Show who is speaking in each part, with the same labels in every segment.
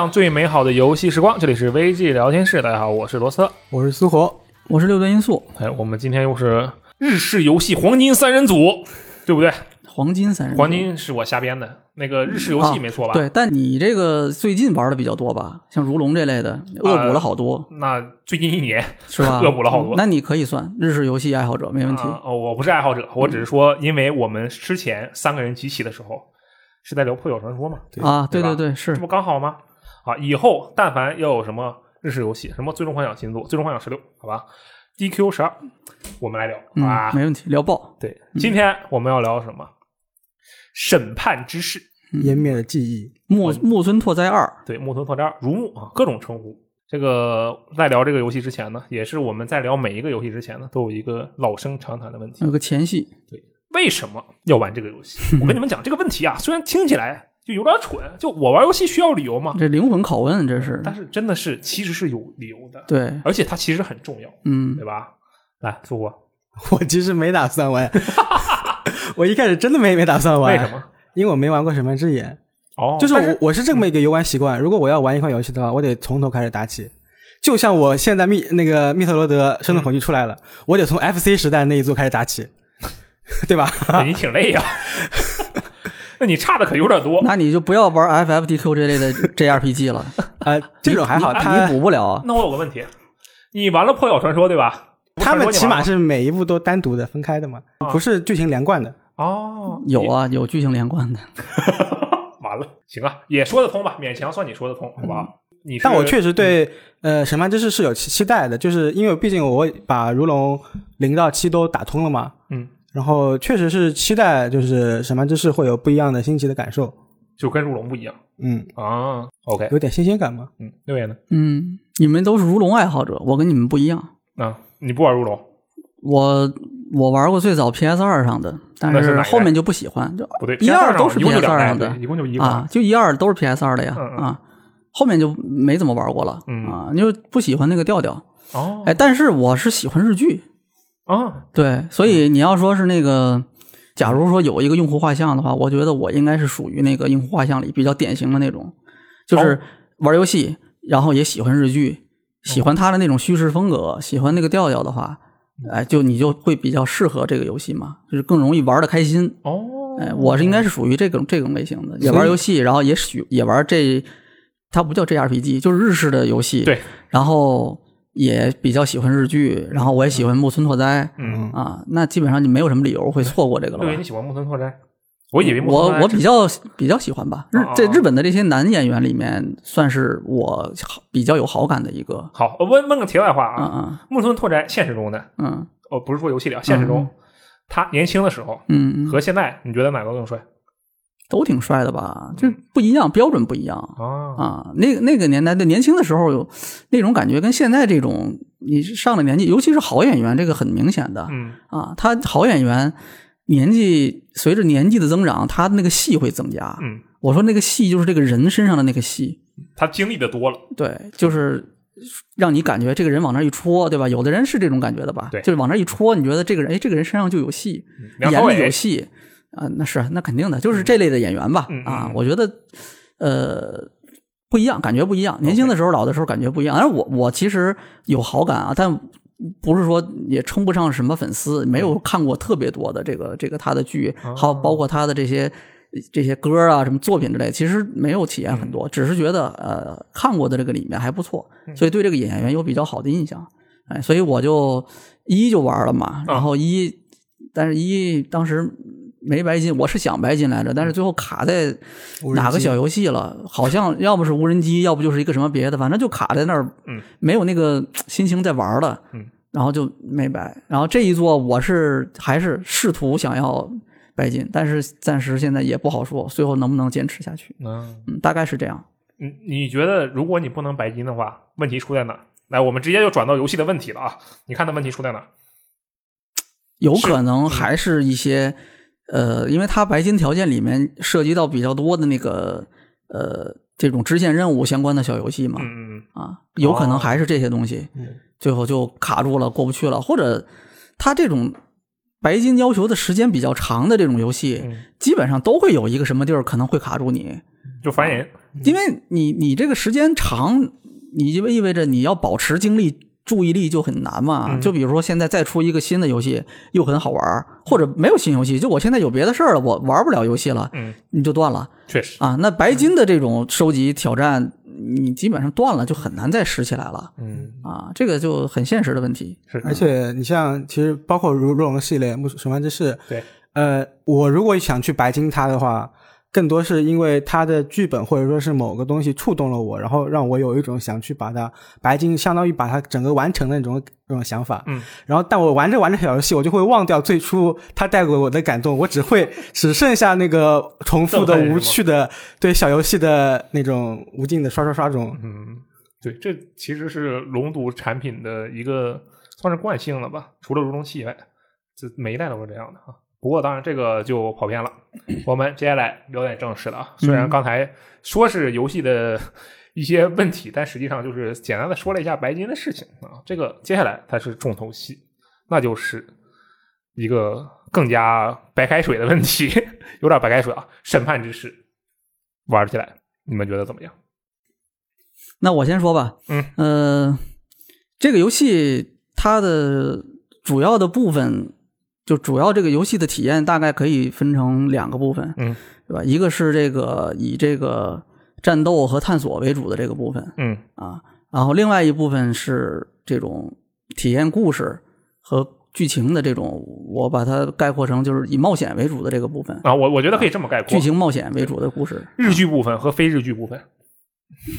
Speaker 1: 享最美好的游戏时光，这里是 VG 聊天室。大家好，我是罗斯。
Speaker 2: 我是苏活，
Speaker 3: 我是六段因素，
Speaker 1: 哎，我们今天又是日式游戏黄金三人组，对不对？
Speaker 3: 黄金三人组，
Speaker 1: 黄金是我瞎编的，那个日式游戏
Speaker 3: 啊
Speaker 1: 没错吧？，
Speaker 3: 对，但你这个最近玩的比较多吧？像如龙这类的，恶补了好多，
Speaker 1: 那最近一年
Speaker 3: 是吧？
Speaker 1: 恶补了好多
Speaker 3: 那你可以算日式游戏爱好者，没问题。
Speaker 1: 啊哦，我不是爱好者，我只是说，因为我们之前三个人集齐的时候是在聊破晓传说嘛，
Speaker 3: 啊，对
Speaker 1: 对
Speaker 3: 对，是
Speaker 1: 这不刚好吗？啊，以后但凡要有什么日式游戏，什么最终幻想新作、最终幻想十六，好吧，DQ 十二，我们来聊
Speaker 3: 嗯
Speaker 1: 啊。，
Speaker 3: 没问题，聊爆。
Speaker 1: 对，今天我们要聊什么？审判之事。
Speaker 2: 湮灭的记忆。
Speaker 3: 木木村拓哉二，
Speaker 1: 对，木村拓哉二、如木啊，各种称呼。这个在聊这个游戏之前呢，也是我们在聊每一个游戏之前呢，都有一个老生常谈的问题：
Speaker 3: 有个前戏，对
Speaker 1: 为什么要玩这个游戏？我跟你们讲这个问题啊，虽然听起来就有点蠢，就我玩游戏需要理由吗？
Speaker 3: 这灵魂拷问，这是
Speaker 1: 但是真的是其实是有理由的，
Speaker 3: 对，
Speaker 1: 而且它其实很重要，
Speaker 3: 嗯
Speaker 1: 对吧？来，苏国，
Speaker 2: 我其实没打算玩，我一开始真的没没打算玩。
Speaker 1: 为什？么？
Speaker 2: 因为我没玩过《审判之眼》，
Speaker 1: 哦，
Speaker 2: 就是
Speaker 1: 但
Speaker 2: 我我是这么一个游玩习惯。如果我要玩一款游戏的话，我得从头开始打起。就像我现在密那个密特罗德生存恐惧出来了，我得从 FC 时代那一座开始打起，对吧？
Speaker 1: 哎你挺累呀、那你差的可有点多。
Speaker 3: 那你就不要玩 FFDQ 这类的 JRPG 了，
Speaker 2: 呃，这种还好，
Speaker 3: 你补不了。
Speaker 1: 那我有个问题，你玩了破晓传说对吧？
Speaker 2: 他们起码
Speaker 1: 是
Speaker 2: 是每一部都单独的分开的嘛，不是剧情连贯的。
Speaker 1: 哦，
Speaker 3: 有啊，有剧情连贯的。
Speaker 1: 完了，行啊，也说得通吧，勉强算你说得通，好不好？你是
Speaker 2: 但我确实对呃《审判之誓》是有期期待的，就是因为毕竟我把如龙零到七都打通了嘛，
Speaker 1: 嗯，
Speaker 2: 然后确实是期待就是《审判之誓》会有不一样的新奇的感受，
Speaker 1: 就跟如龙不一样
Speaker 2: 嗯，
Speaker 1: 啊。OK，
Speaker 2: 有点新鲜感嘛。
Speaker 1: 嗯，六爷呢？
Speaker 3: 嗯，你们都是如龙爱好者，我跟你们不一样。
Speaker 1: 啊，你不玩如龙？
Speaker 3: 我我玩过最早 PS 二上的，但
Speaker 1: 是
Speaker 3: 后面就不喜欢，就
Speaker 1: 不对，
Speaker 3: 一二都是 PS 二上的
Speaker 1: 一共就一
Speaker 3: 啊，。就一二都是 PS 二的呀
Speaker 1: 嗯嗯
Speaker 3: 啊，后面就没怎么玩过了
Speaker 1: 嗯
Speaker 3: 啊，就不喜欢那个调调。
Speaker 1: 哦，
Speaker 3: 哎，但是我是喜欢日剧，
Speaker 1: 啊，
Speaker 3: 对，所以你要说是那个，假如说有一个用户画像的话，我觉得我应该是属于那个用户画像里比较典型的那种，就是
Speaker 1: 哦。
Speaker 3: 玩游戏，然后也喜欢日剧，喜欢他的那种叙事风格，喜欢那个调调的话，哎，就你就会比较适合这个游戏嘛，就是更容易玩的开心。
Speaker 1: 哦，
Speaker 3: 哎，我是应该是属于这种这种类型的，也玩游戏，然后也许也玩这，它不叫 JRPG，就是日式的游戏。
Speaker 1: 对，
Speaker 3: 然后也比较喜欢日剧，然后我也喜欢木村拓哉。
Speaker 1: 嗯，
Speaker 3: 啊，那基本上就没有什么理由会错过这个了吧
Speaker 1: 六爷你。喜欢木村拓哉？我以为
Speaker 3: 我我比较比较喜欢吧，日
Speaker 1: 哦哦
Speaker 3: 在日本的这些男演员里面，算是我好比较有好感的一个。
Speaker 1: 好，我问问个题外话
Speaker 3: 嗯
Speaker 1: 啊，
Speaker 3: 嗯
Speaker 1: 木村拓哉现实中的，
Speaker 3: 嗯
Speaker 1: 哦，不是说游戏里啊，现实中他年轻的时候
Speaker 3: 嗯嗯，
Speaker 1: 和现在，你觉得哪个更帅
Speaker 3: 都挺帅的吧？就不一样，标准不一样
Speaker 1: 啊？
Speaker 3: 啊。那个那个年代的年轻的时候有那种感觉，跟现在这种你上了年纪，尤其是好演员，这个很明显的
Speaker 1: 嗯，
Speaker 3: 啊。他好演员年纪随着年纪的增长，他那个戏会增加。
Speaker 1: 嗯，
Speaker 3: 我说那个戏就是这个人身上的那个戏，
Speaker 1: 他经历的多了，
Speaker 3: 对，就是让你感觉这个人往那儿一戳，对吧？有的人是这种感觉的吧？
Speaker 1: 对
Speaker 3: 就是往那儿一戳，你觉得这个人，哎，这个人身上就有戏，
Speaker 1: 梁朝伟
Speaker 3: 演的有戏啊、那是那肯定的，就是这类的演员吧？啊我觉得呃不一样，感觉不一样。年轻的时候、老的时候感觉不一样。但是我我其实有好感啊，但不是说也称不上什么粉丝，没有看过特别多的这个这个他的剧，
Speaker 1: 哦
Speaker 3: 还有包括他的这些。这些歌啊，什么作品之类，其实没有体验很多，只是觉得呃看过的这个里面还不错，所以对这个演员有比较好的印象。哎，所以我就一就玩了嘛，然后一，但是一当时没白金，我是想白金来着，但是最后卡在哪个小游戏了，好像要不是无人机，要不就是一个什么别的，反正就卡在那儿，
Speaker 1: 嗯，
Speaker 3: 没有那个心情在玩了，
Speaker 1: 嗯，
Speaker 3: 然后就没白。然后这一座我是还是试图想要白金，但是暂时现在也不好说，最后能不能坚持下去，
Speaker 1: 嗯，
Speaker 3: 嗯，大概是这样。
Speaker 1: 你你觉得如果你不能白金的话，问题出在哪？来，我们直接就转到游戏的问题了啊！你看它问题出在哪？
Speaker 3: 有可能还是一些呃，因为它白金条件里面涉及到比较多的那个呃这种支线任务相关的小游戏嘛，啊，有可能还是这些东西，
Speaker 1: 嗯
Speaker 3: 最后就卡住了，过不去了，或者它这种白金要求的时间比较长的这种游戏，
Speaker 1: 嗯，
Speaker 3: 基本上都会有一个什么地儿可能会卡住你，
Speaker 1: 就烦人。
Speaker 3: 因为你你这个时间长，你就意味着你要保持精力。注意力就很难嘛，
Speaker 1: 嗯。
Speaker 3: 就比如说现在再出一个新的游戏，又很好玩，或者没有新游戏，就我现在有别的事儿了，我玩不了游戏了，
Speaker 1: 嗯，
Speaker 3: 你就断了。
Speaker 1: 确实，
Speaker 3: 啊。那白金的这种收集挑战，你基本上断了，就很难再拾起来了。
Speaker 1: 嗯，
Speaker 3: 啊。这个就很现实的问题。
Speaker 1: 是，
Speaker 2: 而且你像，其实包括如龙系列、木神幻之誓，
Speaker 1: 对，
Speaker 2: 呃，我如果想去白金它的话，更多是因为它的剧本或者说是某个东西触动了我，然后让我有一种想去把它白金，相当于把它整个完成的那种那种想法。
Speaker 1: 嗯，
Speaker 2: 然后但我玩着玩着小游戏，我就会忘掉最初它带给我的感动，我只会只剩下那个重复的无趣的对小游戏的那种无尽的刷刷刷中。
Speaker 1: 嗯，对，这其实是龙族产品的一个算是惯性了吧？除了如龙七以外，这每一代都是这样的啊。不过当然这个就跑偏了，我们接下来聊点正事了啊。虽然刚才说是游戏的 一些问题，但实际上就是简单的说了一下白金的事情啊。这个接下来才是重头戏，那就是一个更加白开水的问题，有点白开水啊。审判之誓玩起来，你们觉得怎么样？
Speaker 3: 那我先说吧，
Speaker 1: 嗯，
Speaker 3: 呃，这个游戏它的主要的部分，就主要这个游戏的体验大概可以分成两个部分，
Speaker 1: 嗯，
Speaker 3: 对吧？一个是这个以这个战斗和探索为主的这个部分
Speaker 1: 嗯
Speaker 3: 啊，然后另外一部分是这种体验故事和剧情的这种，我把它概括成就是以冒险为主的这个部分，
Speaker 1: 啊，我我觉得可以这么概括：
Speaker 3: 剧情冒险为主的故事，
Speaker 1: 日剧部分和非日剧部分，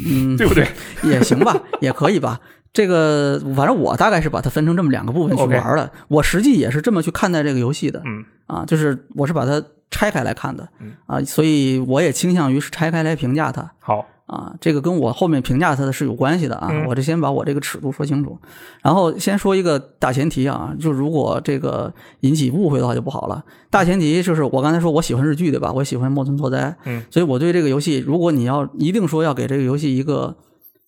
Speaker 3: 嗯，
Speaker 1: 对不对？
Speaker 3: 也行吧，也可以吧。这个反正我大概是把它分成这么两个部分去玩的。我实际也是这么去看待这个游戏的
Speaker 1: 嗯
Speaker 3: 啊，就是我是把它拆开来看的
Speaker 1: 嗯
Speaker 3: 啊，所以我也倾向于是拆开来评价它
Speaker 1: 好，
Speaker 3: 啊。这个跟我后面评价它的是有关系的啊。
Speaker 1: 嗯
Speaker 3: 我这先把我这个尺度说清楚，然后先说一个大前提啊，就如果这个引起误会的话就不好了。大前提就是我刚才说我喜欢日剧对吧？我喜欢木村拓哉，
Speaker 1: 嗯，
Speaker 3: 所以我对这个游戏，如果你要一定说要给这个游戏一个，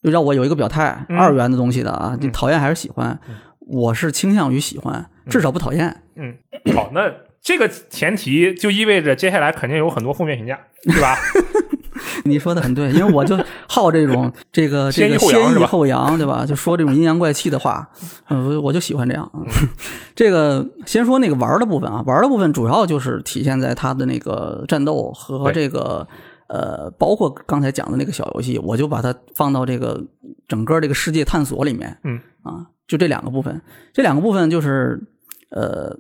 Speaker 3: 就让我有一个表态，
Speaker 1: 嗯
Speaker 3: 二元的东西的啊，你
Speaker 1: 嗯
Speaker 3: 讨厌还是喜欢？我是倾向于喜欢，至少不讨厌。
Speaker 1: 嗯，好，那这个前提就意味着接下来肯定有很多负面评价，对吧？
Speaker 3: 你说的很对，因为我就好这种 这个这
Speaker 1: 先抑
Speaker 3: 个先抑
Speaker 1: 后扬
Speaker 3: 对吧？就说这种阴阳怪气的话，嗯，我我就喜欢这样。嗯 这个先说那个玩的部分啊，玩的部分主要就是体现在它的那个战斗和这个呃，包括刚才讲的那个小游戏，我就把它放到这个整个这个世界探索里面。
Speaker 1: 嗯
Speaker 3: 啊，就这两个部分，这两个部分就是呃，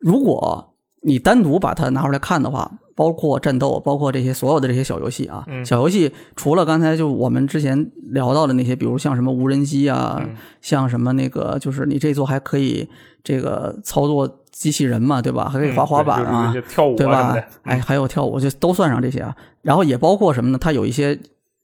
Speaker 3: 如果你单独把它拿出来看的话，包括战斗，包括这些所有的这些小游戏啊，
Speaker 1: 嗯
Speaker 3: 小游戏除了刚才就我们之前聊到的那些，比如像什么无人机啊，
Speaker 1: 嗯
Speaker 3: 像什么那个，就是你这座还可以这个操作机器人嘛，对吧？还可以滑滑板啊，
Speaker 1: 嗯对就是跳舞
Speaker 3: 对吧哎，还有跳舞，就都算上这些啊。然后也包括什么呢？它有一些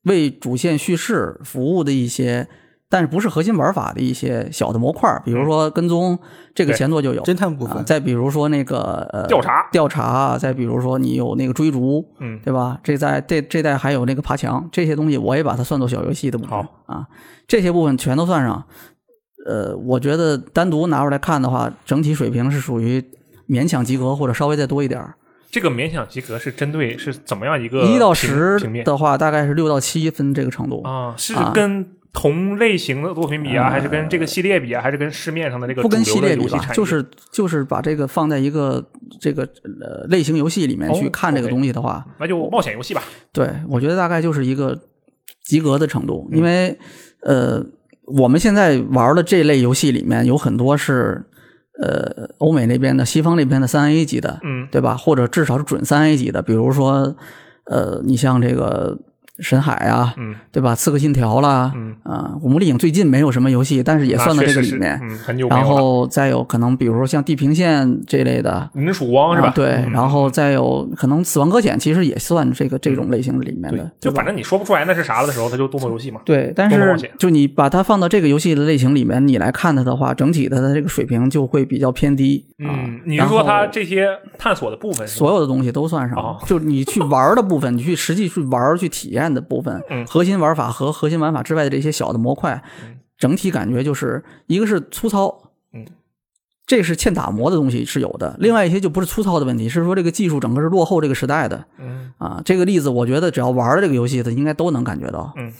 Speaker 3: 为主线叙事服务的一些，但是不是核心玩法的一些小的模块，比如说跟踪，这个前作就有。
Speaker 2: 侦探部分，
Speaker 3: 啊再比如说那个呃
Speaker 1: 调查
Speaker 3: 调查，再比如说你有那个追逐，
Speaker 1: 嗯
Speaker 3: 对吧？这在这这代还有那个爬墙，这些东西我也把它算作小游戏的部分
Speaker 1: 好
Speaker 3: 啊，这些部分全都算上。呃，我觉得单独拿出来看的话，整体水平是属于勉强及格或者稍微再多一点儿。
Speaker 1: 这个勉强及格是针对是怎么样一个
Speaker 3: 一到十的话，大概是六到七分这个程度。
Speaker 1: 啊？是
Speaker 3: 啊
Speaker 1: 跟同类型的作品比啊，
Speaker 3: 呃
Speaker 1: 还是跟这个系列比啊，还是跟市面上的这个
Speaker 3: 不跟系列比吧，
Speaker 1: 游戏产业？
Speaker 3: 就是就是把这个放在一个这个呃类型游戏里面去
Speaker 1: 哦
Speaker 3: 看这个东西的话，
Speaker 1: 那就冒险游戏吧。
Speaker 3: 对我觉得大概就是一个及格的程度，
Speaker 1: 嗯
Speaker 3: 因为呃，我们现在玩的这类游戏里面有很多是呃欧美那边的、西方那边的三 A 级的，
Speaker 1: 嗯
Speaker 3: 对吧？或者至少是准三 A 级的，比如说呃，你像这个深海啊，
Speaker 1: 嗯
Speaker 3: 对吧？刺客信条啦，
Speaker 1: 嗯
Speaker 3: 啊，古墓丽影最近没有什么游戏，但是也算到这个里面。
Speaker 1: 啊确实是嗯，很久
Speaker 3: 然。后再有可能，比如说像地平线这类的，
Speaker 1: 银曙光是吧？
Speaker 3: 啊对，
Speaker 1: 嗯
Speaker 3: 然后再有可能死亡搁浅，其实也算这个这种类型里面的，
Speaker 1: 就反正你说不出来那是啥了的时候，它就动作游戏嘛。
Speaker 3: 对，但是就你把它放到这个游戏的类型里面，你来看它的话，整体它的这个水平就会比较偏低啊。
Speaker 1: 嗯，你是说它这些探索的部分
Speaker 3: 所有的东西都算上
Speaker 1: 哦，
Speaker 3: 就你去玩的部分，你去实际去玩去体验的部分
Speaker 1: 嗯，
Speaker 3: 核心玩法和核心玩法之外的这些小的模块，整体感觉就是一个是粗糙，
Speaker 1: 嗯，
Speaker 3: 这是欠打磨的东西是有的，另外一些就不是粗糙的问题，是说这个技术整个是落后这个时代的，
Speaker 1: 嗯。
Speaker 3: 啊，这个例子我觉得只要玩了这个游戏的，应该都能感觉到，
Speaker 1: 嗯，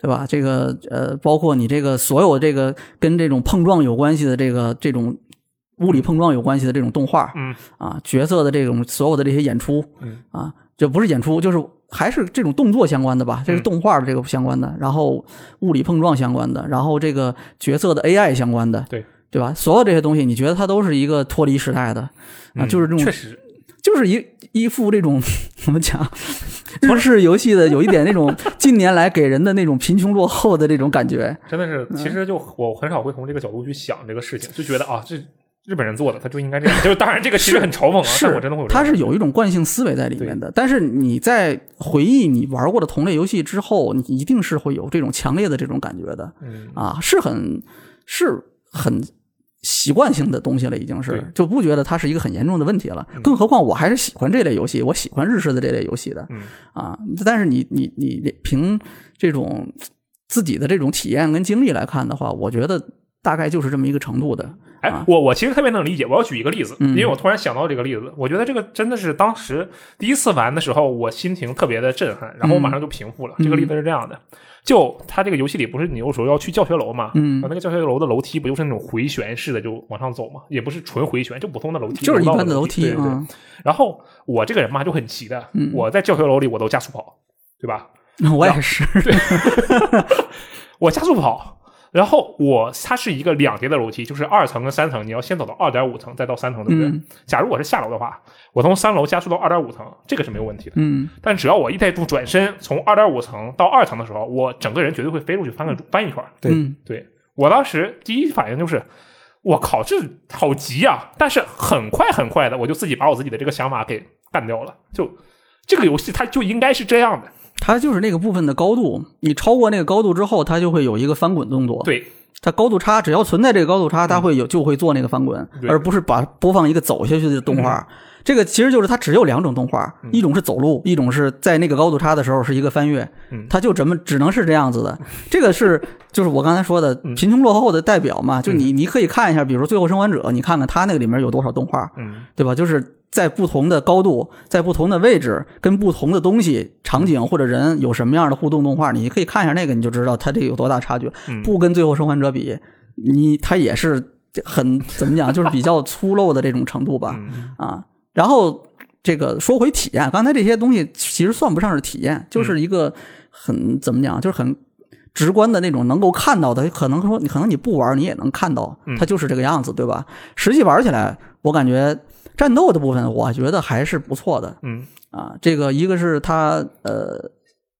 Speaker 3: 对吧？这个呃，包括你这个所有这个跟这种碰撞有关系的这个这种物理碰撞有关系的这种动画，
Speaker 1: 嗯。
Speaker 3: 啊，角色的这种所有的这些演出，
Speaker 1: 嗯。
Speaker 3: 啊，就不是演出，就是还是这种动作相关的吧，这是
Speaker 1: 嗯
Speaker 3: 动画的这个相关的，然后物理碰撞相关的，然后这个角色的 AI 相关的，
Speaker 1: 对。
Speaker 3: 对吧？所有这些东西，你觉得它都是一个脱离时代的啊，
Speaker 1: 嗯
Speaker 3: 就是这种
Speaker 1: 确实，
Speaker 3: 就是一一副这种 怎么讲，日式游戏的有一点那种近年来给人的那种贫穷落后的这种感觉。
Speaker 1: 真的是，其实就我很少会从这个角度去想这个事情，就觉得啊，这日本人做的，他就应该这样。就当然这个其实很嘲讽啊，是我真的会有
Speaker 3: 他是有一种惯性思维在里面的。但是你在回忆你玩过的同类游戏之后，你一定是会有这种强烈的这种感觉的
Speaker 1: 嗯
Speaker 3: 啊，是很是很习惯性的东西了，已经是就不觉得它是一个很严重的问题了。更何况我还是喜欢这类游戏，我喜欢日式的这类游戏的
Speaker 1: 嗯
Speaker 3: 啊。但是你你你凭这种自己的这种体验跟经历来看的话，我觉得大概就是这么一个程度的。
Speaker 1: 哎
Speaker 3: 啊，
Speaker 1: 我我其实特别能理解。我要举一个例子，
Speaker 3: 嗯。
Speaker 1: 因为我突然想到这个例子，我觉得这个真的是当时第一次玩的时候，我心情特别的震撼，然后我马上就平复了。
Speaker 3: 嗯
Speaker 1: 这个例子是这样的，就它这个游戏里不是你有时候要去教学楼嘛，
Speaker 3: 嗯。
Speaker 1: 那个教学楼的楼梯不就是那种回旋式的就往上走嘛，也不是纯回旋，就普通的楼梯，
Speaker 3: 就是一般的楼梯
Speaker 1: 对对然后我这个人嘛就很急的，
Speaker 3: 嗯。
Speaker 1: 我在教学楼里我都加速跑，对吧？
Speaker 3: 我也是，对。
Speaker 1: 我加速跑，然后我它是一个两叠的楼梯，就是二层跟三层，你要先走到二点五层，再到三层，对不对？
Speaker 3: 嗯
Speaker 1: 假如我是下楼的话，我从三楼加速到二点五层，这个是没有问题的。
Speaker 3: 嗯
Speaker 1: 但只要我一带步转身，从二点五层到二层的时候，我整个人绝对会飞出去翻个翻一圈儿。
Speaker 2: 对
Speaker 3: 嗯
Speaker 1: 对我当时第一反应就是，我靠，这好急啊！但是很快很快的，我就自己把我自己的这个想法给干掉了。就这个游戏它就应该是这样的，
Speaker 3: 它就是那个部分的高度，你超过那个高度之后，它就会有一个翻滚动作。，
Speaker 1: 对。
Speaker 3: 它高度差，只要存在这个高度差，它会有就会做那个翻滚，而不是把播放一个走下去的动画。这个其实就是它只有两种动画，一种是走路，一种是在那个高度差的时候是一个翻越。
Speaker 1: 嗯，
Speaker 3: 它就怎么只能是这样子的。这个是就是我刚才说的贫穷落后的代表嘛，就你你可以看一下，比如说《最后生还者》，你看看它那个里面有多少动画，
Speaker 1: 嗯。
Speaker 3: 对吧？就是在不同的高度、在不同的位置、跟不同的东西、场景或者人有什么样的互动动画，你可以看一下那个，你就知道它这个有多大差距。
Speaker 1: 嗯
Speaker 3: 不跟《最后生还者》比，你它也是很怎么讲，就是比较粗陋的这种程度吧。
Speaker 1: 嗯
Speaker 3: 啊，然后这个说回体验，刚才这些东西其实算不上是体验，就是一个很怎么讲，就是很直观的那种能够看到的。可能说你可能你不玩你也能看到，它就是这个样子，对吧？实际玩起来，我感觉战斗的部分，我觉得还是不错的
Speaker 1: 嗯
Speaker 3: 啊。这个一个是它呃。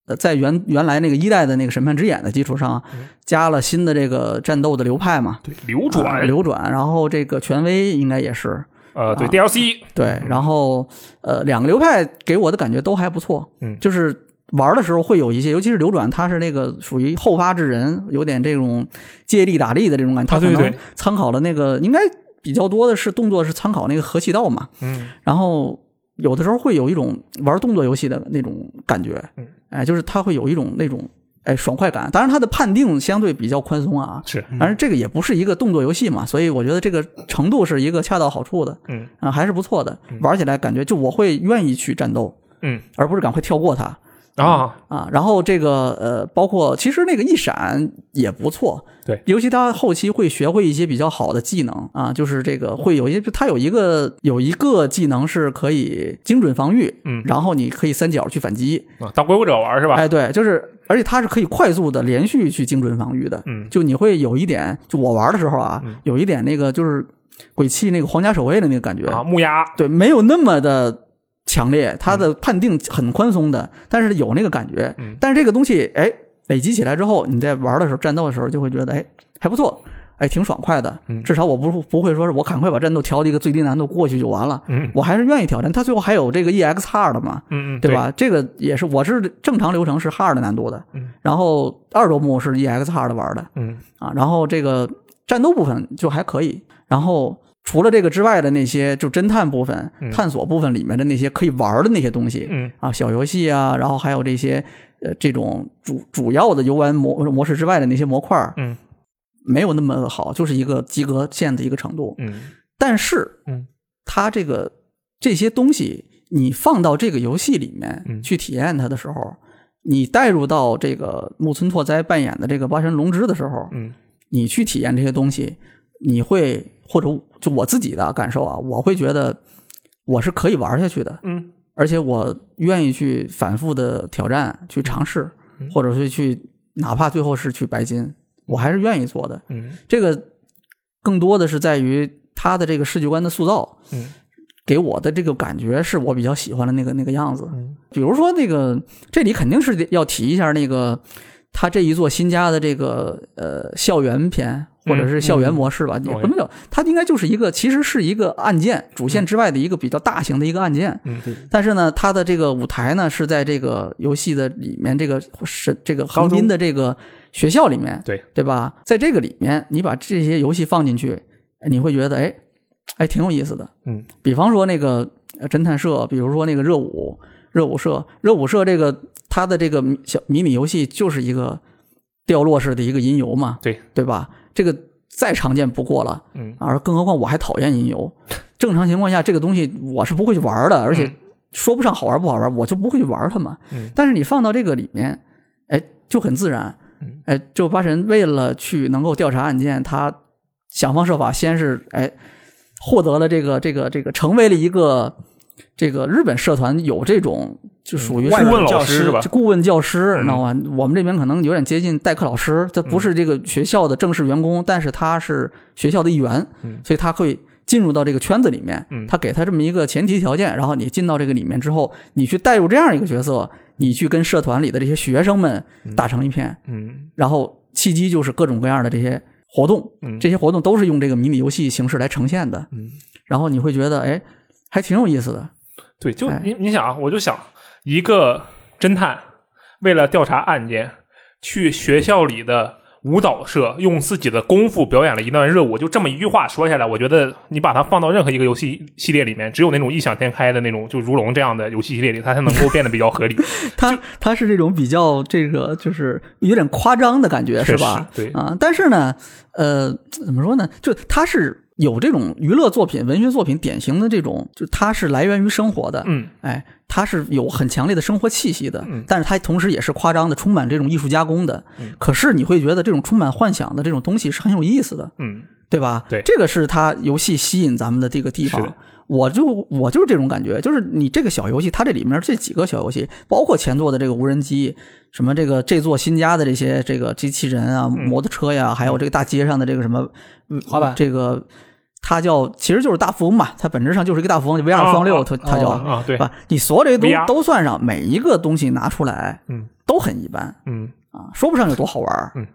Speaker 3: 呃，在原原来那个一代的那个审判之眼的基础上，加了新的这个战斗的流派嘛，
Speaker 1: 对，流转、
Speaker 3: 啊流转，然后这个权威应该也是，
Speaker 1: 呃，对
Speaker 3: 啊
Speaker 1: DLC，
Speaker 3: 对，然后呃，两个流派给我的感觉都还不错，
Speaker 1: 嗯
Speaker 3: 就是玩的时候会有一些，尤其是流转，它是那个属于后发制人，有点这种借力打力的这种感觉，它可能
Speaker 1: 啊对对
Speaker 3: 参考了那个应该比较多的是动作是参考那个和气道嘛，
Speaker 1: 嗯。
Speaker 3: 然后有的时候会有一种玩动作游戏的那种感觉
Speaker 1: 嗯，
Speaker 3: 哎，就是它会有一种那种哎爽快感，当然它的判定相对比较宽松啊，
Speaker 1: 是，
Speaker 3: 当然这个也不是一个动作游戏嘛，所以我觉得这个程度是一个恰到好处的，
Speaker 1: 嗯。
Speaker 3: 啊，还是不错的，玩起来感觉就我会愿意去战斗，
Speaker 1: 嗯。
Speaker 3: 而不是赶快跳过它
Speaker 1: 啊，
Speaker 3: 啊。然后这个呃，包括其实那个一闪也不错，
Speaker 1: 对
Speaker 3: 尤其他后期会学会一些比较好的技能啊，就是这个会有一些，他有一个有一个技能是可以精准防御，
Speaker 1: 嗯
Speaker 3: 然后你可以三角去反击，
Speaker 1: 啊当鬼武者玩是吧？
Speaker 3: 哎，对，就是，而且它是可以快速的连续去精准防御的。
Speaker 1: 嗯
Speaker 3: 就你会有一点，就我玩的时候啊，有一点那个就是鬼泣那个皇家守卫的那个感觉。
Speaker 1: 啊，木鸦，
Speaker 3: 对，没有那么的强烈，他的判定很宽松的，但是有那个感觉。
Speaker 1: 嗯。
Speaker 3: 但是这个东西，哎，累积起来之后，你在玩的时候，战斗的时候就会觉得，哎，还不错，哎，挺爽快的。
Speaker 1: 嗯。
Speaker 3: 至少我不不会说是我赶快把战斗调到一个最低难度过去就完了，
Speaker 1: 嗯。
Speaker 3: 我还是愿意挑战。它最后还有这个 EX 的嘛，对。吧？这个也是，我是正常流程是 hard 难度的，
Speaker 1: 嗯。
Speaker 3: 然后二周目是 EX hard 玩的。
Speaker 1: 嗯。
Speaker 3: 啊，然后这个战斗部分就还可以，然后除了这个之外的那些就侦探部分、
Speaker 1: 嗯。
Speaker 3: 探索部分里面的那些可以玩的那些东西，
Speaker 1: 嗯。
Speaker 3: 啊，小游戏啊，然后还有这些呃这种主主要的游玩模模式之外的那些模块，
Speaker 1: 嗯。
Speaker 3: 没有那么好，就是一个及格线的一个程度。
Speaker 1: 嗯。
Speaker 3: 但是，
Speaker 1: 嗯，
Speaker 3: 它这个这些东西，你放到这个游戏里面
Speaker 1: 嗯。
Speaker 3: 去体验它的时候，你带入到这个木村拓哉扮演的这个八神龙之的时候，
Speaker 1: 嗯。
Speaker 3: 你去体验这些东西，你会或者就我自己的感受啊，我会觉得我是可以玩下去的，
Speaker 1: 嗯
Speaker 3: 而且我愿意去反复的挑战、去尝试，
Speaker 1: 嗯
Speaker 3: 或者是去哪怕最后是去白金，我还是愿意做的。
Speaker 1: 嗯
Speaker 3: 这个更多的是在于他的这个世界观的塑造，
Speaker 1: 嗯
Speaker 3: 给我的这个感觉是我比较喜欢的那个那个样子。
Speaker 1: 嗯
Speaker 3: 比如说那个，这里肯定是要提一下那个他这一座新加的这个呃校园片或者是校园模式吧，也不能叫它应该就是一个其实是一个案件主线之外的一个比较大型的一个案件。
Speaker 1: 嗯
Speaker 3: 但是呢，它的这个舞台呢是在这个游戏的里面，这个是这个横滨的这个学校里面，
Speaker 1: 对
Speaker 3: 对吧？在这个里面，你把这些游戏放进去，哎你会觉得哎哎挺有意思的。
Speaker 1: 嗯，
Speaker 3: 比方说那个呃侦探社，比如说那个热舞热舞社，热舞社这个它的这个迷小迷你游戏就是一个掉落式的一个音游嘛，
Speaker 1: 对
Speaker 3: 对吧？这个再常见不过了。
Speaker 1: 嗯
Speaker 3: 而更何况我还讨厌音游。正常情况下，这个东西我是不会去玩的，而且
Speaker 1: 嗯
Speaker 3: 说不上好玩不好玩，我就不会去玩它嘛。
Speaker 1: 嗯
Speaker 3: 但是你放到这个里面，哎，就很自然
Speaker 1: 嗯。
Speaker 3: 哎，就八神为了去能够调查案件，他想方设法，先是哎获得了这个这个这个，成为了一个这个日本社团有这种就属于
Speaker 1: 顾问老
Speaker 2: 教师
Speaker 1: 吧？
Speaker 3: 顾问教师，
Speaker 1: 你
Speaker 3: 知道吗？我们这边可能有点接近代课老师，他不是这个学校的正式员工，但是他是学校的一员，
Speaker 1: 嗯。
Speaker 3: 所以他会进入到这个圈子里面。
Speaker 1: 嗯。
Speaker 3: 他给他这么一个前提条件，然后你进到这个里面之后，你去带入这样一个角色，你去跟社团里的这些学生们打成一片，
Speaker 1: 嗯。
Speaker 3: 然后契机就是各种各样的这些活动，
Speaker 1: 嗯。
Speaker 3: 这些活动都是用这个迷你游戏形式来呈现的，
Speaker 1: 嗯，
Speaker 3: 然后你会觉得，哎，还挺有意思的。
Speaker 1: 对，就
Speaker 3: 哎
Speaker 1: 你你想啊，我就想一个侦探为了调查案件，去学校里的舞蹈社用自己的功夫表演了一段热舞，就这么一句话说下来，我觉得你把它放到任何一个游戏系列里面，只有那种异想天开的那种，就如龙这样的游戏系列里，它才能够变得比较合理，
Speaker 3: 它它是这种比较这个就是有点夸张的感觉，是吧？
Speaker 1: 对
Speaker 3: 啊，但是呢，呃，怎么说呢？就它是有这种娱乐作品、文学作品典型的这种，就它是来源于生活的，
Speaker 1: 嗯
Speaker 3: 哎，它是有很强烈的生活气息的，
Speaker 1: 嗯
Speaker 3: 但是它同时也是夸张的，充满这种艺术加工的。
Speaker 1: 嗯
Speaker 3: 可是你会觉得这种充满幻想的这种东西是很有意思的，
Speaker 1: 嗯
Speaker 3: 对吧？
Speaker 1: 对
Speaker 3: 这个是它游戏吸引咱们的这个地方。我就我就是这种感觉，就是你这个小游戏，它这里面这几个小游戏，包括前作的这个无人机，什么这个这座新加的这些这个机器人啊、摩托车呀，还有这个大街上的这个什么嗯
Speaker 2: 滑板
Speaker 3: 这个它叫其实就是大富翁嘛，它本质上就是一个大富翁，VR
Speaker 1: 啊
Speaker 3: 双六，
Speaker 1: 啊
Speaker 3: 它它叫
Speaker 1: 啊，对，
Speaker 3: 吧？你所有这些东
Speaker 1: VR
Speaker 3: 都算上，每一个东西拿出来，
Speaker 1: 嗯。
Speaker 3: 都很一般
Speaker 1: 嗯。
Speaker 3: 啊，说不上有多好玩儿
Speaker 1: 嗯，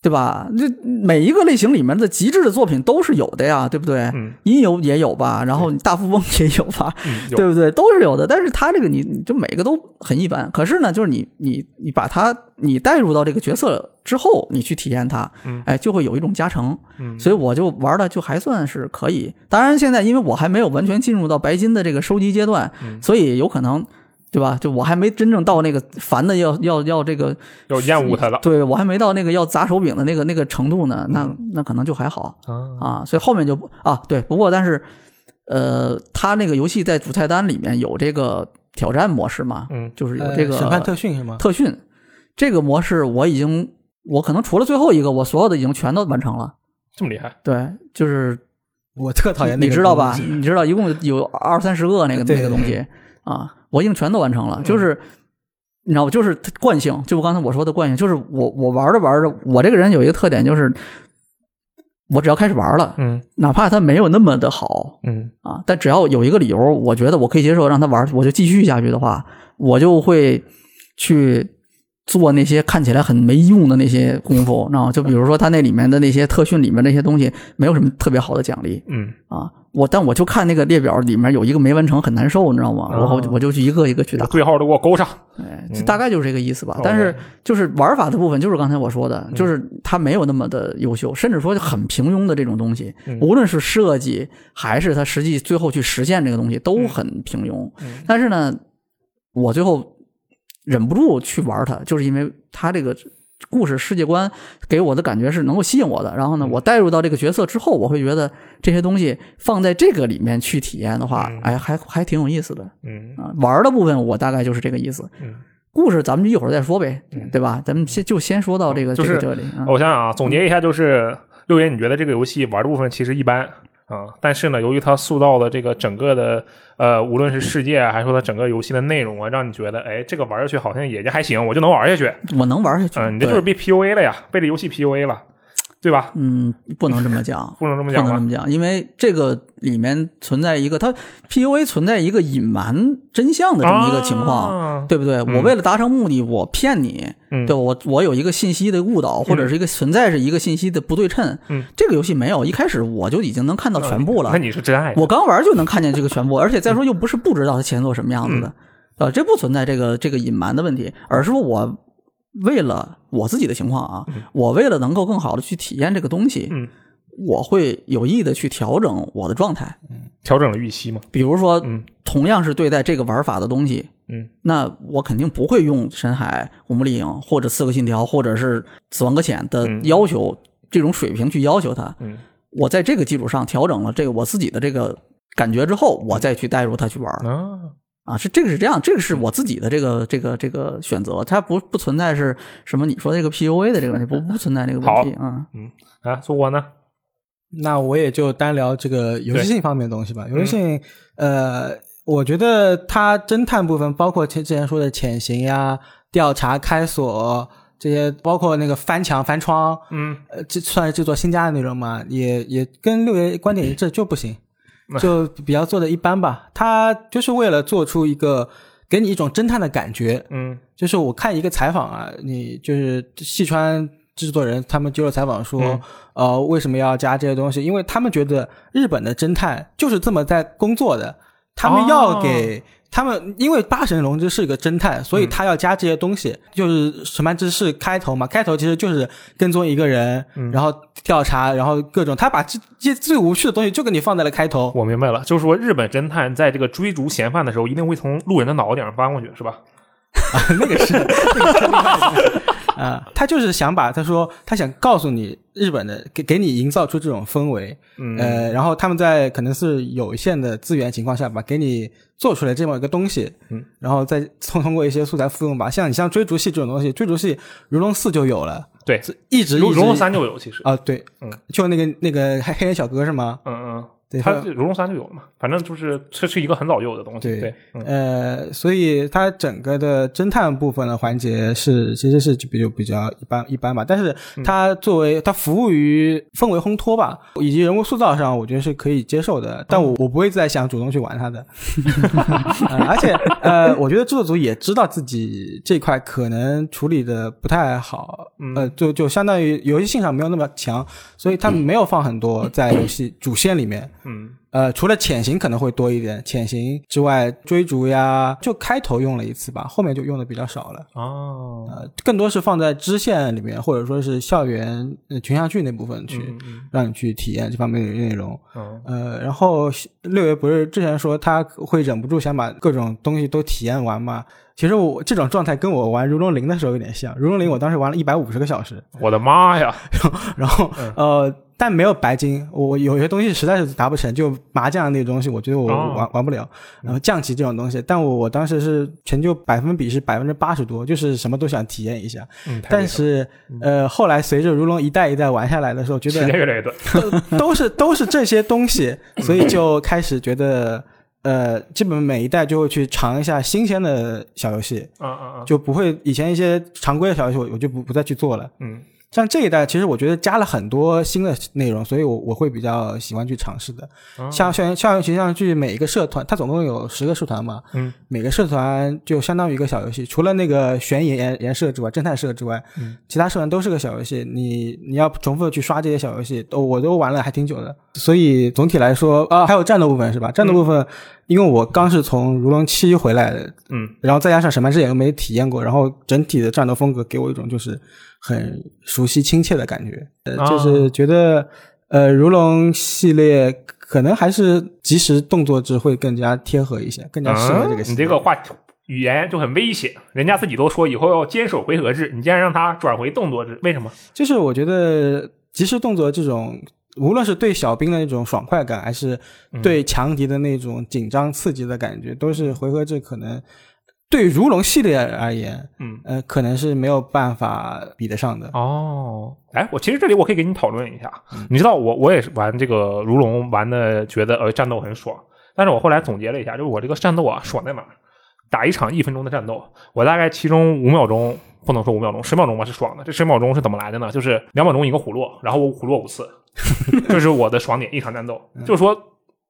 Speaker 3: 对吧？这每一个类型里面的极致的作品都是有的呀，对不对？
Speaker 1: 嗯
Speaker 3: 音游也有吧，然后大富翁也有吧，
Speaker 1: 嗯，
Speaker 3: 对不对？都是有的，但是它这个你你就每个都很一般。可是呢，就是你你你把它你带入到这个角色之后，你去体验它，
Speaker 1: 嗯
Speaker 3: 哎，就会有一种加成。
Speaker 1: 嗯
Speaker 3: 所以我就玩的就还算是可以。当然，现在因为我还没有完全进入到白金的这个收集阶段，
Speaker 1: 嗯
Speaker 3: 所以有可能。对吧？就我还没真正到那个烦的要要要这个，
Speaker 1: 要厌恶它了
Speaker 3: 对我还没到那个要砸手柄的那个那个程度呢，那那可能就还好。
Speaker 1: 啊
Speaker 3: 啊，所以后面就不啊，对，不过但是，呃，他那个游戏在主菜单里面有这个挑战模式嘛，
Speaker 1: 嗯
Speaker 3: 就是有这个
Speaker 2: 呃审判特训是吗？
Speaker 3: 特训这个模式，我已经我可能除了最后一个，我所有的已经全都完成了。
Speaker 1: 这么厉害，
Speaker 3: 对，就是
Speaker 2: 我特讨厌那个
Speaker 3: 你知道吧？你知道一共有二三十个那个那个东西啊，我已经全都完成了，
Speaker 1: 嗯
Speaker 3: 就是。你知道，就是惯性，就刚才我说的惯性，就是我我玩着玩着，我这个人有一个特点，就是我只要开始玩了，
Speaker 1: 嗯
Speaker 3: 哪怕他没有那么的好
Speaker 1: 嗯
Speaker 3: 啊，但只要有一个理由，我觉得我可以接受让他玩，我就继续下去的话，我就会去做那些看起来很没用的那些功夫，知道吗就比如说他那里面的那些特训里面那些东西，没有什么特别好的奖励
Speaker 1: 嗯
Speaker 3: 啊。我但我就看那个列表里面有一个没完成，很难受，你知道吗？
Speaker 1: 然
Speaker 3: 后我就去一个一个去打。
Speaker 1: 对号都给我勾上。
Speaker 3: 哎，这大概就是这个意思吧。
Speaker 1: 嗯
Speaker 3: 但是就是玩法的部分，就是刚才我说的，就是它没有那么的优秀，甚至说很平庸的这种东西，
Speaker 1: 嗯
Speaker 3: 无论是设计还是它实际最后去实现这个东西，都很平庸。
Speaker 1: 嗯
Speaker 3: 但是呢，我最后忍不住去玩它，就是因为它这个。故事世界观给我的感觉是能够吸引我的，然后呢，
Speaker 1: 嗯。
Speaker 3: 我带入到这个角色之后，我会觉得这些东西放在这个里面去体验的话，
Speaker 1: 嗯。
Speaker 3: 哎，还还挺有意思的。
Speaker 1: 嗯。
Speaker 3: 啊。玩的部分我大概就是这个意思，
Speaker 1: 嗯，
Speaker 3: 故事咱们就一会儿再说呗，对吧？咱们先就先说到这个、
Speaker 1: 就是
Speaker 3: 这里啊。
Speaker 1: 我想想啊，总结一下，就是六爷，你觉得这个游戏玩的部分其实一般啊，但是呢，由于它塑造的这个整个的呃，无论是世界啊，还是说它整个游戏的内容啊，让你觉得哎，这个玩下去好像也就还行，我就能玩下去。
Speaker 3: 我能玩下去，
Speaker 1: 嗯，你这就是被 PUA 了呀，被这游戏 PUA 了，对吧？
Speaker 3: 嗯，不能这么讲，
Speaker 1: 不能这么讲？
Speaker 3: 不能这么讲，因为这个里面存在一个它 PUA 存在一个隐瞒真相的这么一个情况。
Speaker 1: 啊
Speaker 3: 对不对？我为了达成目的，我骗你，
Speaker 1: 嗯
Speaker 3: 对吧我我有一个信息的误导，或者是一个存在是一个信息的不对称。
Speaker 1: 嗯，
Speaker 3: 这个游戏没有，一开始我就已经能看到全部了。
Speaker 1: 那你是真爱。
Speaker 3: 我刚玩就能看见这个全部，而且再说又不是不知道它前作什么样子的，呃，这不存在这个这个隐瞒的问题，而是说我为了我自己的情况啊，我为了能够更好的去体验这个东西，
Speaker 1: 嗯
Speaker 3: 我会有意的去调整我的状态，
Speaker 1: 调整了预期嘛？
Speaker 3: 比如说，
Speaker 1: 嗯
Speaker 3: 同样是对待这个玩法的东西，
Speaker 1: 嗯
Speaker 3: 那我肯定不会用深海、古墓丽影或者刺客信条或者是死亡搁浅的
Speaker 1: 嗯
Speaker 3: 要求、这种水平去要求它。
Speaker 1: 嗯
Speaker 3: 我在这个基础上调整了这个我自己的这个感觉之后，我再去带入它去玩。
Speaker 1: 啊，
Speaker 3: 啊，是这个是这样，这个是我自己的这个这个这个选择，它不不存在是什么你说这个 PUA 的这个问题，不不存在这个问题啊。
Speaker 1: 嗯啊，说我呢？
Speaker 2: 那我也就单聊这个游戏性方面的东西吧。游戏性，呃，我觉得它侦探部分，包括前之前说的潜行呀、调查、开锁这些，包括那个翻墙、翻窗，
Speaker 1: 嗯
Speaker 2: 呃，这算是制作新加的内容嘛，也也跟六爷观点一致，就不行，就比较做的一般吧。他就是为了做出一个给你一种侦探的感觉，
Speaker 1: 嗯
Speaker 2: 就是我看一个采访啊，你就是细川制作人他们接受采访说，
Speaker 1: 嗯
Speaker 2: 呃，为什么要加这些东西？因为他们觉得日本的侦探就是这么在工作的，他们要给。他们因为八神龙之是一个侦探，所以他要加这些东西，就是审判之是开头嘛，开头其实就是跟踪一个人，然后调查，然后各种，他把这这些最无趣的东西就给你放在了开头。
Speaker 1: 我明白了，就是说日本侦探在这个追逐嫌犯的时候，一定会从路人的脑袋顶上翻过去，是吧？
Speaker 2: 啊 那个是，那个是啊，他就是想把他说他想告诉你日本的给给你营造出这种氛围，
Speaker 1: 嗯。
Speaker 2: 呃，然后他们在可能是有限的资源情况下吧，给你做出来这么一个东西，
Speaker 1: 嗯，
Speaker 2: 然后再通通过一些素材复用吧，像你像追逐戏这种东西，追逐戏如龙四就有了，
Speaker 1: 对，
Speaker 2: 一直
Speaker 1: 如龙三就有，其实，
Speaker 2: 啊，对，
Speaker 1: 嗯，
Speaker 2: 就那个那个黑黑人小哥是吗？
Speaker 1: 嗯嗯，
Speaker 2: 对，
Speaker 1: 它
Speaker 2: 他
Speaker 1: 如龙三就有了嘛，反正就是这是一个很早就有的东西，
Speaker 2: 对
Speaker 1: 对，嗯。
Speaker 2: 呃，所以它整个的侦探部分的环节是其实是就比较比较一般一般吧，但是它作为它服务于氛围烘托吧，以及人物塑造上，我觉得是可以接受的，但我我不会再想主动去玩它的，呃而且呃，我觉得制作组也知道自己这块可能处理的不太好，呃，就就相当于游戏性上没有那么强，所以他们没有放很多在游戏主线里面。
Speaker 1: 嗯
Speaker 2: 呃，除了潜行可能会多一点，潜行之外，追逐呀，就开头用了一次吧，后面就用的比较少了。
Speaker 1: 哦，
Speaker 2: 呃，更多是放在支线里面，或者说是校园呃群像剧那部分去，
Speaker 1: 嗯嗯
Speaker 2: 让你去体验这方面的内容。
Speaker 1: 嗯
Speaker 2: 呃，然后六爷不是之前说他会忍不住想把各种东西都体验完嘛？其实我这种状态跟我玩《如龙零》的时候有点像，《如龙零》我当时玩了一百五十个小时，
Speaker 1: 我的妈呀，
Speaker 2: 然后呃，但没有白金，我有些东西实在是达不成，就麻将那个东西，我觉得我
Speaker 1: 哦
Speaker 2: 玩、玩不了。然后象棋这种东西，但我我当时是成就百分比是百分之八十多，就是什么都想体验一下。
Speaker 1: 嗯，
Speaker 2: 但
Speaker 1: 了
Speaker 2: 是呃，后来随着如龙一代一代玩下来的时候，觉得
Speaker 1: 时间
Speaker 2: 得
Speaker 1: 越来越短，
Speaker 2: 都都是都是这些东西，所以就开始觉得。呃，基本每一代就会去尝一下新鲜的小游戏，就不会以前一些常规的小游戏我我就不不再去做了。
Speaker 1: 嗯
Speaker 2: 像这一代，其实我觉得加了很多新的内容，所以我我会比较喜欢去尝试的。
Speaker 1: 哦
Speaker 2: 像校园校园群像剧每一个社团，它总共有十个社团嘛，
Speaker 1: 嗯，
Speaker 2: 每个社团就相当于一个小游戏，除了那个悬疑研研社之外，侦探社之外，
Speaker 1: 嗯，
Speaker 2: 其他社团都是个小游戏。你你要重复的去刷这些小游戏，都我都玩了还挺久的。所以总体来说啊，还有战斗部分是吧？战斗部分，因为我刚是从如龙七回来的，
Speaker 1: 嗯，
Speaker 2: 然后再加上审判之眼又没体验过，然后整体的战斗风格给我一种就是很熟悉亲切的感觉，呃，
Speaker 1: 啊
Speaker 2: 就是觉得呃如龙系列可能还是即时动作制会更加贴合一些，更加适合这个
Speaker 1: 嗯。你这个话语言就很危险，人家自己都说以后要坚守回合制，你竟然让他转回动作制，为什么？
Speaker 2: 就是我觉得即时动作这种，无论是对小兵的那种爽快感，还是对强敌的那种紧张刺激的感觉，都是回合制可能对如龙系列而言，
Speaker 1: 嗯，
Speaker 2: 呃，可能是没有办法比得上的。
Speaker 1: 哦，哎，我其实这里我可以给你讨论一下，你知道我我也是玩这个如龙玩的，觉得呃战斗很爽，但是我后来总结了一下，就是我这个战斗啊爽在哪儿？打一场一分钟的战斗，我大概其中五秒钟不能说五秒钟，十秒钟吧是爽的。这十秒钟是怎么来的呢？就是两秒钟一个虎落，然后我虎落五次，这是我的爽点。一场战斗就是说，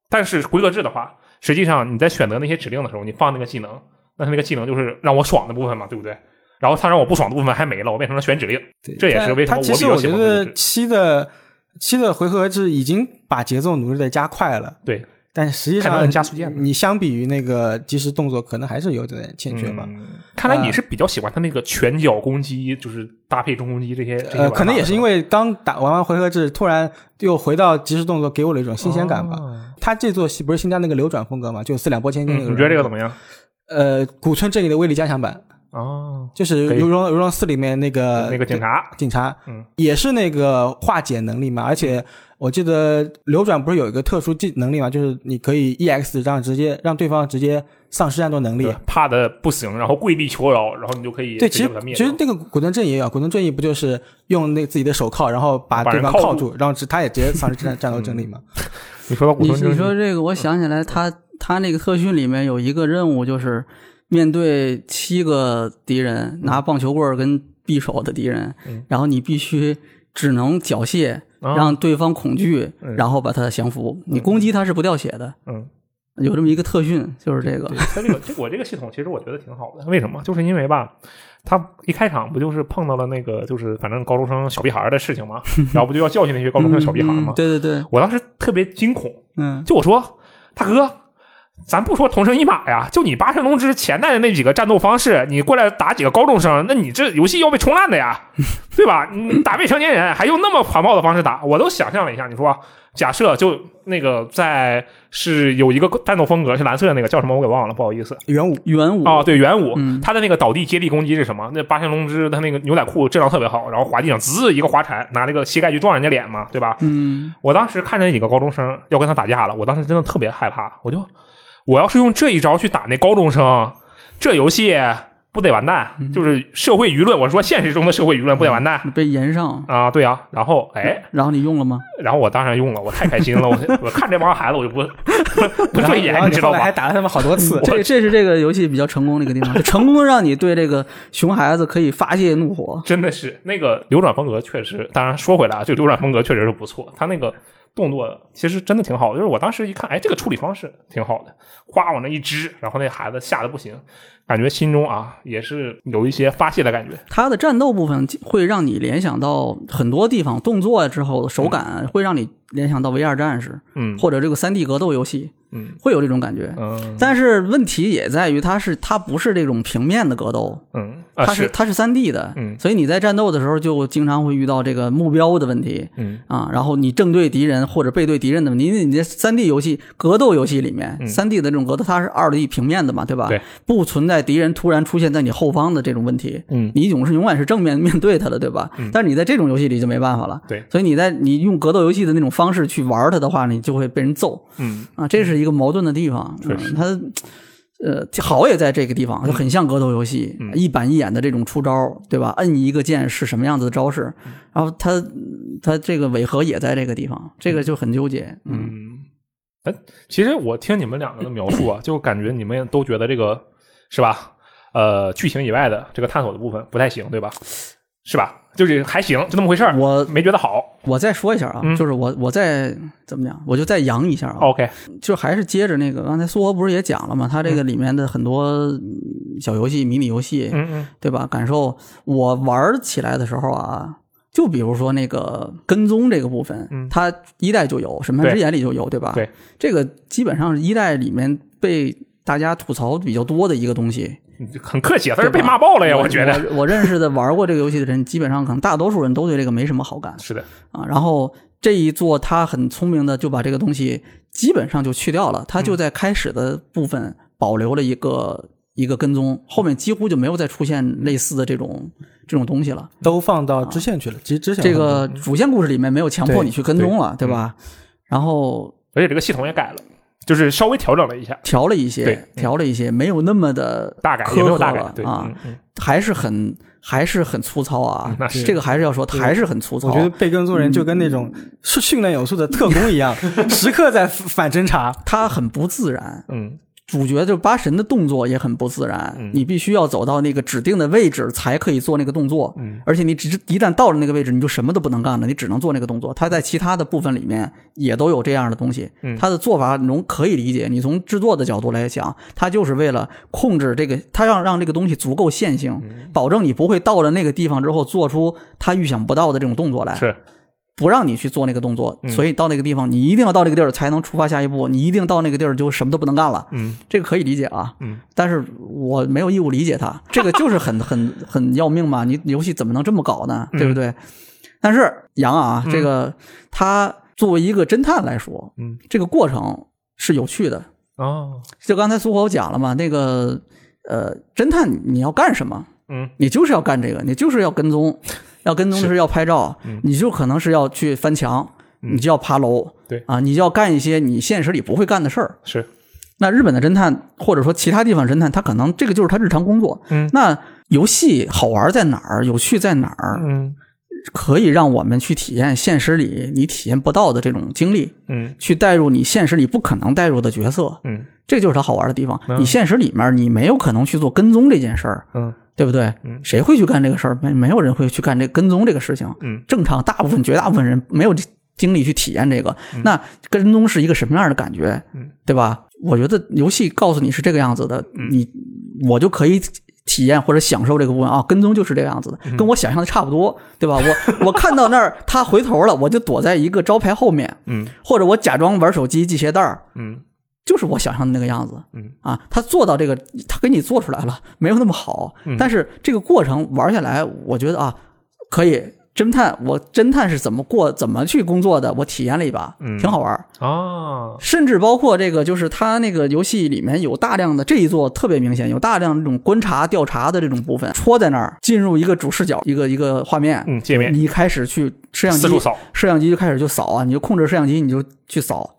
Speaker 1: 但是回合制的话，实际上你在选择那些指令的时候，你放那个技能，那它那个技能就是让我爽的部分嘛，对不对？然后它让我不爽的部分还没了，我变成了选指令。
Speaker 2: 对
Speaker 1: 这也是为什么我比较
Speaker 2: 其实我觉得七的七的回合制已经把节奏努力的加快了，
Speaker 1: 对，
Speaker 2: 但实际上
Speaker 1: 加速键
Speaker 2: 你相比于那个即时动作，可能还是有点欠缺吧。
Speaker 1: 嗯看来你是比较喜欢他那个拳脚攻击，就是搭配重攻击这些。这些
Speaker 2: 呃，可能也是因为刚打玩完回合制，突然又回到即时动作，给我了一种新鲜感吧。
Speaker 1: 哦
Speaker 2: 他这座戏不是新加那个流转风格嘛，就四两拨千斤那个、
Speaker 1: 嗯你觉得这个怎？么样？
Speaker 2: 呃，古村正义的威力加强版，
Speaker 1: 哦，
Speaker 2: 就是
Speaker 1: 可以《
Speaker 2: 如龙如龙四》里面那个
Speaker 1: 那个警察，
Speaker 2: 警察，
Speaker 1: 嗯，
Speaker 2: 也是那个化解能力嘛，而且我记得流转不是有一个特殊技能力嘛，就是你可以 EX 让直接让对方直接丧失战斗能力。
Speaker 1: 怕的不行，然后跪地求饶，然后你就可以
Speaker 2: 对，其实其实那个古登正义也有，古登正义不就是用那自己的手铐，然后把对方铐住，然后直他也直接丧失战战斗能力嘛？
Speaker 1: 你说到古
Speaker 3: 你
Speaker 1: 村正义，
Speaker 3: 你说这个，我想起来他，他那个特训里面有一个任务，就是面对七个敌人，拿棒球棍儿跟匕首的敌人，
Speaker 1: 嗯
Speaker 3: 然后你必须只能缴械，
Speaker 1: 啊
Speaker 3: 让对方恐惧，
Speaker 1: 嗯
Speaker 3: 然后把他降服。你攻击他是不掉血的，
Speaker 1: 嗯，
Speaker 3: 有这么一个特训，就是这个
Speaker 1: 对，。它这个这个我这个系统其实我觉得挺好的，为什么？就是因为吧，他一开场不就是碰到了那个就是反正高中生小屁孩的事情吗？然后不就要教训那些高中生小屁孩儿吗
Speaker 3: 嗯？对对对，
Speaker 1: 我当时特别惊恐，
Speaker 3: 嗯，
Speaker 1: 就我说大哥。咱不说同生一马呀，就你八神龙之前代的那几个战斗方式，你过来打几个高中生，那你这游戏要被冲烂的呀，对吧？你打未成年人还用那么狂暴的方式打，我都想象了一下。你说，假设就那个在是有一个战斗风格是蓝色的那个叫什么我给忘了，不好意思。
Speaker 2: 元武
Speaker 3: 元武
Speaker 1: 哦，对，元武，
Speaker 3: 嗯
Speaker 1: 他的那个倒地接力攻击是什么？那八神龙之他那个牛仔裤质量特别好，然后滑地上滋一个滑铲，拿那个膝盖去撞人家脸嘛，对吧？
Speaker 3: 嗯，
Speaker 1: 我当时看着那几个高中生要跟他打架了，我当时真的特别害怕，我就我要是用这一招去打那高中生，这游戏不得完蛋？就是社会舆论，我说现实中的社会舆论不得完蛋
Speaker 3: 被延上，
Speaker 1: 啊？对啊，然后哎，
Speaker 3: 然后你用了吗？
Speaker 1: 然后我当然用了，我太开心了，我 我看这帮孩子我就不 不顺眼，你知道吧
Speaker 2: 还？打了他们好多次。
Speaker 3: 这这是这个游戏比较成功的一个地方，就 成功让你对这个熊孩子可以发泄怒火。
Speaker 1: 真的是那个流转风格确实，当然说回来啊，这个流转风格确实是不错，他那个动作其实真的挺好的。就是我当时一看，哎，这个处理方式挺好的，哗往那一支，然后那孩子吓得不行，感觉心中啊也是有一些发泄的感觉。
Speaker 3: 他的战斗部分会让你联想到很多地方，动作之后的手感会让你联想到 VR 战士
Speaker 1: 嗯
Speaker 3: 或者这个三 D 格斗游戏，
Speaker 1: 嗯。
Speaker 3: 会有这种感觉。
Speaker 1: 嗯。
Speaker 3: 但是问题也在于，它是它不是这种平面的格斗，
Speaker 1: 嗯。啊
Speaker 3: 它是它是三 D 的，
Speaker 1: 嗯。
Speaker 3: 所以你在战斗的时候就经常会遇到这个目标的问题。
Speaker 1: 嗯。
Speaker 3: 啊，然后你正对敌人或者背对敌人的问题，因为你在三 D 游戏格斗游戏里面，三 D 的这种格斗它是二 D 平面的嘛，对吧？
Speaker 1: 嗯对，
Speaker 3: 不存在敌人突然出现在你后方的这种问题。
Speaker 1: 嗯。
Speaker 3: 你总是永远是正面面对他的，对吧？嗯。但是你在这种游戏里就没办法了。
Speaker 1: 对。
Speaker 3: 所以你在你用格斗游戏的那种方式去玩它的话，你就会被人揍。
Speaker 1: 嗯。
Speaker 3: 啊，这是一个矛盾的地方。
Speaker 1: 确实
Speaker 3: 嗯、它。呃，好也在这个地方，就很像格斗游戏，
Speaker 1: 嗯
Speaker 3: 一板一眼的这种出招，对吧？摁一个键是什么样子的招式，
Speaker 1: 嗯
Speaker 3: 然后它它这个违和也在这个地方，这个就很纠结。嗯，
Speaker 1: 嗯。哎，其实我听你们两个的描述啊，就感觉你们都觉得这个是吧？呃，剧情以外的这个探索的部分不太行，对吧？是吧？就是还行，就那么回事儿。
Speaker 3: 我
Speaker 1: 没觉得好。
Speaker 3: 我再说一下啊，
Speaker 1: 嗯
Speaker 3: 就是我我再怎么讲，我就再扬一下啊
Speaker 1: ，OK，
Speaker 3: 就还是接着那个，刚才苏荷不是也讲了嘛？他这个里面的很多嗯小游戏、迷你游戏，
Speaker 1: 嗯嗯
Speaker 3: 对吧？感受我玩起来的时候啊，就比如说那个跟踪这个部分，
Speaker 1: 嗯
Speaker 3: 它一代就有，《审判之眼》里就有，对吧？
Speaker 1: 对，
Speaker 3: 这个基本上是一代里面被大家吐槽比较多的一个东西。
Speaker 1: 很客气，他是被骂爆了呀，
Speaker 3: 我
Speaker 1: 觉得。
Speaker 3: 我我认识的玩过这个游戏的人，基本上可能大多数人都对这个没什么好感
Speaker 1: 是的，
Speaker 3: 啊。然后这一做，他很聪明的就把这个东西基本上就去掉了，他就在开始的部分保留了一个。一个跟踪，后面几乎就没有再出现类似的这种这种东西了。
Speaker 2: 都放到支线去了。其实支线
Speaker 3: 这个主线故事里面没有强迫你去跟踪了，对吧？然后
Speaker 1: 而且这个系统也改了，就是稍微调整了一下，
Speaker 3: 调了一些
Speaker 1: 对，嗯
Speaker 3: 调了一些，没有那么的
Speaker 1: 大改也没有大
Speaker 3: 苛刻
Speaker 1: 对
Speaker 3: 啊
Speaker 1: 嗯，嗯
Speaker 3: 还是很还是很粗糙啊
Speaker 1: 嗯。那是
Speaker 3: 这个还是要说，还是很粗糙。
Speaker 2: 我觉得被跟踪人就跟那种训训练有素的特工一样，时刻在反侦查。
Speaker 3: 他很不自然。
Speaker 1: 嗯
Speaker 3: 主角就八神的动作也很不自然，
Speaker 1: 嗯
Speaker 3: 你必须要走到那个指定的位置才可以做那个动作，
Speaker 1: 嗯
Speaker 3: 而且你只一旦到了那个位置，你就什么都不能干了，你只能做那个动作。他在其他的部分里面也都有这样的东西，他的做法能可以理解。你从制作的角度来讲，他就是为了控制这个，他要让这个东西足够线性，
Speaker 1: 嗯
Speaker 3: 保证你不会到了那个地方之后做出他预想不到的这种动作来。
Speaker 1: 是
Speaker 3: 不让你去做那个动作，
Speaker 1: 嗯
Speaker 3: 所以到那个地方，你一定要到那个地儿才能出发下一步，你一定到那个地儿就什么都不能干了。
Speaker 1: 嗯
Speaker 3: 这个可以理解啊，
Speaker 1: 嗯，
Speaker 3: 但是我没有义务理解他，这个就是很很很要命嘛，你游戏怎么能这么搞呢？对不对？但是杨啊，
Speaker 1: 嗯
Speaker 3: 这个他作为一个侦探来说，
Speaker 1: 嗯
Speaker 3: 这个过程是有趣的。
Speaker 1: 哦
Speaker 3: 就刚才苏火讲了嘛，那个呃，侦探你要干什么？
Speaker 1: 嗯
Speaker 3: 你就是要干这个，你就是要跟踪，要跟踪的是要拍照，
Speaker 1: 嗯
Speaker 3: 你就可能是要去翻墙，
Speaker 1: 嗯
Speaker 3: 你就要爬楼，
Speaker 1: 对
Speaker 3: 啊，你就要干一些你现实里不会干的事儿。
Speaker 1: 是
Speaker 3: 那日本的侦探或者说其他地方侦探，他可能这个就是他日常工作。
Speaker 1: 嗯
Speaker 3: 那游戏好玩在哪儿？有趣在哪儿？
Speaker 1: 嗯
Speaker 3: 可以让我们去体验现实里你体验不到的这种经历，
Speaker 1: 嗯
Speaker 3: 去带入你现实里不可能带入的角色，
Speaker 1: 嗯
Speaker 3: 这就是它好玩的地方。
Speaker 1: 嗯
Speaker 3: 你现实里面你没有可能去做跟踪这件事儿，
Speaker 1: 嗯
Speaker 3: 对不对？
Speaker 1: 嗯
Speaker 3: 谁会去干这个事儿？没没有人会去干这跟踪这个事情。
Speaker 1: 嗯
Speaker 3: 正常大部分绝大部分人没有精力去体验这个。那跟踪是一个什么样的感觉？
Speaker 1: 嗯，
Speaker 3: 对吧？我觉得游戏告诉你是这个样子的，
Speaker 1: 嗯
Speaker 3: 你我就可以。体验或者享受这个部分啊，跟踪就是这个样子的，
Speaker 1: 嗯
Speaker 3: 跟我想象的差不多，对吧？我 我看到那儿他回头了，我就躲在一个招牌后面，
Speaker 1: 嗯
Speaker 3: 或者我假装玩手机系鞋带儿，
Speaker 1: 嗯
Speaker 3: 就是我想象的那个样子。
Speaker 1: 嗯
Speaker 3: 啊，他做到这个，他给你做出来了，没有那么好，
Speaker 1: 嗯
Speaker 3: 但是这个过程玩下来，我觉得啊，可以。侦探，我侦探是怎么过、怎么去工作的，我体验了一把，
Speaker 1: 嗯。
Speaker 3: 挺好玩儿。
Speaker 1: 啊。
Speaker 3: 甚至包括这个，就是他那个游戏里面有大量的这一座特别明显，有大量这种观察、调查的这种部分，戳在那儿，进入一个主视角，一个一个画面，
Speaker 1: 嗯界面。
Speaker 3: 你开始去摄像机
Speaker 1: 扫。
Speaker 3: 摄像机就开始就扫啊，你就控制摄像机，你就去扫，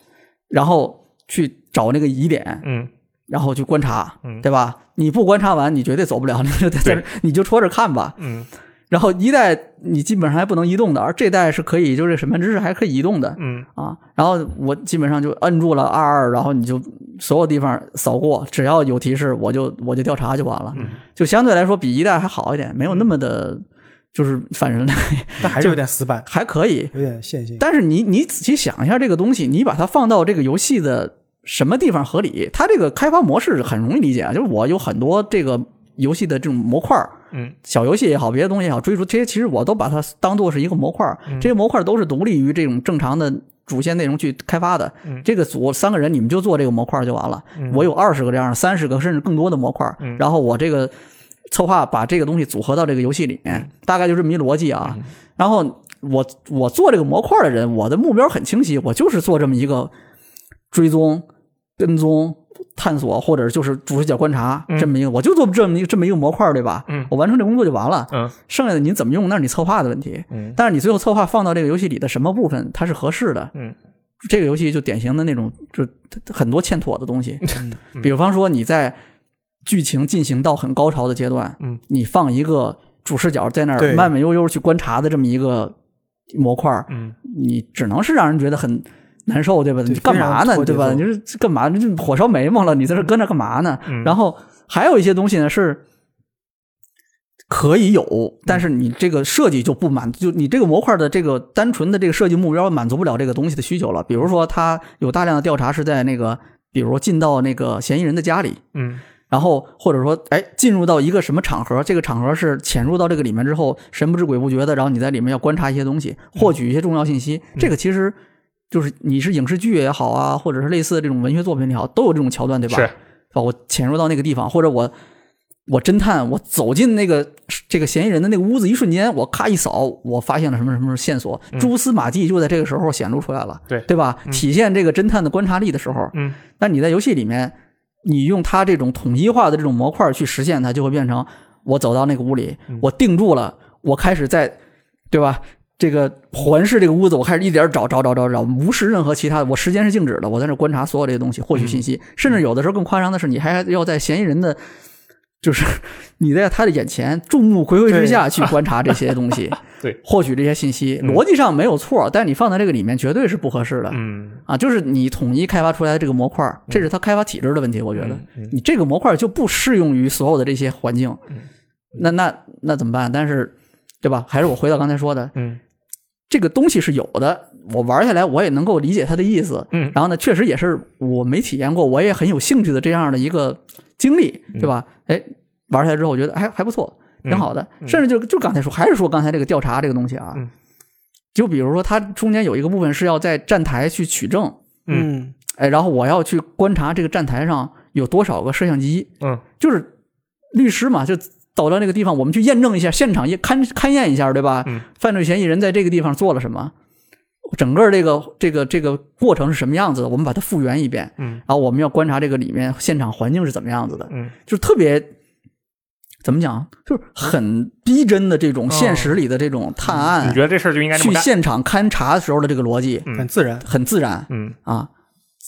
Speaker 3: 然后去找那个疑点，
Speaker 1: 嗯。
Speaker 3: 然后去观察，
Speaker 1: 嗯。
Speaker 3: 对吧？你不观察完，你绝对走不了，你就在这儿，你就戳着看吧。
Speaker 1: 嗯
Speaker 3: 然后一代你基本上还不能移动的，而这代是可以，就是审判知识还可以移动的
Speaker 1: 嗯
Speaker 3: 啊。然后我基本上就摁住了二二，然后你就所有地方扫过，只要有提示，我就我就调查就完了。
Speaker 1: 嗯
Speaker 3: 就相对来说比一代还好一点，没有那么的，就是反人类，
Speaker 2: 但还是 有点死板，
Speaker 3: 还可以。
Speaker 2: 有点线性。
Speaker 3: 但是你你仔细想一下这个东西，你把它放到这个游戏的什么地方合理？它这个开发模式很容易理解啊，就是我有很多这个游戏的这种模块儿
Speaker 1: 嗯
Speaker 3: 小游戏也好，别的东西也好，追逐这些其实我都把它当做是一个模块这些模块儿都是独立于这种正常的主线内容去开发的。
Speaker 1: 嗯
Speaker 3: 这个组三个人你们就做这个模块儿就完了。
Speaker 1: 嗯
Speaker 3: 我有二十个这样、三十个甚至更多的模块然后我这个策划把这个东西组合到这个游戏里面，
Speaker 1: 嗯
Speaker 3: 大概就这么一逻辑啊。然后我我做这个模块儿的人，我的目标很清晰，我就是做这么一个追踪、跟踪。探索或者就是主视角观察
Speaker 1: 嗯
Speaker 3: 这么一个，我就做这么一个这么一个模块，对吧？
Speaker 1: 嗯
Speaker 3: 我完成这工作就完了。
Speaker 1: 嗯
Speaker 3: 剩下的你怎么用，那是你策划的问题。
Speaker 1: 嗯
Speaker 3: 但是你最后策划放到这个游戏里的什么部分，它是合适的。
Speaker 1: 嗯
Speaker 3: 这个游戏就典型的那种，就很多欠妥的东西。
Speaker 1: 嗯
Speaker 3: 比方说你在剧情进行到很高潮的阶段，
Speaker 1: 嗯，
Speaker 3: 你放一个主视角在那儿慢慢悠悠去观察的这么一个模块，
Speaker 1: 嗯
Speaker 3: 你只能是让人觉得很难受，对吧？你干嘛呢？对吧？你是干嘛？你这火烧眉毛了，你在这搁那干嘛呢？
Speaker 1: 嗯
Speaker 3: 然后还有一些东西呢是可以有，但是你这个设计就不满，就你这个模块的这个单纯的这个设计目标满足不了这个东西的需求了。比如说，它有大量的调查是在那个，比如进到那个嫌疑人的家里，
Speaker 1: 嗯
Speaker 3: 然后或者说，哎，进入到一个什么场合，这个场合是潜入到这个里面之后，神不知鬼不觉的，然后你在里面要观察一些东西，获取一些重要信息。这个其实就是你是影视剧也好啊，或者是类似的这种文学作品也好，都有这种桥段，对吧？
Speaker 1: 是
Speaker 3: 吧？我潜入到那个地方，或者我我侦探，我走进那个这个嫌疑人的那个屋子，一瞬间，我咔一扫，我发现了什么什么线索，蛛丝马迹就在这个时候显露出来了，
Speaker 1: 对
Speaker 3: 对吧？体现这个侦探的观察力的时候，
Speaker 1: 嗯
Speaker 3: 但你在游戏里面，你用它这种统一化的这种模块去实现它，就会变成我走到那个屋里，我定住了，我开始在，对吧？这个环视这个屋子，我开始一点找找找找找，无视任何其他的，我时间是静止的，我在那观察所有这些东西，获取信息，甚至有的时候更夸张的是，你还要在嫌疑人的，就是 你在他的眼前众目睽睽之下去观察这些东西，
Speaker 1: 对，
Speaker 3: 获取这些信息，逻辑上没有错，但你放在这个里面绝对是不合适的。
Speaker 1: 嗯。
Speaker 3: 啊，就是你统一开发出来的这个模块，这是它开发体制的问题。我觉得。你这个模块就不适用于所有的这些环境，那那那怎么办？但是，对吧？还是我回到刚才说的，
Speaker 1: 嗯
Speaker 3: 这个东西是有的，我玩下来我也能够理解它的意思。
Speaker 1: 嗯
Speaker 3: 然后呢，确实也是我没体验过，我也很有兴趣的这样的一个经历，对吧？哎，玩下来之后，我觉得还还不错，挺好的。甚至就就刚才说，还是说刚才这个调查这个东西啊，
Speaker 1: 嗯
Speaker 3: 就比如说它中间有一个部分是要在站台去取证。
Speaker 2: 嗯
Speaker 3: 哎，然后我要去观察这个站台上有多少个摄像机，
Speaker 1: 嗯
Speaker 3: 就是律师嘛，就走到那个地方，我们去验证一下现场，也勘勘验一下，对吧？
Speaker 1: 嗯
Speaker 3: 犯罪嫌疑人在这个地方做了什么，整个这个这个这个过程是什么样子的，我们把它复原一遍，
Speaker 1: 嗯
Speaker 3: 然后我们要观察这个里面现场环境是怎么样子的，
Speaker 1: 嗯
Speaker 3: 就是特别。怎么讲？就是很逼真的这种现实里的这种探案，
Speaker 1: 哦你觉得这事儿就应该？
Speaker 3: 去现场勘查时候的这个逻辑，
Speaker 1: 嗯
Speaker 2: 很自然。
Speaker 3: 很自然
Speaker 1: 嗯
Speaker 3: 啊。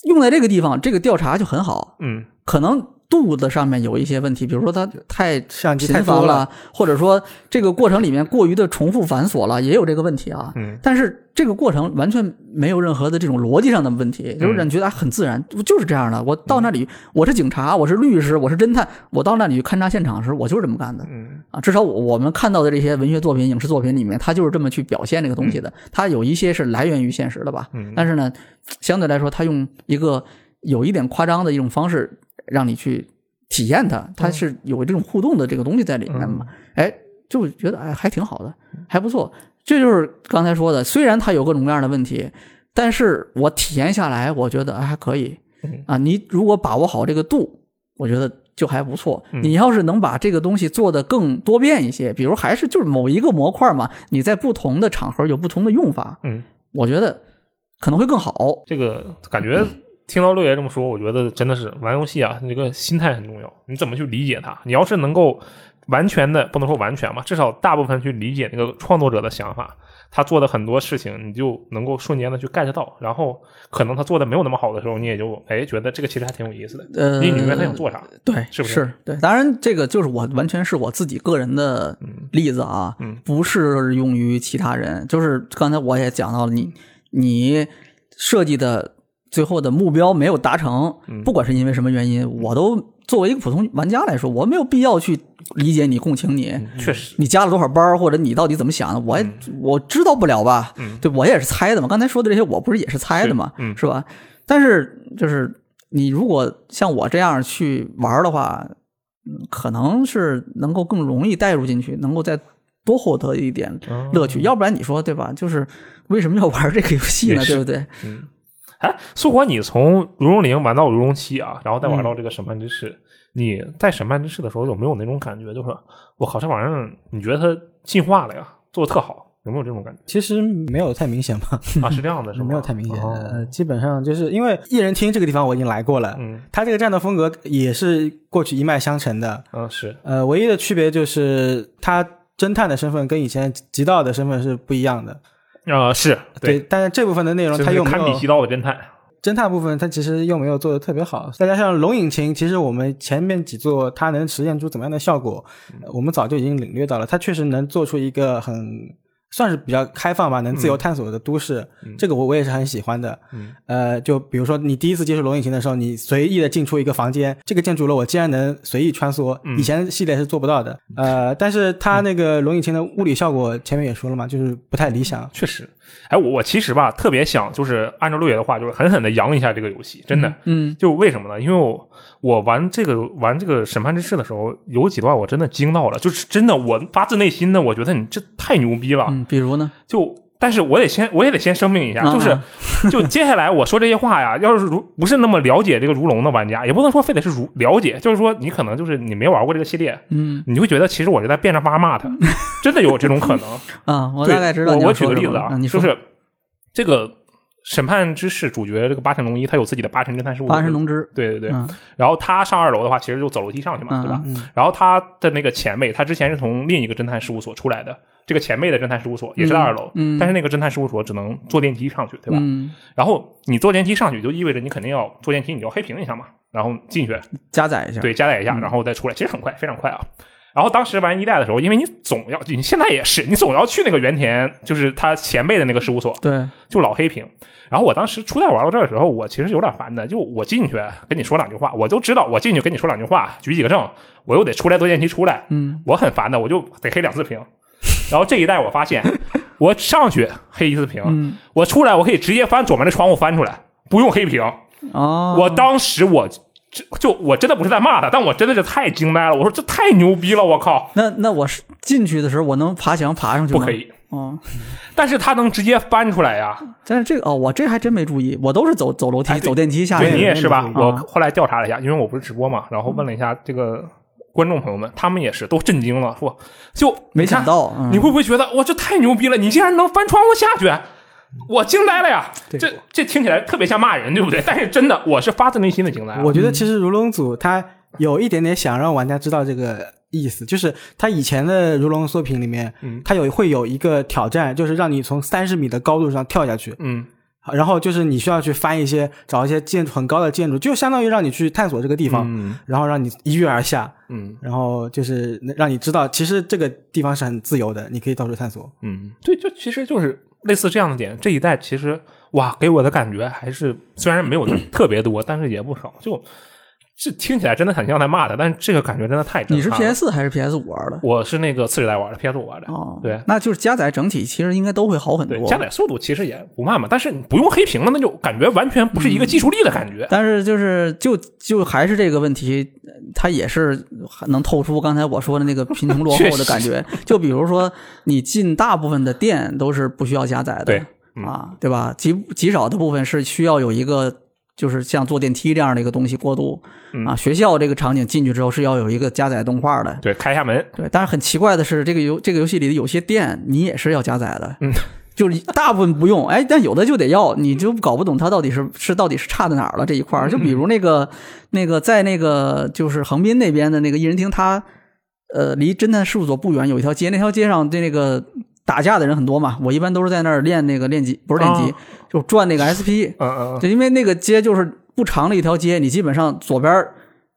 Speaker 3: 用在这个地方，这个调查就很好。
Speaker 1: 嗯
Speaker 3: 可能度子上面有一些问题，比如说他太频繁
Speaker 2: 了
Speaker 3: 了，或者说这个过程里面过于的重复繁琐了，也有这个问题啊。
Speaker 1: 嗯
Speaker 3: 但是这个过程完全没有任何的这种逻辑上的问题，就是让你觉得啊很自然，就是这样的。我到那里，我是警察，我是律师，我是侦探，我到那里去勘察现场时，我就是这么干的。
Speaker 1: 嗯
Speaker 3: 啊，至少我我们看到的这些文学作品、影视作品里面，他就是这么去表现这个东西的。他有一些是来源于现实的吧，
Speaker 1: 嗯
Speaker 3: 但是呢，相对来说，他用一个有一点夸张的一种方式让你去体验它，它是有这种互动的这个东西在里面嘛。哎，就觉得哎还挺好的，还不错。这就是刚才说的，虽然它有各种各样的问题，但是我体验下来，我觉得哎还可以
Speaker 1: 嗯
Speaker 3: 啊。你如果把握好这个度，我觉得就还不错。
Speaker 1: 嗯
Speaker 3: 你要是能把这个东西做得更多变一些，比如还是就是某一个模块嘛，你在不同的场合有不同的用法，
Speaker 1: 嗯，
Speaker 3: 我觉得可能会更好。
Speaker 1: 这个感觉听到六爷这么说，我觉得真的是玩游戏啊，这个心态很重要。你怎么去理解它？你要是能够完全的，不能说完全吧，至少大部分去理解那个创作者的想法，他做的很多事情，你就能够瞬间的去 get 到。然后可能他做的没有那么好的时候，你也就哎觉得这个其实还挺有意思的。
Speaker 3: 呃，
Speaker 1: 你明白他想做啥？
Speaker 3: 对，
Speaker 1: 是不是
Speaker 3: 是对，当然这个就是我完全是我自己个人的例子啊，
Speaker 1: 嗯
Speaker 3: 不适用于其他人。就是刚才我也讲到了，你你设计的最后的目标没有达成，
Speaker 1: 嗯
Speaker 3: 不管是因为什么原因，我都作为一个普通玩家来说，我没有必要去理解你、共情你。
Speaker 1: 确实，
Speaker 3: 你加了多少班，或者你到底怎么想的，我也、我知道不了吧？
Speaker 1: 嗯
Speaker 3: 对我也是猜的嘛。刚才说的这些，我不是也是猜的嘛？
Speaker 1: 是
Speaker 3: 吧？但是就是你如果像我这样去玩的话，嗯可能是能够更容易带入进去，能够再多获得一点乐趣。要不然你说对吧？就是为什么要玩这个游戏呢？对不对？
Speaker 1: 嗯。哎，苏火，你从如龙零玩到如龙七啊，然后再玩到这个审判之士，你在审判之士的时候有没有那种感觉，就是我靠，这玩意儿你觉得它进化了呀，做的特好，有没有这种感觉
Speaker 2: 其实没有太明显吧，
Speaker 1: 啊？是这样的，是吗？
Speaker 2: 没有太明显。
Speaker 1: 哦
Speaker 2: 呃，基本上就是因为一人厅这个地方我已经来过了，
Speaker 1: 嗯
Speaker 2: 它这个战斗风格也是过去一脉相承的。
Speaker 1: 嗯，是，
Speaker 2: 呃，唯一的区别就是他侦探的身份跟以前极道的身份是不一样的。
Speaker 1: 呃，是
Speaker 2: 对，，但是这部分的内容他又没有
Speaker 1: 堪比西刀的侦探，
Speaker 2: 侦探部分，它其实又没有做的特别好。再加上龙引擎，其实我们前面几座它能实现出怎么样的效果，呃我们早就已经领略到了。它确实能做出一个很算是比较开放吧，能自由探索的都市，
Speaker 1: 嗯
Speaker 2: 这个我我也是很喜欢的。
Speaker 1: 嗯
Speaker 2: 呃，就比如说你第一次接触龙引擎的时候，你随意的进出一个房间，这个建筑楼我竟然能随意穿梭，
Speaker 1: 嗯
Speaker 2: 以前系列是做不到的。呃，但是它那个龙引擎的物理效果前面也说了嘛，就是不太理想。
Speaker 1: 确实，哎，我我其实吧特别想就是按照六爷的话，就是狠狠的扬一下这个游戏，真的。
Speaker 3: 嗯
Speaker 1: 就为什么呢？因为我我玩这个玩这个审判之誓的时候，有几段我真的惊到了，就是真的我发自内心的，我觉得你这太牛逼了。
Speaker 3: 嗯，比如呢？
Speaker 1: 就但是我得先我也得先声明一下，
Speaker 3: 啊
Speaker 1: 就是就接下来我说这些话呀，要是如不是那么了解这个如龙的玩家，也不能说非得是如了解，就是说你可能就是你没玩过这个系列，
Speaker 3: 嗯
Speaker 1: 你会觉得其实我是在变着法骂他，真的有这种可能。
Speaker 3: 啊，我
Speaker 1: 对
Speaker 3: 大概知道
Speaker 1: 我我举。个例子啊，就是这个审判之士主角这个八神龙一，他有自己的八神侦探事务所。
Speaker 3: 八神龙之，
Speaker 1: 对对对，
Speaker 3: 嗯
Speaker 1: 然后他上二楼的话，其实就走楼梯上去嘛，
Speaker 3: 嗯
Speaker 1: 对吧？
Speaker 2: 嗯
Speaker 1: 然后他的那个前辈，他之前是从另一个侦探事务所出来的，这个前辈的侦探事务所也是在二楼，但是那个侦探事务所只能坐电梯上去，对吧？
Speaker 3: 嗯，
Speaker 1: 然后你坐电梯上去，就意味着你肯定要坐电梯，你要黑屏一下嘛，然后进去，
Speaker 3: 加载一下。
Speaker 1: 对，加载一下，
Speaker 3: 嗯
Speaker 1: 然后再出来，其实很快，非常快啊。然后当时玩一代的时候，因为你总要，你现在也是，你总要去那个原田，就是他前辈的那个事务所，
Speaker 3: 对，
Speaker 1: 就老黑屏。然后我当时初代玩到这儿的时候，我其实有点烦的，就我进去跟你说两句话，我都知道我进去跟你说两句话，举几个证，我又得出来坐电梯出来，
Speaker 3: 嗯
Speaker 1: 我很烦的，我就得黑两次屏。然后这一代我发现，我上去黑一次屏，
Speaker 3: 嗯
Speaker 1: 我出来我可以直接翻左面的窗户翻出来，不用黑屏。
Speaker 3: 哦，
Speaker 1: 我当时我就就我真的不是在骂他，但我真的是太惊呆了。我说这太牛逼了，我靠，
Speaker 3: 那那我是进去的时候，我能爬墙爬上去吗？
Speaker 1: 不可。以。
Speaker 3: 哦，
Speaker 1: 但是他能直接翻出来呀，
Speaker 3: 但是这个哦，我这还真没注意，我都是走走楼梯、
Speaker 1: 哎
Speaker 3: 走电梯下
Speaker 1: 对
Speaker 3: 去的。
Speaker 1: 你也是吧？
Speaker 2: 嗯
Speaker 1: 我后来调查了一下，因为我不是直播嘛，然后问了一下这个观众朋友们，他们也是都震惊了，说就
Speaker 3: 没想，到，嗯
Speaker 1: 你会不会觉得哇这太牛逼了？你竟然能翻窗户下去？我惊呆了呀！这这听起来特别像骂人，对不对？但是真的，我是发自内心的惊呆。
Speaker 2: 我觉得其实如龙组它有一点点想让玩家知道这个意思，就是它以前的如龙作品里面，
Speaker 1: 嗯。
Speaker 2: 它有会有一个挑战，就是让你从三十米的高度上跳下去，
Speaker 1: 嗯。
Speaker 2: 然后就是你需要去翻一些找一些建筑很高的建筑，就相当于让你去探索这个地方，
Speaker 1: 嗯。
Speaker 2: 然后让你一跃而下，
Speaker 1: 嗯。
Speaker 2: 然后就是让你知道其实这个地方是很自由的，你可以到处探索。
Speaker 1: 嗯，对，就其实就是类似这样的点。这一代其实哇，给我的感觉还是虽然没有特别多，但是也不少。就这听起来真的很像在骂他，但是这个感觉真的太了。
Speaker 3: 你是 PS 四还是 PS 五玩的？
Speaker 1: 我是那个次世代玩的，PS 五玩的。
Speaker 3: 哦，
Speaker 1: 对
Speaker 3: 那就是加载整体其实应该都会好很
Speaker 1: 对，
Speaker 3: 多。
Speaker 1: 加载速度其实也不慢嘛，但是你不用黑屏了，那就感觉完全不是一个技术力的感觉。
Speaker 3: 但是就是就就还是这个问题，呃它也是能透出刚才我说的那个贫穷 落后的感觉。就比如说，你进大部分的店都是不需要加载的，
Speaker 1: 对嗯
Speaker 3: 啊，对吧？极极少的部分是需要有一个，就是像坐电梯这样的一个东西过渡。
Speaker 1: 嗯
Speaker 3: 啊，学校这个场景进去之后是要有一个加载动画的。
Speaker 1: 对，开一下门，
Speaker 3: 对，但是很奇怪的是，这个游这个游戏里的有些店你也是要加载的，
Speaker 1: 嗯，
Speaker 3: 就是大部分不用，哎，但有的就得要，你就搞不懂它到底是是到底是差在哪儿了这一块儿。就比如那个那个在那个就是横滨那边的那个艺人厅，它呃离侦探事务所不远有一条街，那条街上对那个打架的人很多嘛，我一般都是在那儿练那个练级，不是练级，
Speaker 1: 哦
Speaker 3: 就转那个 SP，
Speaker 1: 嗯嗯嗯，
Speaker 3: 对，因为那个街就是不长的一条街，你基本上左边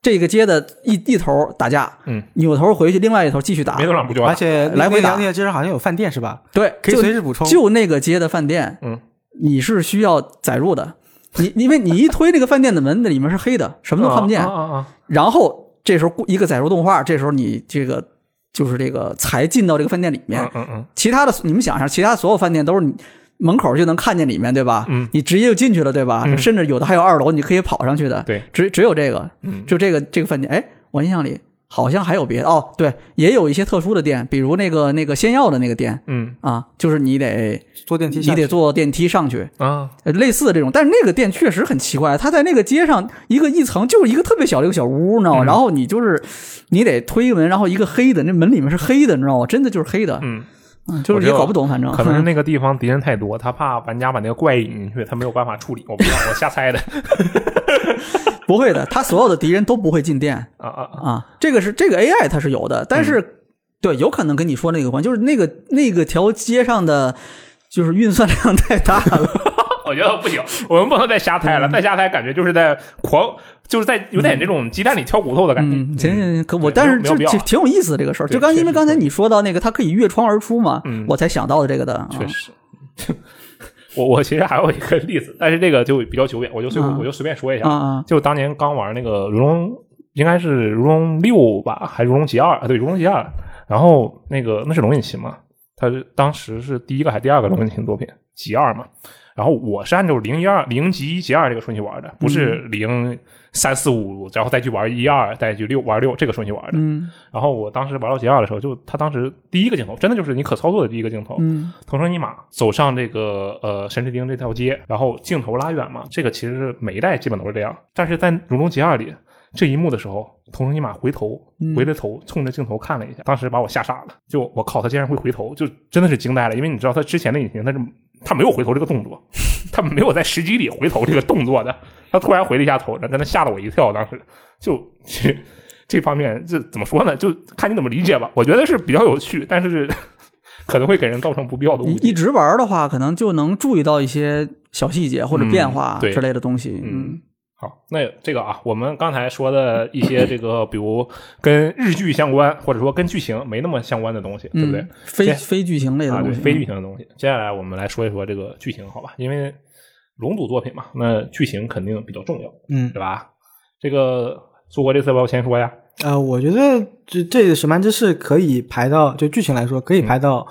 Speaker 3: 这个街的一一头打架，
Speaker 1: 嗯，
Speaker 3: 扭头回去另外一头继续打。
Speaker 1: 没，多长不就完？
Speaker 2: 而且
Speaker 3: 来回打。
Speaker 2: 那条街上好像有饭店是吧？
Speaker 3: 对，
Speaker 2: 可以
Speaker 3: 就
Speaker 2: 随时补充。
Speaker 3: 就那个街的饭店，
Speaker 1: 嗯，
Speaker 3: 你是需要载入的，你因为你一推那个饭店的门，那里面是黑的，什么都看不见，
Speaker 1: 啊啊啊啊。
Speaker 3: 然后这时候一个载入动画，这时候你这个就是这个才进到这个饭店里面，
Speaker 1: 嗯嗯嗯，
Speaker 3: 其他的你们想一下，其他所有饭店都是你门口就能看见里面，对吧？
Speaker 1: 嗯，
Speaker 3: 你直接就进去了，对吧？
Speaker 1: 嗯
Speaker 3: 甚至有的还有二楼，你可以跑上去的。
Speaker 1: 对，
Speaker 3: 只只有这个，
Speaker 1: 嗯
Speaker 3: 就这个这个饭店，哎，我印象里好像还有别的哦，对，也有一些特殊的店，比如那个那个仙药的那个店
Speaker 1: 嗯。
Speaker 3: 啊，就是你得
Speaker 2: 坐电梯
Speaker 3: 你得坐电梯上去，
Speaker 1: 啊，
Speaker 3: 呃类似的这种，但是那个店确实很奇怪，它在那个街上一个一层就是一个特别小的一个小屋，你知道吗？
Speaker 1: 嗯。
Speaker 3: 然后你就是你得推门，然后一个黑的，那门里面是黑的，你知道吗？真的就是黑的，
Speaker 1: 嗯，
Speaker 3: 嗯，就是也搞不懂，反正
Speaker 1: 可能是那个 地方敌人太多，他怕玩家把那个怪引进去，他没有办法处理。我不知道，我瞎 猜的。
Speaker 3: 不会的，他所有的敌人都不会进店
Speaker 1: 啊啊啊！
Speaker 3: 啊，这个是这个 AI 它是有的，但
Speaker 1: 嗯
Speaker 3: 是、对，有可能跟你说那个关，就是那个那个条街上的。就是运算量太大了，
Speaker 1: 我觉得不行，我们不能再瞎猜了，再瞎猜感觉就是在狂，就是在有点这种鸡蛋里挑骨头的感觉。
Speaker 3: 嗯，行行行，可我但是
Speaker 1: 没有必要
Speaker 3: 这挺挺有意思的这个事儿。就刚因为刚才你说到那个，它可以越窗而出嘛，
Speaker 1: 嗯
Speaker 3: 我才想到的这个的。啊
Speaker 1: 确实，我我其实还有一个例子，但是这个就比较久远，我就随、
Speaker 3: 啊
Speaker 1: 我就随便说一下。就当年刚玩那个《如龙》，应该是《如龙六》吧，还是《如龙极二》啊？对，《如龙极二》。然后那个那是龙引擎嘛，它是当时是第一个还是第二个龙引擎作品，极二嘛。然后我是按照零一二零级一级二这个顺序玩的，不是零三四五，然后再去玩一二，再去六玩六这个顺序玩的。
Speaker 3: 嗯
Speaker 1: 然后我当时玩到极二的时候，就他当时第一个镜头，真的就是你可操作的第一个镜头，
Speaker 3: 嗯
Speaker 1: 同生尼玛走上这个呃神之町这条街，然后镜头拉远嘛，这个其实是每一代基本都是这样。但是在《如龙极二》里这一幕的时候，同生尼玛回头
Speaker 3: 嗯
Speaker 1: 回着头冲着镜头看了一下，当时把我吓傻了。就我靠，他竟然会回头，就真的是惊呆了。因为你知道他之前的引擎，他是他没有回头这个动作，他没有在时机里回头这个动作的，他突然回了一下头，真的吓了我一跳。当时就这这方面这怎么说呢？就看你怎么理解吧。我觉得是比较有趣，但是 可能会给人造成不必要的误解。
Speaker 3: 一一直玩的话，可能就能注意到一些小细节或者变化之类的东西。
Speaker 1: 嗯，好，那这个啊，我们刚才说的一些这个，比如跟日剧相关，或者说跟剧情没那么相关的东西，对不对？
Speaker 3: 嗯，非非剧情类的
Speaker 1: 啊，对，
Speaker 3: 东西，
Speaker 1: 非剧情的东西。接下来我们来说一说这个剧情，好吧？因为龙组作品嘛，那剧情肯定比较重要，
Speaker 2: 嗯
Speaker 1: 对吧？这个苏国这次要不要先说呀？
Speaker 2: 呃，我觉得这这《审判之誓》可以排到，就剧情来说，可以排到、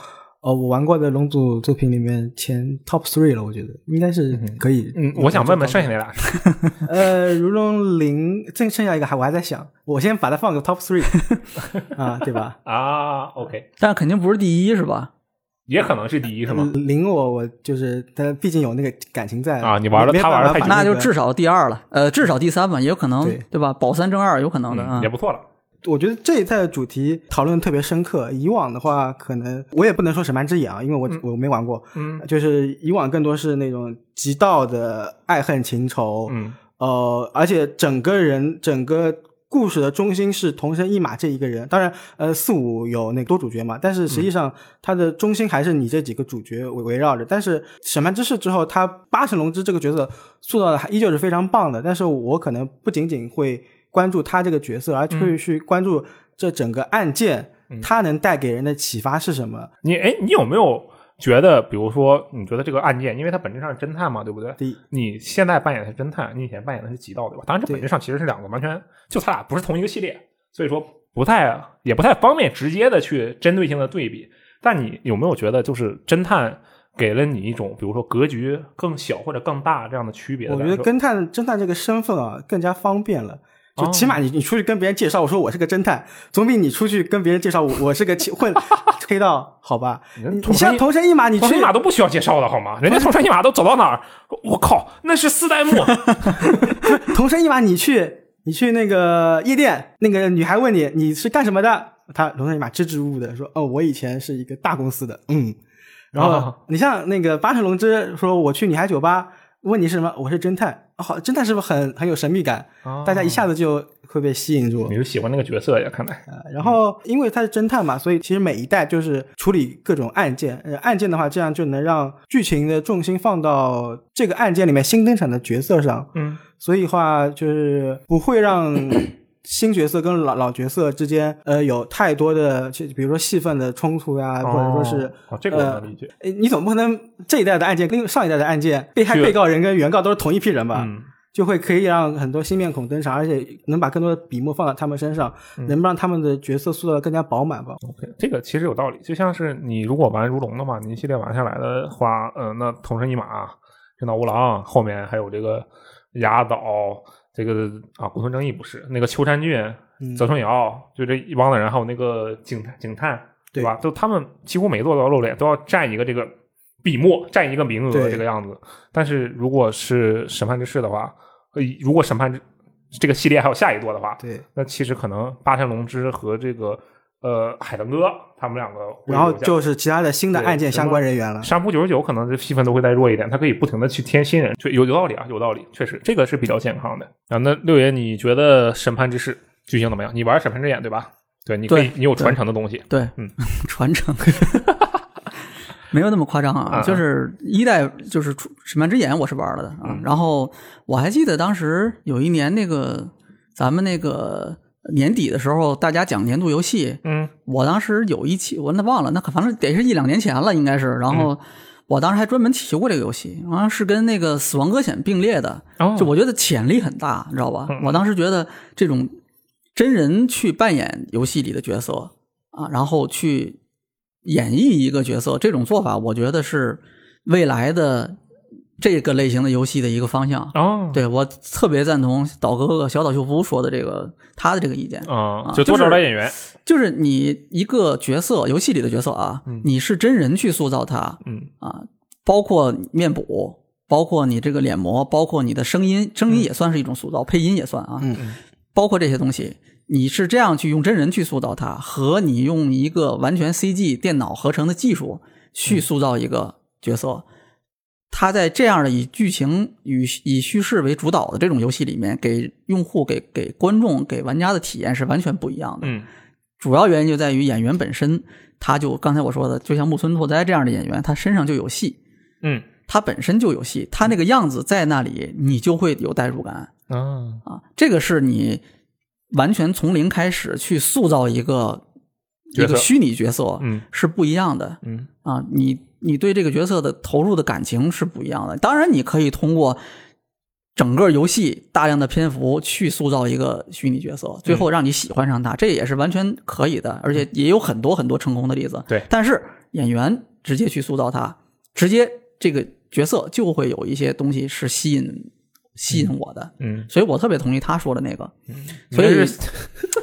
Speaker 2: 呃我玩过的龙组作品里面前 top three 了。我觉得应该是可以。
Speaker 1: 嗯，我想问问剩下那俩是，
Speaker 2: 呃，如龙零，剩剩下一个还我还在想，我先把它放个 top three 啊，对吧？
Speaker 1: 啊，OK，
Speaker 3: 但肯定不是第一，是吧？
Speaker 1: 也可能是第一是吗？
Speaker 2: 零我我就是，但毕竟有那个感情在
Speaker 1: 啊你玩了他玩了
Speaker 3: 那就至少第二了，呃，至少第三吧，也有可能，
Speaker 2: 对
Speaker 3: 对吧？保三争二有可能的啊
Speaker 1: 嗯，也。不错了。
Speaker 2: 我觉得这一代的主题讨论特别深刻。以往的话，可能我也不能说审判之眼啊，因为我、我没玩过。
Speaker 1: 嗯
Speaker 2: 就是以往更多是那种极道的爱恨情仇，
Speaker 1: 嗯
Speaker 2: 呃，而且整个人整个故事的中心是同生一马这一个人。当然，呃，四五有那个多主角嘛，但是实际上它的中心还是你这几个主角围围绕着。但是审判之誓之后，他八神龙之这个角色塑造的还依旧是非常棒的。但是我可能不仅仅会关注他这个角色，而会去关注这整个案件，他能带给人的启发是什么。
Speaker 1: 你哎，你有没有觉得，比如说，你觉得这个案件，因为它本质上是侦探嘛，对不对？
Speaker 2: 第一，
Speaker 1: 你现在扮演的是侦探，你以前扮演的是极道，对吧？当然，这本质上其实是两个完全就他俩不是同一个系列，所以说不太也不太方便直接的去针对性的对比。但你有没有觉得，就是侦探给了你一种，比如说格局更小或者更大这样的区别的
Speaker 2: 我觉？得侦探侦探这个身份啊更加方便了。就
Speaker 1: 哦
Speaker 2: 起码你你出去跟别人介绍，我说我是个侦探，总比你出去跟别人介绍我我是个混 黑道好吧？你你像同生一马，你去
Speaker 1: 都不需要介绍的好吗？人家同生一马都走到哪儿，我靠，那是四代目，
Speaker 2: 同生一马，你去你去那个夜店，那个女孩问你你是干什么的，他同生一马支支吾吾的说，哦，我以前是一个大公司的，嗯。然后
Speaker 1: 哦
Speaker 2: 你像那个八神龙之说，我去女孩酒吧，问你是什么，我是侦探，好，侦探是不是很很有神秘感？大家一下子就会被吸引住。
Speaker 1: 你是喜欢那个角色呀？看来，
Speaker 2: 然后，因为他是侦探嘛，所以其实每一代就是处理各种案件。呃，案件的话，这样就能让剧情的重心放到这个案件里面新登场的角色上。
Speaker 1: 嗯，
Speaker 2: 所以话就是不会让新角色跟老老角色之间呃有太多的，就比如说戏份的冲突呀、或者说是
Speaker 1: 哦，这个我能理解。
Speaker 2: 呃，你总不可能这一代的案件跟上一代的案件，被害被告人跟原告都是同一批人吧？
Speaker 1: 嗯
Speaker 2: 就会可以让很多新面孔登场，而且能把更多的笔墨放到他们身上，
Speaker 1: 嗯
Speaker 2: 能让他们的角色塑造的更加饱满吧。
Speaker 1: OK，这个其实有道理，就像是你如果玩如龙的话，你一系列玩下来的话，嗯、那同生一马、天道无郎，后面还有这个雅岛，这个啊古村正义不是那个秋山俊、
Speaker 2: 嗯
Speaker 1: 泽村遥，就这一帮的人，还有那个警探警探，对
Speaker 2: 对
Speaker 1: 吧？就他们几乎每一座都要露脸，都要占一个这个笔墨，占一个名额这个样子。但是如果是审判之士的话，呃，如果审判之这个系列还有下一座的话，
Speaker 2: 对，
Speaker 1: 那其实可能八神龙之和这个呃海豚哥他们两个
Speaker 2: 然后就是其他的新的案件相关人员了。
Speaker 1: 山浦九十九可能这戏份都会再弱一点，他可以不停的去添新人，就有有道理啊，有道理，确实这个是比较健康的啊。那六爷，你觉得审判之誓剧情怎么样？你玩审判之眼对吧？对，你可以
Speaker 3: 对，
Speaker 1: 你有传承的东西。
Speaker 3: 对，
Speaker 1: 嗯，
Speaker 3: 传承。没有那么夸张啊，
Speaker 1: 啊
Speaker 3: 就是一代就是出《审判之眼》，我是玩了的啊。然后我还记得当时有一年那个咱们那个年底的时候，大家讲年度游戏，
Speaker 1: 嗯
Speaker 3: 我当时有一期我那忘了，那可反正得是一两年前了，应该是。然
Speaker 1: 嗯
Speaker 3: 后我当时还专门提过这个游戏，好像是跟那个《死亡搁浅》并列的，
Speaker 1: 哦
Speaker 3: 就我觉得潜力很大，你知道吧？我当时觉得这种真人去扮演游戏里的角色啊，然后去演绎一个角色，这种做法，我觉得是未来的这个类型的游戏的一个方向。
Speaker 1: 哦，
Speaker 3: 对我特别赞同岛哥哥小岛秀夫说的这个他的这个意见，
Speaker 1: 啊，
Speaker 3: 啊
Speaker 1: 就多
Speaker 3: 就是
Speaker 1: 找找演员，
Speaker 3: 就是你一个角色，游戏里的角色啊，你是真人去塑造他
Speaker 1: 嗯。
Speaker 3: 啊，包括面部，包括你这个脸模，包括你的声音，声音也算是一种塑造，配音也算啊，
Speaker 2: 嗯。
Speaker 3: 包括这些东西，你是这样去用真人去塑造它，和你用一个完全 CG 电脑合成的技术去塑造一个角色，它在这样的以剧情与以叙事为主导的这种游戏里面，给用户、给给观众、给玩家的体验是完全不一样的。
Speaker 1: 嗯
Speaker 3: 主要原因就在于演员本身，他就刚才我说的，就像木村拓哉这样的演员，他身上就有戏，
Speaker 1: 嗯
Speaker 3: 他本身就有戏，他那个样子在那里，你就会有代入感
Speaker 1: 啊
Speaker 3: 啊。这个是你完全从零开始去塑造一个一个虚拟角色，
Speaker 1: 嗯
Speaker 3: 是不一样的
Speaker 1: 嗯
Speaker 3: 啊。你你对这个角色的投入的感情是不一样的。当然，你可以通过整个游戏大量的篇幅去塑造一个虚拟角色，最后让你喜欢上他，这也是完全可以的，而且也有很多很多成功的例子。
Speaker 1: 对
Speaker 3: 但是演员直接去塑造他，直接这个角色就会有一些东西是吸引吸引我的，
Speaker 1: 嗯，
Speaker 3: 所以我特别同意他说的那个。
Speaker 1: 嗯
Speaker 3: 所以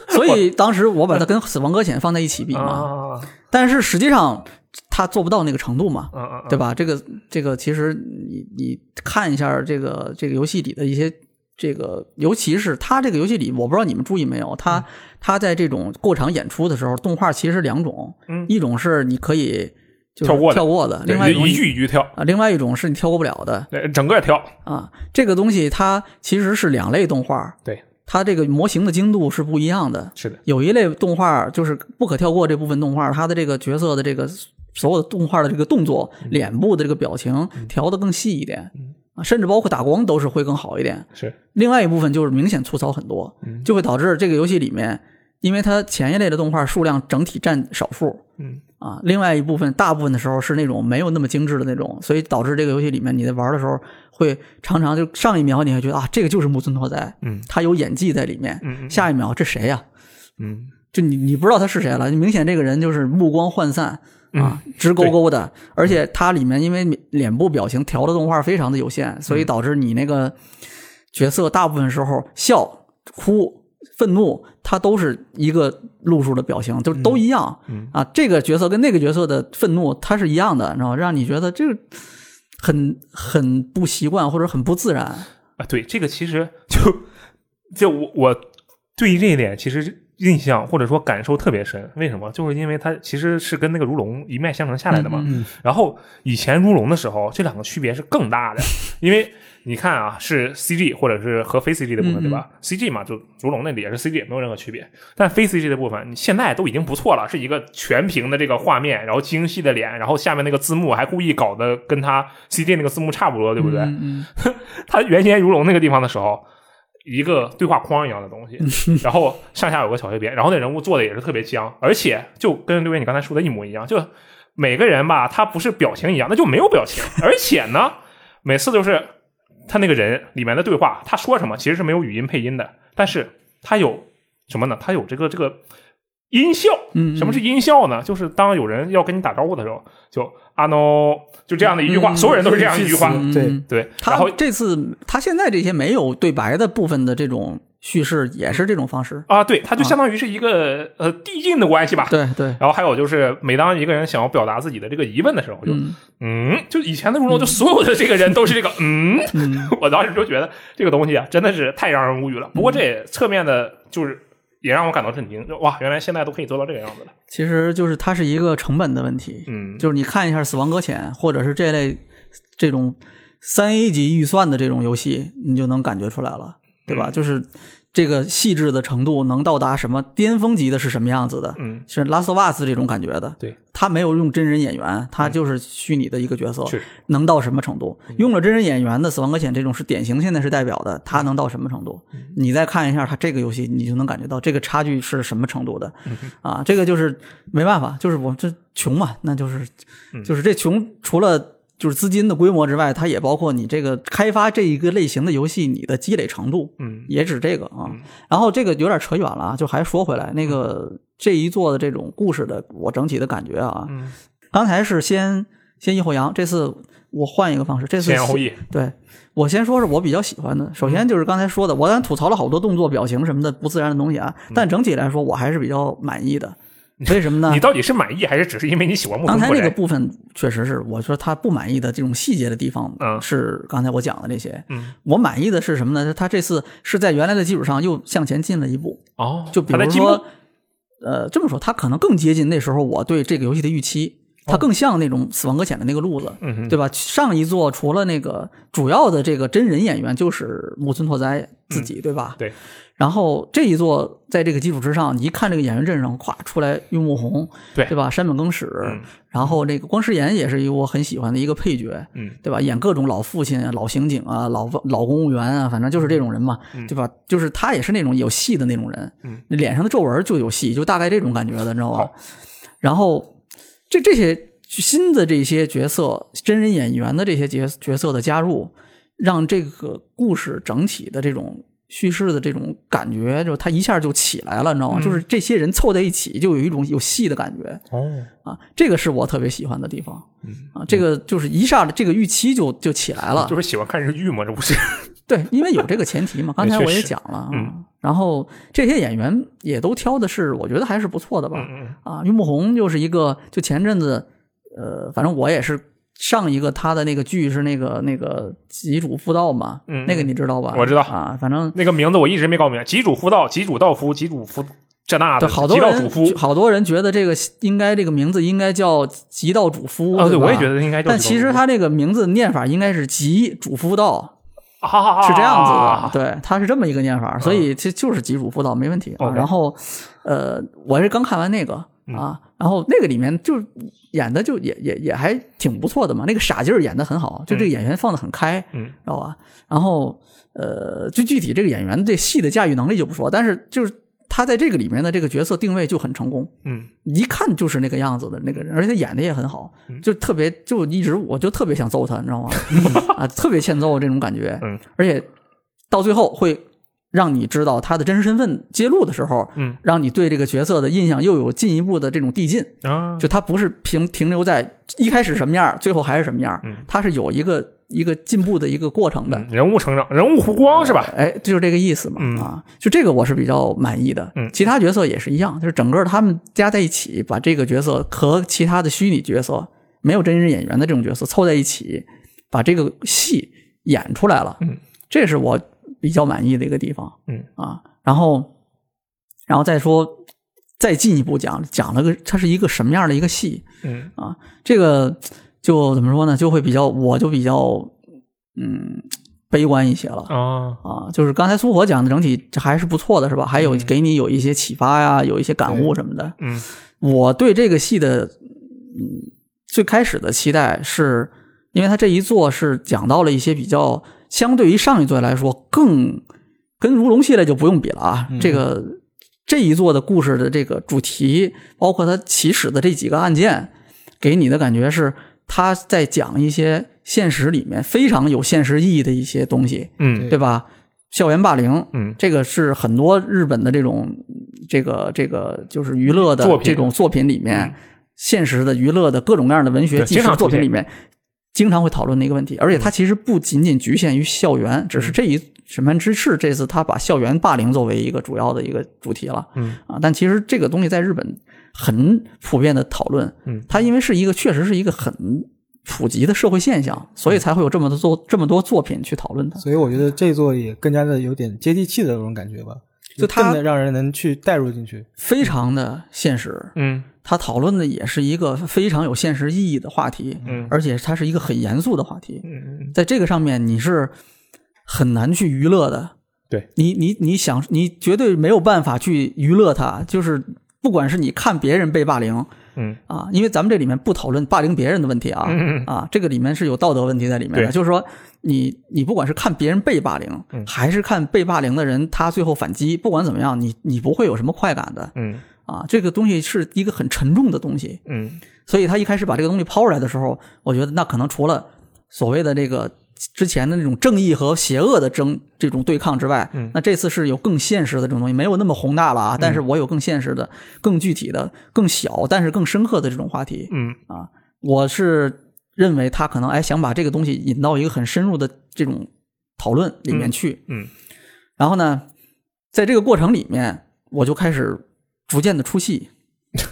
Speaker 3: 所以 当时我把它跟《死亡搁浅》放在一起比嘛，
Speaker 1: 啊
Speaker 3: 但是实际上他做不到那个程度嘛。对吧？这个这个，其实你你看一下这个这个游戏里的一些这个，尤其是它这个游戏里，我不知道你们注意没有，它它在这种过场演出的时候，动画其实是两种，
Speaker 1: 嗯
Speaker 3: 一种是你可以就
Speaker 1: 跳过的
Speaker 3: 跳过的，另外一
Speaker 1: 句一句跳，
Speaker 3: 啊，另外一种是你跳过不了的
Speaker 1: 对，整个跳，
Speaker 3: 啊。这个东西它其实是两类动画，
Speaker 1: 对，
Speaker 3: 它这个模型的精度是不一样的。
Speaker 1: 是的，
Speaker 3: 有一类动画就是不可跳过这部分动画，它的这个角色的这个所有的动画的这个动作、脸部的这个表情调得更细一点啊，甚至包括打光都是会更好一点。
Speaker 1: 是。
Speaker 3: 另外一部分就是明显粗糙很多，就会导致这个游戏里面，因为它前一类的动画数量整体占少数，
Speaker 1: 嗯。
Speaker 3: 啊，另外一部分大部分的时候是那种没有那么精致的那种，所以导致这个游戏里面你在玩的时候会常常就上一秒你还觉得啊，这个就是木村拓哉，
Speaker 1: 嗯。
Speaker 3: 他有演技在里面，
Speaker 1: 嗯嗯。
Speaker 3: 下一秒这谁呀、
Speaker 1: 嗯。
Speaker 3: 就你你不知道他是谁了，明显这个人就是目光涣散啊，直勾勾的，而且它里面因为脸部表情调的动画非常的有限，所以导致你那个角色大部分时候笑、哭、愤怒，它都是一个路数的表情，就都一样、
Speaker 1: 嗯
Speaker 3: 啊。这个角色跟那个角色的愤怒它是一样的，然后让你觉得这个很很不习惯或者很不自然。
Speaker 1: 啊，对，这个其实就就我我对于这一点其实印象或者说感受特别深，为什么？就是因为它其实是跟那个如龙一脉相承下来的嘛。
Speaker 3: 嗯
Speaker 1: 然后以前如龙的时候，这两个区别是更大的，因为你看啊，是 CG 或者是和非 CG 的部分，对吧？CG 嘛，就如龙那里也是 CG，没有任何区别。但非 CG 的部分，你现在都已经不错了，是一个全屏的这个画面，然后精细的脸，然后下面那个字幕还故意搞得跟它 CG 那个字幕差不多，对不对？他原先如龙那个地方的时候，一个对话框一样的东西，然后上下有个小黑边，然后那人物做的也是特别僵，而且就跟六爷你刚才说的一模一样，就每个人吧，他不是表情一样，那就没有表情，而且呢，每次都是他那个人里面的对话，他说什么其实是没有语音配音的，但是他有什么呢？他有这个这个音效。
Speaker 3: 嗯，
Speaker 1: 什么是音效呢？就是当有人要跟你打招呼的时候，就啊 no，就这样的一句话，
Speaker 3: 嗯
Speaker 1: 所有人都是这样一句话。
Speaker 3: 嗯
Speaker 2: 对
Speaker 3: 嗯
Speaker 1: 对，
Speaker 3: 他
Speaker 1: 然后
Speaker 3: 这次他现在这些没有对白的部分的这种叙事也是这种方式。
Speaker 1: 啊，对，它就相当于是一个、呃递进的关系吧。
Speaker 3: 对对，
Speaker 1: 然后还有就是，每当一个人想要表达自己的这个疑问的时候，就
Speaker 3: 嗯
Speaker 1: 嗯就以前的如龙，就所有的这个人都是这个嗯，
Speaker 3: 嗯
Speaker 1: 我当时就觉得这个东西啊，真的是太让人无语了。不过这也侧面的，就是也让我感到震惊，就哇，原来现在都可以做到这个样子了。
Speaker 3: 其实就是它是一个成本的问题。
Speaker 1: 嗯，
Speaker 3: 就是你看一下《死亡搁浅》或者是这类这种三 A 级预算的这种游戏，你就能感觉出来了，对吧？
Speaker 1: 嗯
Speaker 3: 就是这个细致的程度能到达什么巅峰级的是什么样子的？
Speaker 1: 嗯，
Speaker 3: 是拉斯瓦斯这种感觉的。
Speaker 1: 对，
Speaker 3: 他没有用真人演员，他就是虚拟的一个角色，
Speaker 1: 是
Speaker 3: 能到什么程度？用了真人演员的《死亡搁浅》这种是典型，现在是代表的，他能到什么程度？你再看一下他这个游戏，你就能感觉到这个差距是什么程度的。啊，这个就是没办法，就是我这穷嘛，那就是就是这穷，除了。就是资金的规模之外，它也包括你这个开发这一个类型的游戏，你的积累程度，
Speaker 1: 嗯
Speaker 3: 也指这个啊。然后这个有点扯远了啊，就还说回来，那个这一座的这种故事的，我整体的感觉啊，
Speaker 1: 嗯，
Speaker 3: 刚才是先先抑后扬，这次我换一个方式，这次
Speaker 1: 先扬后抑，
Speaker 3: 对我先说是我比较喜欢的，首先就是刚才说的，我刚才吐槽了好多动作、表情什么的不自然的东西啊，但整体来说我还是比较满意的。为什么呢
Speaker 1: 你？到底是满意还是只是因为你喜欢木
Speaker 3: 刚才
Speaker 1: 村拓哉？
Speaker 3: 那个部分确实是，我说他不满意的这种细节的地方，
Speaker 1: 嗯
Speaker 3: 是刚才我讲的这些。
Speaker 1: 嗯，
Speaker 3: 我满意的是什么呢？他这次是在原来的基础上又向前进了一步。
Speaker 1: 哦，
Speaker 3: 就比如说，呃，这么说，他可能更接近那时候我对这个游戏的预期，它更像那种《死亡搁浅》的那个路子，对吧？上一座除了那个主要的这个真人演员就是木村拓哉自己，对吧？
Speaker 1: 嗯对。
Speaker 3: 然后这一座在这个基础之上，你一看这个演员阵容，咵出来玉木宏，
Speaker 1: 对
Speaker 3: 对吧？山本耕史，
Speaker 1: 嗯
Speaker 3: 然后那个光石岩也是一个我很喜欢的一个配角，
Speaker 1: 嗯
Speaker 3: 对吧？演各种老父亲啊、老刑警啊、老老公务员啊，反正就是这种人嘛，对吧？就是他也是那种有戏的那种人，
Speaker 1: 嗯，
Speaker 3: 脸上的皱纹就有戏，就大概这种感觉的，你知道吧？然后这这些新的这些角色，真人演员的这些角角色的加入，让这个故事整体的这种。叙事的这种感觉，就他一下就起来了，你知道吗？
Speaker 1: 嗯
Speaker 3: 就是这些人凑在一起，就有一种有戏的感觉。
Speaker 1: 哦，
Speaker 3: 啊，这个是我特别喜欢的地方
Speaker 1: 嗯
Speaker 3: 啊，这个就是一下这个预期就就起来了，
Speaker 1: 就是喜欢看日剧嘛，这不是？
Speaker 3: 对，因为有这个前提嘛，刚才我也讲了啊，
Speaker 1: 嗯
Speaker 3: 然后这些演员也都挑的是我觉得还是不错的吧，
Speaker 1: 嗯嗯
Speaker 3: 啊，玉木宏就是一个，就前阵子，呃，反正我也是上一个他的那个剧是那个那个吉主妇道嘛，
Speaker 1: 嗯
Speaker 3: 那个你知道吧？
Speaker 1: 我知道。
Speaker 3: 啊，反正
Speaker 1: 那个名字我一直没搞明白，吉主夫道、吉主道夫、吉主夫这那的，
Speaker 3: 好多
Speaker 1: 吉道主夫。
Speaker 3: 人好多人觉得这个应该这个名字应该叫吉道主夫
Speaker 1: 啊，对，我也觉得应该。
Speaker 3: 但其实他这个名字念法应该是吉主夫道，
Speaker 1: 啊
Speaker 3: 是这样子的，
Speaker 1: 啊
Speaker 3: 对，他是这么一个念法，所以这就是吉主辅导没问题。啊。然后，呃，我是刚看完那个
Speaker 1: 嗯。
Speaker 3: 啊，然后那个里面就演的就也也也还挺不错的嘛，那个傻劲儿演的很好，就这个演员放的很开，
Speaker 1: 嗯。
Speaker 3: 知道吧？然后，呃，就具体这个演员对戏的驾驭能力就不说，但是就是他在这个里面的这个角色定位就很成功，
Speaker 1: 嗯。
Speaker 3: 一看就是那个样子的那个人，而且他演的也很好，
Speaker 1: 嗯。
Speaker 3: 就特别就一直我就特别想揍他，你知道吗？啊，特别欠揍这种感觉，
Speaker 1: 嗯。
Speaker 3: 而且到最后会让你知道他的真实身份揭露的时候，
Speaker 1: 嗯
Speaker 3: 让你对这个角色的印象又有进一步的这种递进，
Speaker 1: 啊，
Speaker 3: 就他不是停停留在一开始什么样，最后还是什么样
Speaker 1: 嗯，
Speaker 3: 他是有一个一个进步的一个过程的。
Speaker 1: 嗯人物成长，人物弧光是吧？
Speaker 3: 哎，就是这个意思嘛、
Speaker 1: 嗯
Speaker 3: 啊，就这个我是比较满意的。
Speaker 1: 嗯
Speaker 3: 其他角色也是一样，就是整个他们加在一起，把这个角色和其他的虚拟角色没有真人演员的这种角色凑在一起，把这个戏演出来了。
Speaker 1: 嗯，
Speaker 3: 这是我比较满意的一个地方。
Speaker 1: 嗯
Speaker 3: 啊，然后，然后再说，再进一步讲讲了个它是一个什么样的一个戏。
Speaker 1: 嗯
Speaker 3: 啊，这个就怎么说呢？就会比较，我就比较嗯悲观一些了。
Speaker 1: 啊
Speaker 3: 啊，就是刚才苏火讲的整体还是不错的，是吧？还有
Speaker 1: 嗯
Speaker 3: 给你有一些启发呀，有一些感悟什么的。
Speaker 1: 嗯
Speaker 3: 我对这个戏的嗯最开始的期待是，因为他这一座是讲到了一些比较相对于上一座来说更跟如龙系列就不用比了啊。这个这一座的故事的这个主题，包括它起始的这几个案件，给你的感觉是他在讲一些现实里面非常有现实意义的一些东西。
Speaker 1: 嗯
Speaker 3: 对吧？校园霸凌，
Speaker 1: 嗯
Speaker 3: 这个是很多日本的这种这个这个就是娱乐的这种作品里面，
Speaker 1: 嗯
Speaker 3: 现实的娱乐的各种各样的文学
Speaker 1: 对
Speaker 3: 纪实
Speaker 1: 经常出现
Speaker 3: 作品里面，经常会讨论的一个问题。而且它其实不仅仅局限于校园，只
Speaker 1: 嗯
Speaker 3: 是这一审判之赤这次他把校园霸凌作为一个主要的一个主题了。
Speaker 1: 嗯
Speaker 3: 啊，但其实这个东西在日本很普遍的讨论。
Speaker 1: 嗯
Speaker 3: 它因为是一个确实是一个很普及的社会现象，所以才会有这么多作这么多作品去讨论它。
Speaker 2: 所以我觉得这座也更加的有点接地气的那种感觉吧，
Speaker 3: 就它
Speaker 2: 让人能去带入进去。
Speaker 3: 非常的现实，
Speaker 1: 嗯
Speaker 3: 他讨论的也是一个非常有现实意义的话题，
Speaker 1: 嗯。
Speaker 3: 而且它是一个很严肃的话题，
Speaker 1: 嗯
Speaker 3: 在这个上面你是很难去娱乐的，
Speaker 1: 对。
Speaker 3: 你，你你想，你绝对没有办法去娱乐他，就是不管是你看别人被霸凌
Speaker 1: 嗯。
Speaker 3: 啊，因为咱们这里面不讨论霸凌别人的问题啊，
Speaker 1: 嗯
Speaker 3: 啊，这个里面是有道德问题在里面的，就是说你你不管是看别人被霸凌，
Speaker 1: 嗯。
Speaker 3: 还是看被霸凌的人他最后反击，不管怎么样，你你不会有什么快感的
Speaker 1: 嗯
Speaker 3: 啊，这个东西是一个很沉重的东西，
Speaker 1: 嗯。
Speaker 3: 所以他一开始把这个东西抛出来的时候，我觉得那可能除了所谓的这个之前的那种正义和邪恶的争这种对抗之外，
Speaker 1: 嗯。
Speaker 3: 那这次是有更现实的这种东西，没有那么宏大了啊，但是我有更现实的、更具体的、更小但是更深刻的这种话题。
Speaker 1: 嗯。啊。
Speaker 3: 我是认为他可能哎想把这个东西引到一个很深入的这种讨论里面去，
Speaker 1: 嗯。
Speaker 3: 然后呢，在这个过程里面，我就开始逐渐的出戏，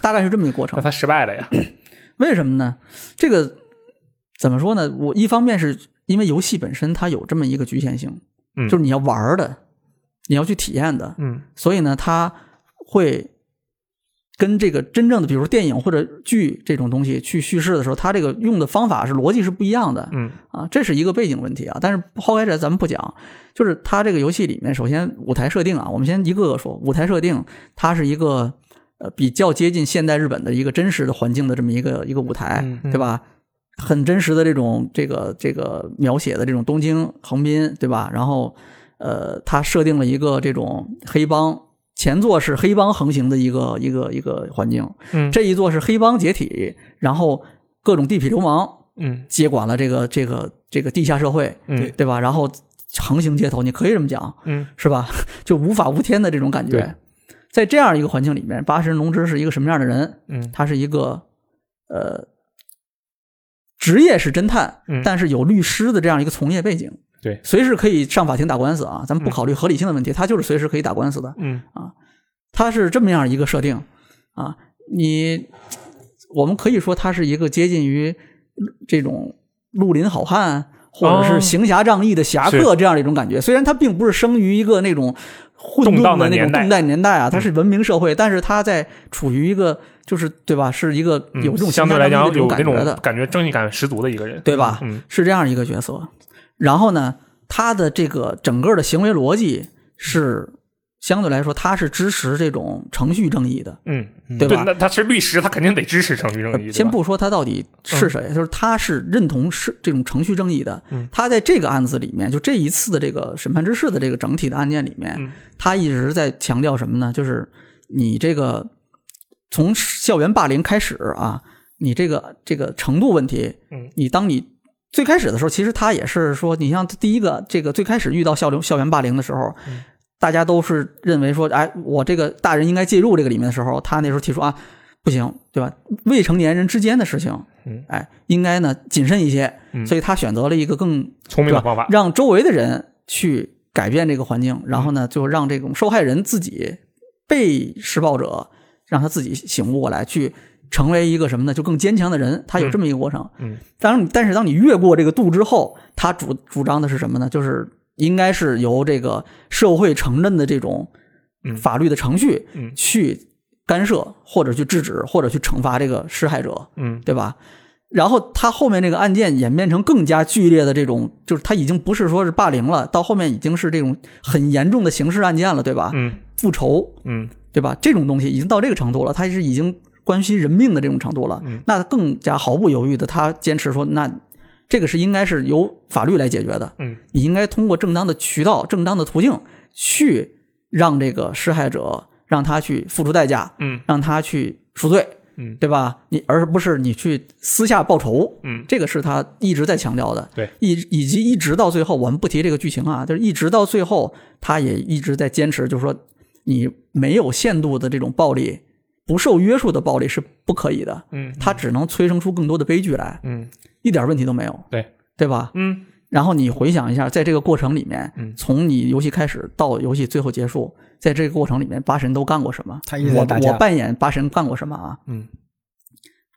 Speaker 3: 大概是这么一个过程
Speaker 1: 那。他失败了呀。
Speaker 3: 为什么呢？这个怎么说呢？我一方面是因为游戏本身它有这么一个局限性，
Speaker 1: 嗯
Speaker 3: 就是你要玩的，你要去体验的，
Speaker 1: 嗯
Speaker 3: 所以呢，它会跟这个真正的，比如说电影或者剧这种东西去叙事的时候，它这个用的方法是逻辑是不一样的。
Speaker 1: 嗯
Speaker 3: 啊，这是一个背景问题啊。但是抛开这咱们不讲，就是它这个游戏里面，首先舞台设定啊，我们先一个个说。舞台设定，它是一个呃比较接近现代日本的一个真实的环境的这么一个一个舞台，
Speaker 1: 嗯嗯
Speaker 3: 对吧？很真实的这种这个这个描写的这种东京横滨，对吧？然后呃，它设定了一个这种黑帮。前作是黑帮横行的一个一个一个环境，
Speaker 1: 嗯。
Speaker 3: 这一座是黑帮解体，然后各种地痞流氓
Speaker 1: 嗯。
Speaker 3: 接管了这个这个这个地下社会，
Speaker 1: 嗯。
Speaker 3: 对吧？然后横行街头，你可以这么讲，
Speaker 1: 嗯。
Speaker 3: 是吧？就无法无天的这种感觉。在这样一个环境里面，八神龙之是一个什么样的人？
Speaker 1: 嗯。
Speaker 3: 他是一个呃，职业是侦探，
Speaker 1: 嗯。
Speaker 3: 但是有律师的这样一个从业背景，
Speaker 1: 对，
Speaker 3: 随时可以上法庭打官司啊。咱们不考虑合理性的问题，他就是随时可以打官司的。
Speaker 1: 嗯
Speaker 3: 他是这么样一个设定啊，你我们可以说他是一个接近于这种绿林好汉或者
Speaker 1: 哦
Speaker 3: 是行侠仗义的侠客这样的一种感觉。虽然他并不是生于一个那种混
Speaker 1: 动荡
Speaker 3: 沌的那种动荡年代啊，他是文明社会，但是他在处于一个就是对吧，是一个
Speaker 1: 嗯
Speaker 3: 有这种
Speaker 1: 相对来讲有那种
Speaker 3: 种感觉的，
Speaker 1: 感觉正义感十足的一个人，
Speaker 3: 对吧？
Speaker 1: 嗯
Speaker 3: 是这样一个角色。然后呢，他的这个整个的行为逻辑是相对来说，他是支持这种程序正义的，
Speaker 1: 嗯，
Speaker 3: 对吧？
Speaker 1: 那他是律师，他肯定得支持程序正义。
Speaker 3: 先不说他到底是谁，就是他是认同是这种程序正义的。
Speaker 1: 嗯
Speaker 3: 他在这个案子里面，就这一次的这个审判之事的这个整体的案件里面，
Speaker 1: 嗯
Speaker 3: 他一直在强调什么呢？就是你这个从校园霸凌开始啊，你这个这个程度问题，
Speaker 1: 嗯，
Speaker 3: 你当你最开始的时候，其实他也是说，你像第一个这个最开始遇到校园校园霸凌的时候，
Speaker 1: 嗯
Speaker 3: 大家都是认为说，哎，我这个大人应该介入这个里面的时候，他那时候提出啊，不行，对吧？未成年人之间的事情，
Speaker 1: 嗯，
Speaker 3: 哎，应该呢谨慎一些，
Speaker 1: 嗯
Speaker 3: 所以他选择了一个更
Speaker 1: 聪明的方法，
Speaker 3: 让周围的人去改变这个环境，然后呢，就让这种受害人自己被施暴者让他自己醒悟过来，去成为一个什么呢？就更坚强的人。他有这么一个过程。
Speaker 1: 嗯，
Speaker 3: 当然，但是当你越过这个度之后，他主主张的是什么呢？就是应该是由这个社会承认的这种
Speaker 1: 嗯
Speaker 3: 法律的程序
Speaker 1: 嗯
Speaker 3: 去干涉，或者去制止，或者去惩罚这个施害者。
Speaker 1: 嗯
Speaker 3: 对吧？然后他后面这个案件演变成更加剧烈的这种，就是他已经不是说是霸凌了，到后面已经是这种很严重的刑事案件了，对吧？
Speaker 1: 嗯
Speaker 3: 复仇，
Speaker 1: 嗯
Speaker 3: 对吧？这种东西已经到这个程度了，他是已经关系人命的这种程度了，
Speaker 1: 嗯。
Speaker 3: 那更加毫不犹豫的，他坚持说，那这个是应该是由法律来解决的，
Speaker 1: 嗯。
Speaker 3: 你应该通过正当的渠道、正当的途径去让这个施害者让他去付出代价，
Speaker 1: 嗯。
Speaker 3: 让他去赎罪，
Speaker 1: 嗯。
Speaker 3: 对吧？你而不是你去私下报仇，
Speaker 1: 嗯。
Speaker 3: 这个是他一直在强调的。
Speaker 1: 对，
Speaker 3: 以以及一直到最后，我们不提这个剧情啊，就是一直到最后，他也一直在坚持，就是说你没有限度的这种暴力，不受约束的暴力是不可以的，
Speaker 1: 嗯
Speaker 3: 它只能催生出更多的悲剧来，
Speaker 1: 嗯。
Speaker 3: 一点问题都没有，
Speaker 1: 对。
Speaker 3: 对吧？
Speaker 1: 嗯。
Speaker 3: 然后你回想一下，在这个过程里面，
Speaker 1: 嗯。
Speaker 3: 从你游戏开始到游戏最后结束，在这个过程里面，八神都干过什么？
Speaker 2: 他一直在
Speaker 3: 我
Speaker 2: 打架。
Speaker 3: 我扮演八神干过什么啊？
Speaker 1: 嗯，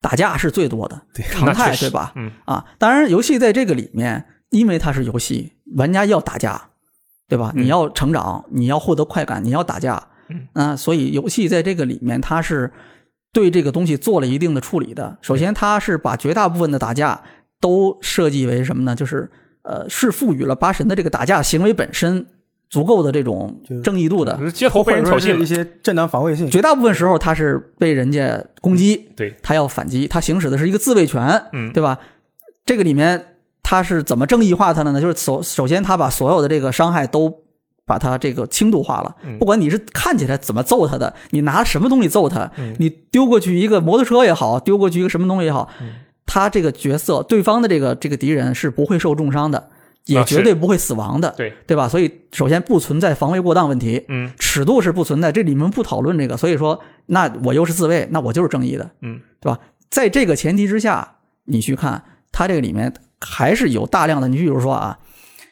Speaker 3: 打架是最多的，常
Speaker 1: 那确实。
Speaker 3: 态对吧？
Speaker 1: 嗯。
Speaker 3: 啊，当然，游戏在这个里面，因为它是游戏，玩家要打架，对吧？
Speaker 1: 嗯。
Speaker 3: 你要成长，你要获得快感，你要打架，
Speaker 1: 嗯
Speaker 3: 啊，所以游戏在这个里面，它是对这个东西做了一定的处理的。首先，它是把绝大部分的打架都设计为什么呢？就是呃，是赋予了八神的这个打架行为本身足够的这种正义度的
Speaker 1: 街头被人挑衅
Speaker 2: 一些正当防卫性。
Speaker 3: 绝大部分时候他是被人家攻击，
Speaker 1: 对，
Speaker 3: 他要反击，他行使的是一个自卫权，
Speaker 1: 嗯
Speaker 3: 对吧？这个里面他是怎么正义化他的呢？就是首首先他把所有的这个伤害都把它这个轻度化了，
Speaker 1: 嗯。
Speaker 3: 不管你是看起来怎么揍他的，你拿什么东西揍他，
Speaker 1: 嗯。
Speaker 3: 你丢过去一个摩托车也好，丢过去一个什么东西也好，
Speaker 1: 嗯。
Speaker 3: 他这个角色对方的这个这个敌人是不会受重伤的，也绝对不会死亡的，
Speaker 1: 对，
Speaker 3: 对吧？所以首先不存在防卫过当问题，
Speaker 1: 嗯
Speaker 3: 尺度是不存在，这里面不讨论这个，所以说，那我又是自卫，那我就是正义的，
Speaker 1: 嗯，
Speaker 3: 对吧？在这个前提之下，你去看它这个里面还是有大量的，你比如说啊，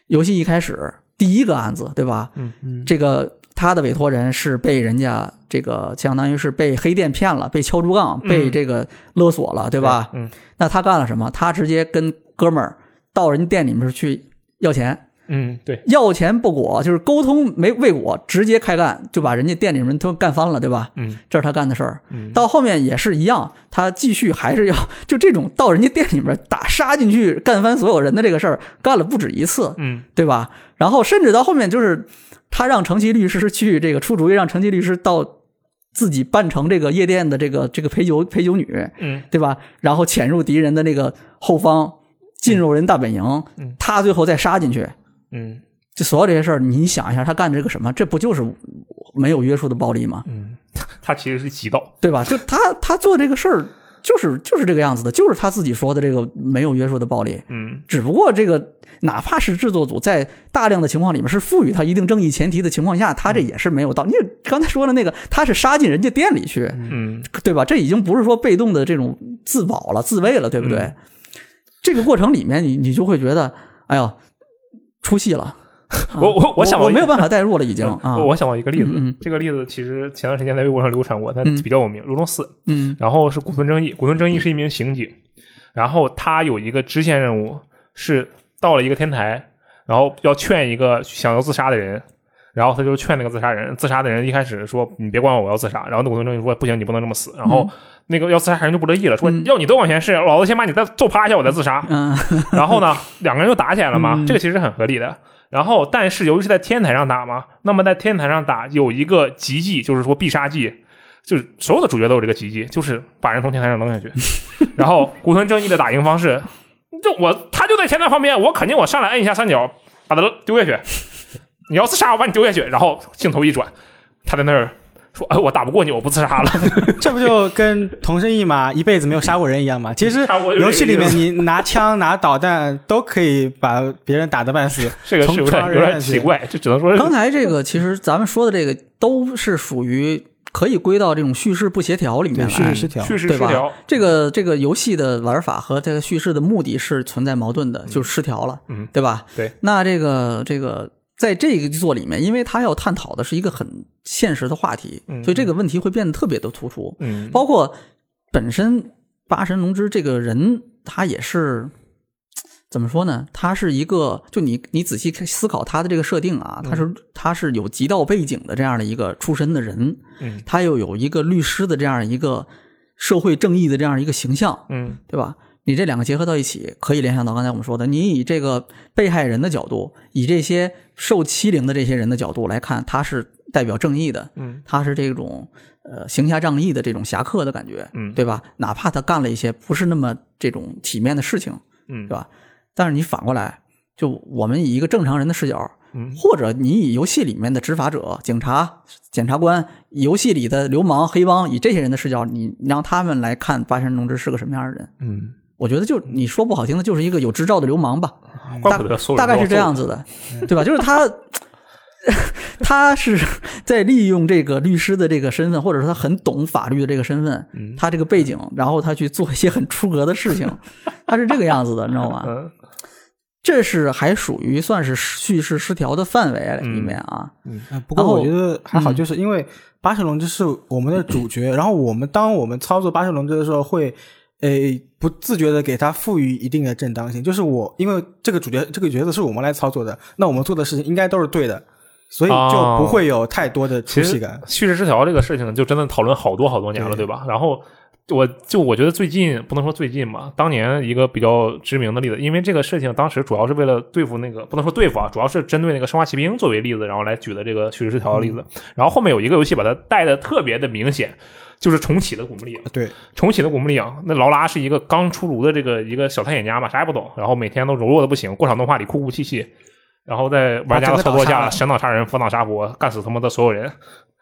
Speaker 3: 游戏一开始第一个案子，对吧？
Speaker 1: 嗯
Speaker 2: 嗯
Speaker 3: 这个他的委托人是被人家这个相当于是被黑店骗了，被敲竹杠，
Speaker 1: 嗯
Speaker 3: 被这个勒索了，对吧？
Speaker 1: 嗯
Speaker 3: 那他干了什么？他直接跟哥们儿到人家店里面去要钱，
Speaker 1: 嗯，对，
Speaker 3: 要钱不果，就是沟通没未果，直接开干，就把人家店里人都干翻了，对吧？
Speaker 1: 嗯
Speaker 3: 这是他干的事儿。
Speaker 1: 嗯，
Speaker 3: 到后面也是一样，他继续还是要就这种到人家店里面打杀进去干翻所有人的这个事儿，干了不止一次，
Speaker 1: 嗯
Speaker 3: 对吧？然后甚至到后面就是他让程琦律师去这个出主意，让程琦律师到自己扮成这个夜店的这个这个陪酒陪酒女，
Speaker 1: 嗯
Speaker 3: 对吧？然后潜入敌人的那个后方，进入人大本营，
Speaker 1: 嗯
Speaker 3: 他最后再杀进去。
Speaker 1: 嗯
Speaker 3: 就所有这些事儿，你想一下，他干的这个什么？这不就是没有约束的暴力吗？
Speaker 1: 嗯，他其实是极道，
Speaker 3: 对吧？就他他做这个事儿，就是就是这个样子的，就是他自己说的这个没有约束的暴力。
Speaker 1: 嗯
Speaker 3: 只不过这个哪怕是制作组在大量的情况里面是赋予他一定正义前提的情况下，他这也是没有到。你刚才说的那个，他是杀进人家店里去，
Speaker 1: 嗯
Speaker 3: 对吧？这已经不是说被动的这种自保了、自卫了，对不对？
Speaker 1: 嗯
Speaker 3: 这个过程里面你，你就会觉得，哎呦，出戏了。啊
Speaker 1: 我我我想
Speaker 3: 我没有办法代入了，已经 啊。
Speaker 1: 我我想到一个例子，这个例子其实前段时间在微博上流传过，但
Speaker 3: 嗯。
Speaker 1: 比较有名，《如龙四》，
Speaker 3: 嗯。
Speaker 1: 然后是古村正义，古村正义是一名刑警，然后他有一个支线任务是到了一个天台，然后要劝一个想要自杀的人，然后他就劝那个自杀人，自杀的人一开始说你别管我，我要自杀，然后那古村正义说不行，你不能这么死，然后那个要自杀人就不乐意了，说
Speaker 3: 嗯
Speaker 1: 要你多管闲事，老子先把你再揍趴下，我再自杀，
Speaker 3: 嗯
Speaker 1: 然后呢，两个人就打起来了嘛，
Speaker 3: 嗯
Speaker 1: 这个其实很合理的。然后，但是由于是在天台上打嘛，那么在天台上打有一个极技，就是说必杀技，就是所有的主角都有这个极技，就是把人从天台上扔下去。然后古村正义的打赢方式，就我他就在天台旁边，我肯定我上来摁一下三角，把他丢下去。你要自杀，我把你丢下去。然后镜头一转，他在那儿说：“哎，我打不过你，我不自杀了。
Speaker 2: 这不就跟同生一马一辈子没有杀过人一样吗？其实游戏里面你拿枪拿导弹都可以把别人打得半死。”
Speaker 1: 这个是有点有点奇怪，就只能说
Speaker 3: 刚才这个其实咱们说的这个都是属于可以归到这种叙事不协调里面，来。
Speaker 2: 叙事失调。
Speaker 1: 叙事
Speaker 3: 对吧
Speaker 1: 失调。
Speaker 3: 这个这个游戏的玩法和这个叙事的目的是存在矛盾的，就是失调了，
Speaker 1: 嗯
Speaker 3: 对吧？
Speaker 1: 对。
Speaker 3: 那这个这个在这个作里面，因为他要探讨的是一个很现实的话题，
Speaker 1: 嗯
Speaker 3: 所以这个问题会变得特别的突出。
Speaker 1: 嗯，
Speaker 3: 包括本身八神龙之这个人，他也是怎么说呢？他是一个，就你你仔细思考他的这个设定啊，他是他是有极道背景的这样的一个出身的人，
Speaker 1: 嗯
Speaker 3: 他又有一个律师的这样一个社会正义的这样一个形象，
Speaker 1: 嗯
Speaker 3: 对吧？你这两个结合到一起，可以联想到刚才我们说的，你以这个被害人的角度，以这些受欺凌的这些人的角度来看，他是代表正义的，
Speaker 1: 嗯
Speaker 3: 他是这种呃行侠仗义的这种侠客的感觉，
Speaker 1: 嗯
Speaker 3: 对吧？哪怕他干了一些不是那么这种体面的事情，
Speaker 1: 嗯，
Speaker 3: 对吧？但是你反过来，就我们以一个正常人的视角，
Speaker 1: 嗯
Speaker 3: 或者你以游戏里面的执法者、警察、检察官，游戏里的流氓、黑帮，以这些人的视角，你让他们来看八山龙之是个什么样的人？
Speaker 1: 嗯，
Speaker 3: 我觉得就你说不好听的，就是一个有执照的流氓吧，
Speaker 1: 怪不得所有人
Speaker 3: 大概是这样子的，对吧？就是他，他是在利用这个律师的这个身份，或者说他很懂法律的这个身份，
Speaker 1: 嗯
Speaker 3: 他这个背景，然后他去做一些很出格的事情，他是这个样子的，你知道吗？
Speaker 1: 嗯
Speaker 3: 这是还属于算是叙事失调的范围里面啊。
Speaker 2: 嗯，不过我觉得还好，
Speaker 3: 嗯
Speaker 2: 就是因为八神龙之是我们的主角，然后我们当我们操作八神龙之的时候，会诶不自觉的给他赋予一定的正当性，就是我因为这个主角这个角色是我们来操作的，那我们做的事情应该都是对的，所以就不会有太多的出
Speaker 1: 其实
Speaker 2: 戏感。
Speaker 1: 叙事失调这个事情，就真的讨论好多好多年了，
Speaker 2: 对
Speaker 1: 对吧？然后我就我觉得最近不能说最近吧，当年一个比较知名的例子，因为这个事情当时主要是为了对付那个不能说对付啊，主要是针对那个生化奇兵作为例子，然后来举的这个叙事失调的例子。然后后面有一个游戏把它带的特别的明显，就是重启的古墓丽影。
Speaker 2: 对，
Speaker 1: 重启的古墓丽影，那劳拉是一个刚出炉的这个一个小探险家嘛，啥也不懂，然后每天都柔弱的不行，过场动画里哭哭泣泣，然后在玩家的操作下神挡杀人，佛挡杀佛，干死他妈的所有人，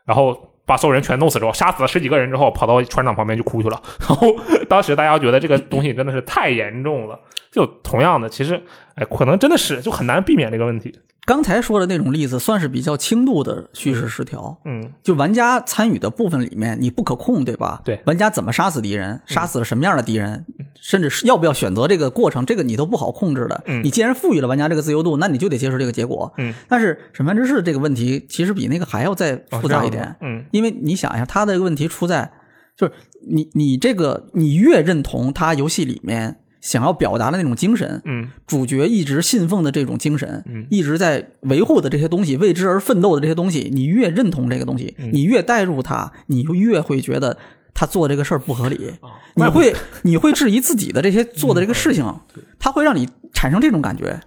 Speaker 1: 然后把所有人全弄死之后，杀死了十几个人之后，跑到船长旁边就哭去了。然后当时大家觉得这个东西真的是太严重了。就同样的，其实哎，可能真的是就很难避免这个问题。
Speaker 3: 刚才说的那种例子，算是比较轻度的叙事失调。
Speaker 1: 嗯
Speaker 3: 就玩家参与的部分里面，你不可控，对吧？
Speaker 1: 对
Speaker 3: 玩家怎么杀死敌人，杀死了什么样的敌人，甚至是要不要选择这个过程，这个你都不好控制的。
Speaker 1: 嗯
Speaker 3: 你既然赋予了玩家这个自由度，那你就得接受这个结果。
Speaker 1: 嗯，
Speaker 3: 但是审判之事这个问题，其实比那个还要再
Speaker 1: 哦
Speaker 3: 复杂一点。
Speaker 1: 嗯
Speaker 3: 因为你想一下，他的问题出在就是你你这个你越认同他游戏里面想要表达的那种精神，
Speaker 1: 嗯。
Speaker 3: 主角一直信奉的这种精神，
Speaker 1: 嗯。
Speaker 3: 一直在维护的这些东西，为之而奋斗的这些东西，你越认同这个东西，
Speaker 1: 嗯。
Speaker 3: 你越带入他，你就越会觉得他做这个事儿不合理，
Speaker 1: 啊
Speaker 3: 你会你会质疑自己的这些做的这个事情，
Speaker 1: 嗯
Speaker 3: 他会让你产生这种感觉。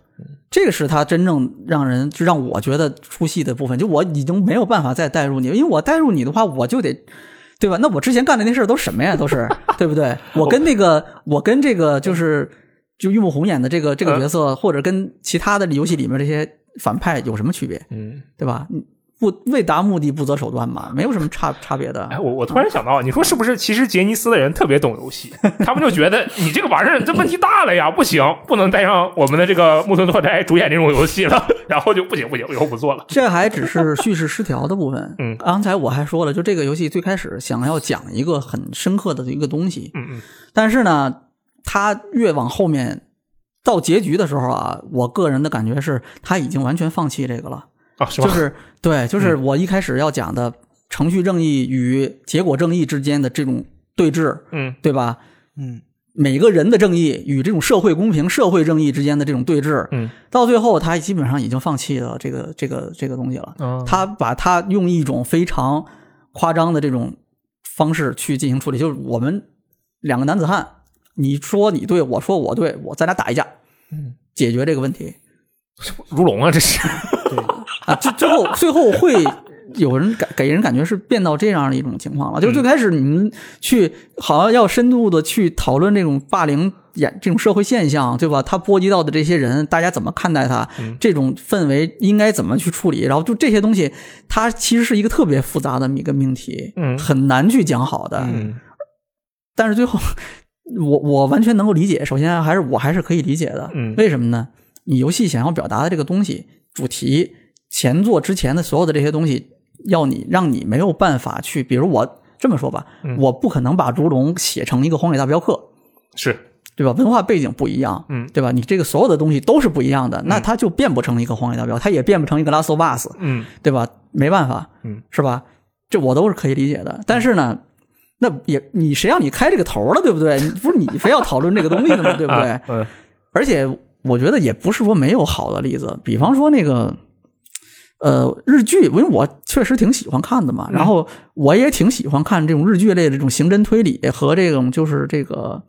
Speaker 3: 这个是他真正让人就让我觉得出戏的部分，就我已经没有办法再带入你，因为我带入你的话，我就得，对吧？那我之前干的那事儿都什么呀？都是对不对？我跟那个，我跟这个就是就玉木宏演的这个这个角色，或者跟其他的游戏里面这些反派有什么区别？
Speaker 1: 嗯。
Speaker 3: 对吧？你不为达目的不择手段嘛，没有什么差差别的
Speaker 1: 哎，。我我突然想到，你说是不是？其实杰尼斯的人特别懂游戏，他们就觉得你这个玩意儿这问题大了呀，不行，不能带上我们的这个木村拓哉主演这种游戏了，然后就不行不行，以后不做了。
Speaker 3: 这还只是叙事失调的部分。
Speaker 1: 嗯
Speaker 3: 刚才我还说了，就这个游戏最开始想要讲一个很深刻的一个东西，
Speaker 1: 嗯嗯
Speaker 3: 但是呢，它越往后面到结局的时候啊，我个人的感觉是他已经完全放弃这个了。
Speaker 1: 啊，是吧？
Speaker 3: 就是对，就是我一开始要讲的程序正义与结果正义之间的这种对峙，
Speaker 1: 嗯
Speaker 3: 对吧？
Speaker 2: 嗯，
Speaker 3: 每个人的正义与这种社会公平、社会正义之间的这种对峙，
Speaker 1: 嗯，
Speaker 3: 到最后他基本上已经放弃了这个这个这个东西了。
Speaker 1: 嗯
Speaker 3: 他把他用一种非常夸张的这种方式去进行处理，就是我们两个男子汉，你说你对，我说我对，我咱俩打一架，
Speaker 1: 嗯，
Speaker 3: 解决这个问题
Speaker 1: 如龙啊，这是。
Speaker 3: 啊。最最后最后会有人感给人感觉是变到这样的一种情况了，就是最开始你们去好像要深度的去讨论这种霸凌演这种社会现象，对吧？它波及到的这些人，大家怎么看待它？
Speaker 1: 嗯
Speaker 3: 这种氛围应该怎么去处理？然后就这些东西，它其实是一个特别复杂的一个命题，
Speaker 1: 嗯
Speaker 3: 很难去讲好的。
Speaker 1: 嗯
Speaker 3: 但是最后，我我完全能够理解。首先还是我还是可以理解的。
Speaker 1: 嗯
Speaker 3: 为什么呢？你游戏想要表达的这个东西，主题、前作之前的所有的这些东西，要你让你没有办法去，比如我这么说吧，
Speaker 1: 嗯
Speaker 3: 我不可能把如龙写成一个荒野大镖客，
Speaker 1: 是，
Speaker 3: 对吧？文化背景不一样，
Speaker 1: 嗯
Speaker 3: 对吧？你这个所有的东西都是不一样的，那它就变不成一个荒野大镖，它也变不成一个拉索巴斯，
Speaker 1: 嗯
Speaker 3: 对吧？没办法，
Speaker 1: 嗯，
Speaker 3: 是吧？这我都是可以理解的。但是呢，那也你谁让你开这个头了，对不对？你不是你非要讨论这个东西的吗？对不对？而且我觉得也不是说没有好的例子，比方说那个。呃，日剧，因为我确实挺喜欢看的嘛，然后我也挺喜欢看这种日剧类的这种刑侦推理和这种就是这个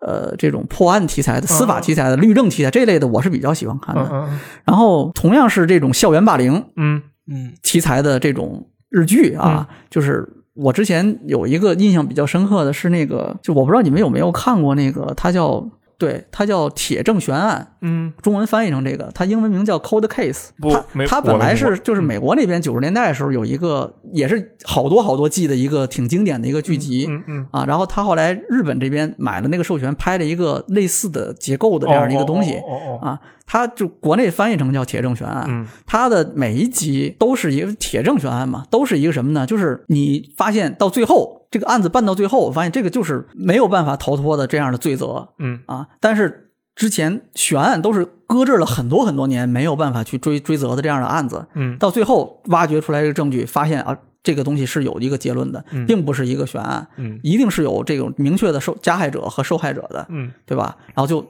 Speaker 3: 呃这种破案题材的、司法题材的、律政题材这类的，我是比较喜欢看的。
Speaker 1: 嗯
Speaker 3: 然后同样是这种校园霸凌
Speaker 1: 嗯。
Speaker 2: 嗯。
Speaker 3: 题材的这种日剧啊，就是我之前有一个印象比较深刻的是那个，就我不知道你们有没有看过那个，它叫对，它叫《铁证悬案》，
Speaker 1: 嗯。
Speaker 3: 中文翻译成这个，它英文名叫 Cold Case
Speaker 1: 不
Speaker 3: 它它本来是就是美国那边九十年代的时候有一个也是好多好多季的一个挺经典的一个剧集。
Speaker 1: 嗯嗯，
Speaker 3: 啊，然后他后来日本这边买了那个授权，拍了一个类似的结构的这样的一个东西，
Speaker 1: 哦哦。
Speaker 3: 啊，它就国内翻译成叫铁证悬案，
Speaker 1: 嗯。
Speaker 3: 它的每一集都是一个铁证悬案嘛，都是一个什么呢？就是你发现到最后这个案子办到最后，我发现这个就是没有办法逃脱的这样的罪责
Speaker 1: 嗯。
Speaker 3: 啊，但是。之前悬案都是搁置了很多很多年，没有办法去追追责的这样的案子，
Speaker 1: 嗯。
Speaker 3: 到最后挖掘出来这个证据，发现啊，这个东西是有一个结论的，
Speaker 1: 嗯。
Speaker 3: 并不是一个悬案，
Speaker 1: 嗯。
Speaker 3: 一定是有这种明确的受加害者和受害者的，
Speaker 1: 嗯。
Speaker 3: 对吧？然后就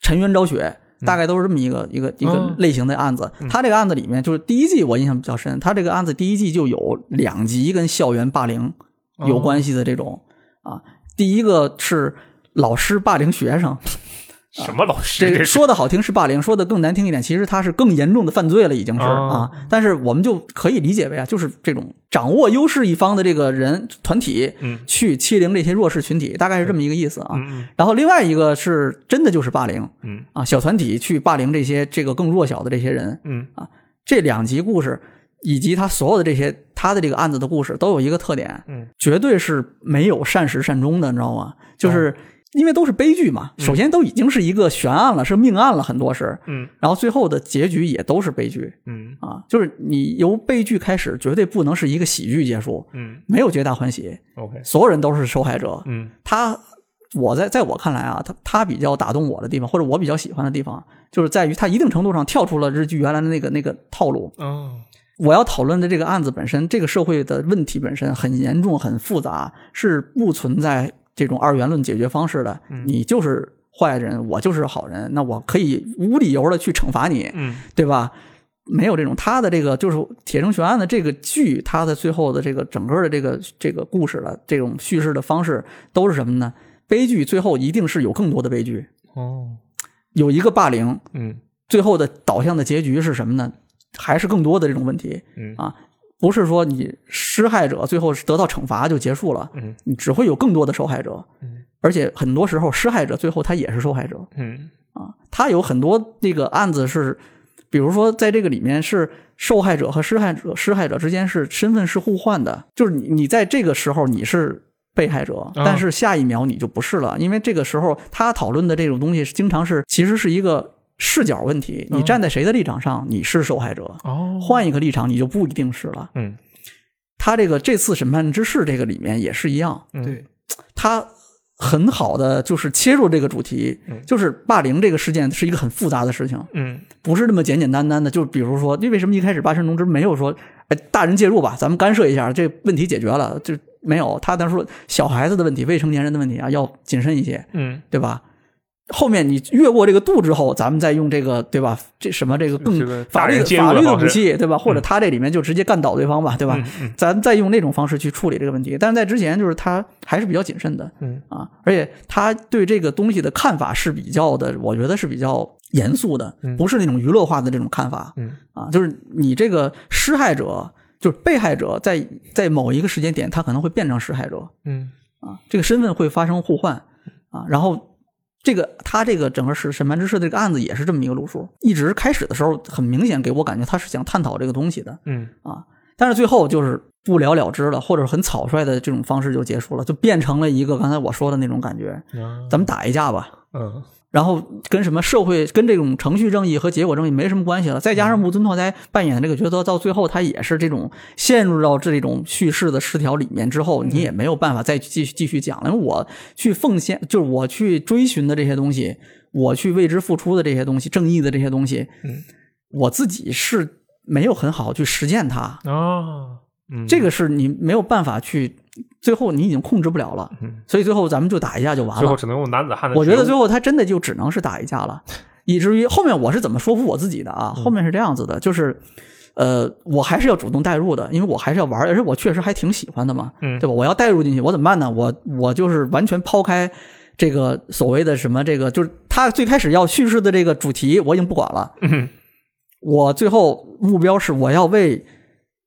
Speaker 3: 沉冤昭雪，大概都是这么一个、一个一个
Speaker 1: 嗯
Speaker 3: 类型的案子。他这个案子里面，就是第一季我印象比较深，他这个案子第一季就有两集跟校园霸凌有关系的这种、啊。第一个是老师霸凌学生，
Speaker 1: 什么老师？
Speaker 3: 这
Speaker 1: 这
Speaker 3: 说的好听是霸凌，说的更难听一点，其实他是更严重的犯罪了，已经是、
Speaker 1: 哦
Speaker 3: 啊。但是我们就可以理解为啊，就是这种掌握优势一方的这个人团体，
Speaker 1: 嗯
Speaker 3: 去欺凌这些弱势群体，大概是这么一个意思啊。
Speaker 1: 嗯
Speaker 3: 然后另外一个是真的就是霸凌
Speaker 1: 嗯
Speaker 3: 啊，小团体去霸凌这些这个更弱小的这些人，
Speaker 1: 嗯啊
Speaker 3: 这两集故事以及他所有的这些他的这个案子的故事都有一个特点，
Speaker 1: 嗯，
Speaker 3: 绝对是没有善始善终的，你知道吗？就是因为都是悲剧嘛，首先都已经是一个悬案了，是命案了，很多是，
Speaker 1: 嗯。
Speaker 3: 然后最后的结局也都是悲剧
Speaker 1: 嗯。
Speaker 3: 啊，就是你由悲剧开始，绝对不能是一个喜剧结束，
Speaker 1: 嗯。
Speaker 3: 没有皆大欢喜
Speaker 1: ，，OK，
Speaker 3: 所有人都是受害者，
Speaker 1: 嗯。
Speaker 3: 他，我在在我看来啊，他他比较打动我的地方，或者我比较喜欢的地方，就是在于他一定程度上跳出了日剧原来的那个那个套路。
Speaker 1: 哦
Speaker 3: 我要讨论的这个案子本身，这个社会的问题本身很严重、很复杂，是不存在这种二元论解决方式的。你就是坏人，我就是好人，那我可以无理由的去惩罚你，
Speaker 1: 嗯
Speaker 3: 对吧？没有这种，他的这个就是《铁证悬案》的这个剧，它的最后的这个整个的这个这个故事的这种叙事的方式都是什么呢？悲剧最后一定是有更多的悲剧，
Speaker 1: 哦
Speaker 3: 有一个霸凌，
Speaker 1: 嗯
Speaker 3: 最后的导向的结局是什么呢？还是更多的这种问题
Speaker 1: 嗯。
Speaker 3: 啊？不是说你施害者最后是得到惩罚就结束了，
Speaker 1: 嗯。
Speaker 3: 你只会有更多的受害者，
Speaker 1: 嗯。
Speaker 3: 而且很多时候施害者最后他也是受害者，
Speaker 1: 嗯。
Speaker 3: 啊，他有很多那个案子是，比如说在这个里面是受害者和施害者，施害者之间是身份是互换的，就是你你在这个时候你是被害者，但是下一秒你就不是了，因为这个时候他讨论的这种东西是经常是其实是一个视角问题，你站在谁的立场上你是受害者，
Speaker 1: 哦
Speaker 3: 换一个立场你就不一定是了。
Speaker 1: 嗯
Speaker 3: 他这个这次审判之事这个里面也是一样，
Speaker 1: 嗯
Speaker 2: 对，
Speaker 3: 他很好的就是切入这个主题，就是霸凌这个事件是一个很复杂的事情，
Speaker 1: 嗯
Speaker 3: 不是那么简简单单的。就比如说，因为什么一开始八神龙之没有说，哎，大人介入吧，咱们干涉一下，这问题解决了，就没有。他当时说小孩子的问题、未成年人的问题啊，要谨慎一些，
Speaker 1: 嗯
Speaker 3: 对吧？后面你越过这个度之后，咱们再用这个，对吧？这什么这个更法律法律的武器，对吧？或者他这里面就直接干倒对方吧，对吧？咱再用那种方式去处理这个问题。但是在之前，就是他还是比较谨慎的，
Speaker 1: 嗯
Speaker 3: 啊，而且他对这个东西的看法是比较的，我觉得是比较严肃的，不是那种娱乐化的这种看法，
Speaker 1: 嗯
Speaker 3: 啊，就是你这个施害者，就是被害者在，在某一个时间点，他可能会变成施害者，
Speaker 1: 嗯
Speaker 3: 啊，这个身份会发生互换啊，然后这个他这个整个是审判之事这个案子也是这么一个路数，一直开始的时候很明显给我感觉他是想探讨这个东西的
Speaker 1: 嗯。
Speaker 3: 啊，但是最后就是不了了之了，或者很草率的这种方式就结束了，就变成了一个刚才我说的那种感觉，咱们打一架吧。
Speaker 1: 嗯
Speaker 3: 然后跟什么社会、跟这种程序正义和结果正义没什么关系了。再加上木村拓哉扮演的这个角色，到最后他也是这种陷入到这种叙事的失调里面之后，你也没有办法再继续继续讲了。因为我去奉献，就是我去追寻的这些东西，我去为之付出的这些东西，正义的这些东西，
Speaker 1: 嗯，
Speaker 3: 我自己是没有很好去实践它。
Speaker 1: 哦嗯
Speaker 3: 这个是你没有办法去，最后你已经控制不了了，所以最后咱们就打一架就完了。
Speaker 1: 最后只能用男子汉的
Speaker 3: 我觉得最后他真的就只能是打一架了，以至于后面我是怎么说服我自己的啊？
Speaker 1: 嗯
Speaker 3: 后面是这样子的，就是。呃，我还是要主动带入的，因为我还是要玩，而且我确实还挺喜欢的嘛，
Speaker 1: 嗯
Speaker 3: 对吧？我要带入进去，我怎么办呢？我我就是完全抛开这个所谓的什么这个，就是他最开始要叙事的这个主题，我已经不管了。
Speaker 1: 嗯
Speaker 3: 我最后目标是我要为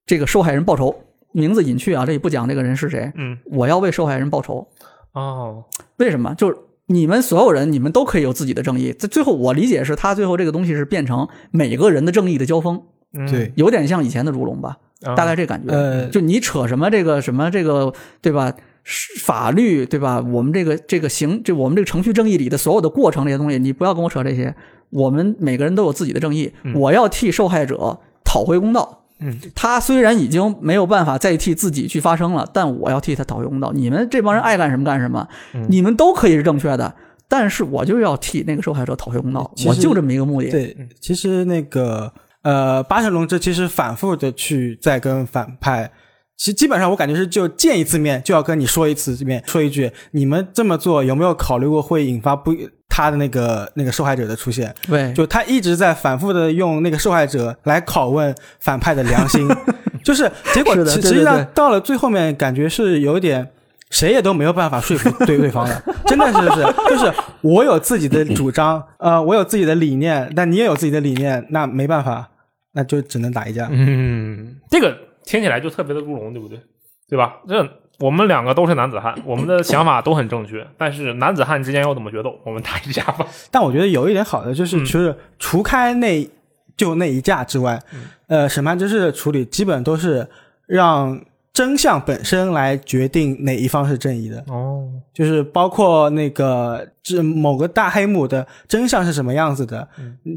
Speaker 3: 这个受害人报仇，名字隐去啊，这里不讲这个人是谁。
Speaker 1: 嗯
Speaker 3: 我要为受害人报仇，
Speaker 1: 哦
Speaker 3: 为什么？就是你们所有人，你们都可以有自己的正义。在最后，我理解是他最后这个东西是变成每个人的正义的交锋，
Speaker 1: 嗯
Speaker 2: 对，
Speaker 3: 有点像以前的如龙吧，
Speaker 1: 啊
Speaker 3: 大概这感觉。
Speaker 2: 呃
Speaker 3: 就你扯什么这个什么这个对吧？是法律对吧？我们这个这个行，就我们这个程序正义里的所有的过程这些东西，你不要跟我扯这些。我们每个人都有自己的正义，我要替受害者讨回公道。
Speaker 1: 嗯，
Speaker 3: 他虽然已经没有办法再替自己去发声了，但我要替他讨回公道。你们这帮人爱干什么干什么，你们都可以是正确的，但是我就要替那个受害者讨回公道，我就这么一个目的。
Speaker 2: 对，其实那个呃，八神龙之其实反复的去在跟反派，其实基本上我感觉是就见一次面就要跟你说一次面，说一句你们这么做有没有考虑过会引发不他的那个那个受害者的出现？
Speaker 3: 对，
Speaker 2: 就他一直在反复的用那个受害者来拷问反派的良心，就是结果实际上到了最后面，感觉是有点。谁也都没有办法说服 对对方的，真的是是，就是我有自己的主张，呃，我有自己的理念，但你也有自己的理念，那没办法，那就只能打一架。
Speaker 1: 嗯，这个听起来就特别的乌龙，对不对？对吧？这我们两个都是男子汉，我们的想法都很正确，但是男子汉之间要怎么决斗？我们打一架吧。
Speaker 2: 但我觉得有一点好的就是，
Speaker 1: 嗯
Speaker 2: 就是除开那就那一架之外，呃，审判之事的处理基本都是让真相本身来决定哪一方是正义的，
Speaker 1: 哦，
Speaker 2: 就是包括那个这某个大黑幕的真相是什么样子的，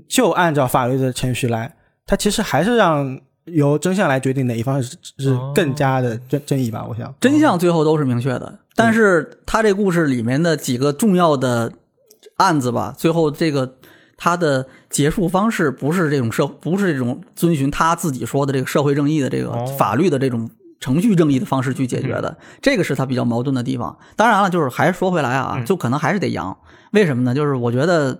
Speaker 2: 就按照法律的程序来，他其实还是让由真相来决定哪一方是是更加的正正义吧，我想。
Speaker 3: 真相最后都是明确的，但是他这故事里面的几个重要的案子吧，最后这个他的结束方式不是这种社，不是这种遵循他自己说的这个社会正义的这个
Speaker 1: 哦
Speaker 3: 法律的这种程序正义的方式去解决的，这个是他比较矛盾的地方。当然了，就是还是说回来啊，就可能还是得扬，为什么呢？就是我觉得，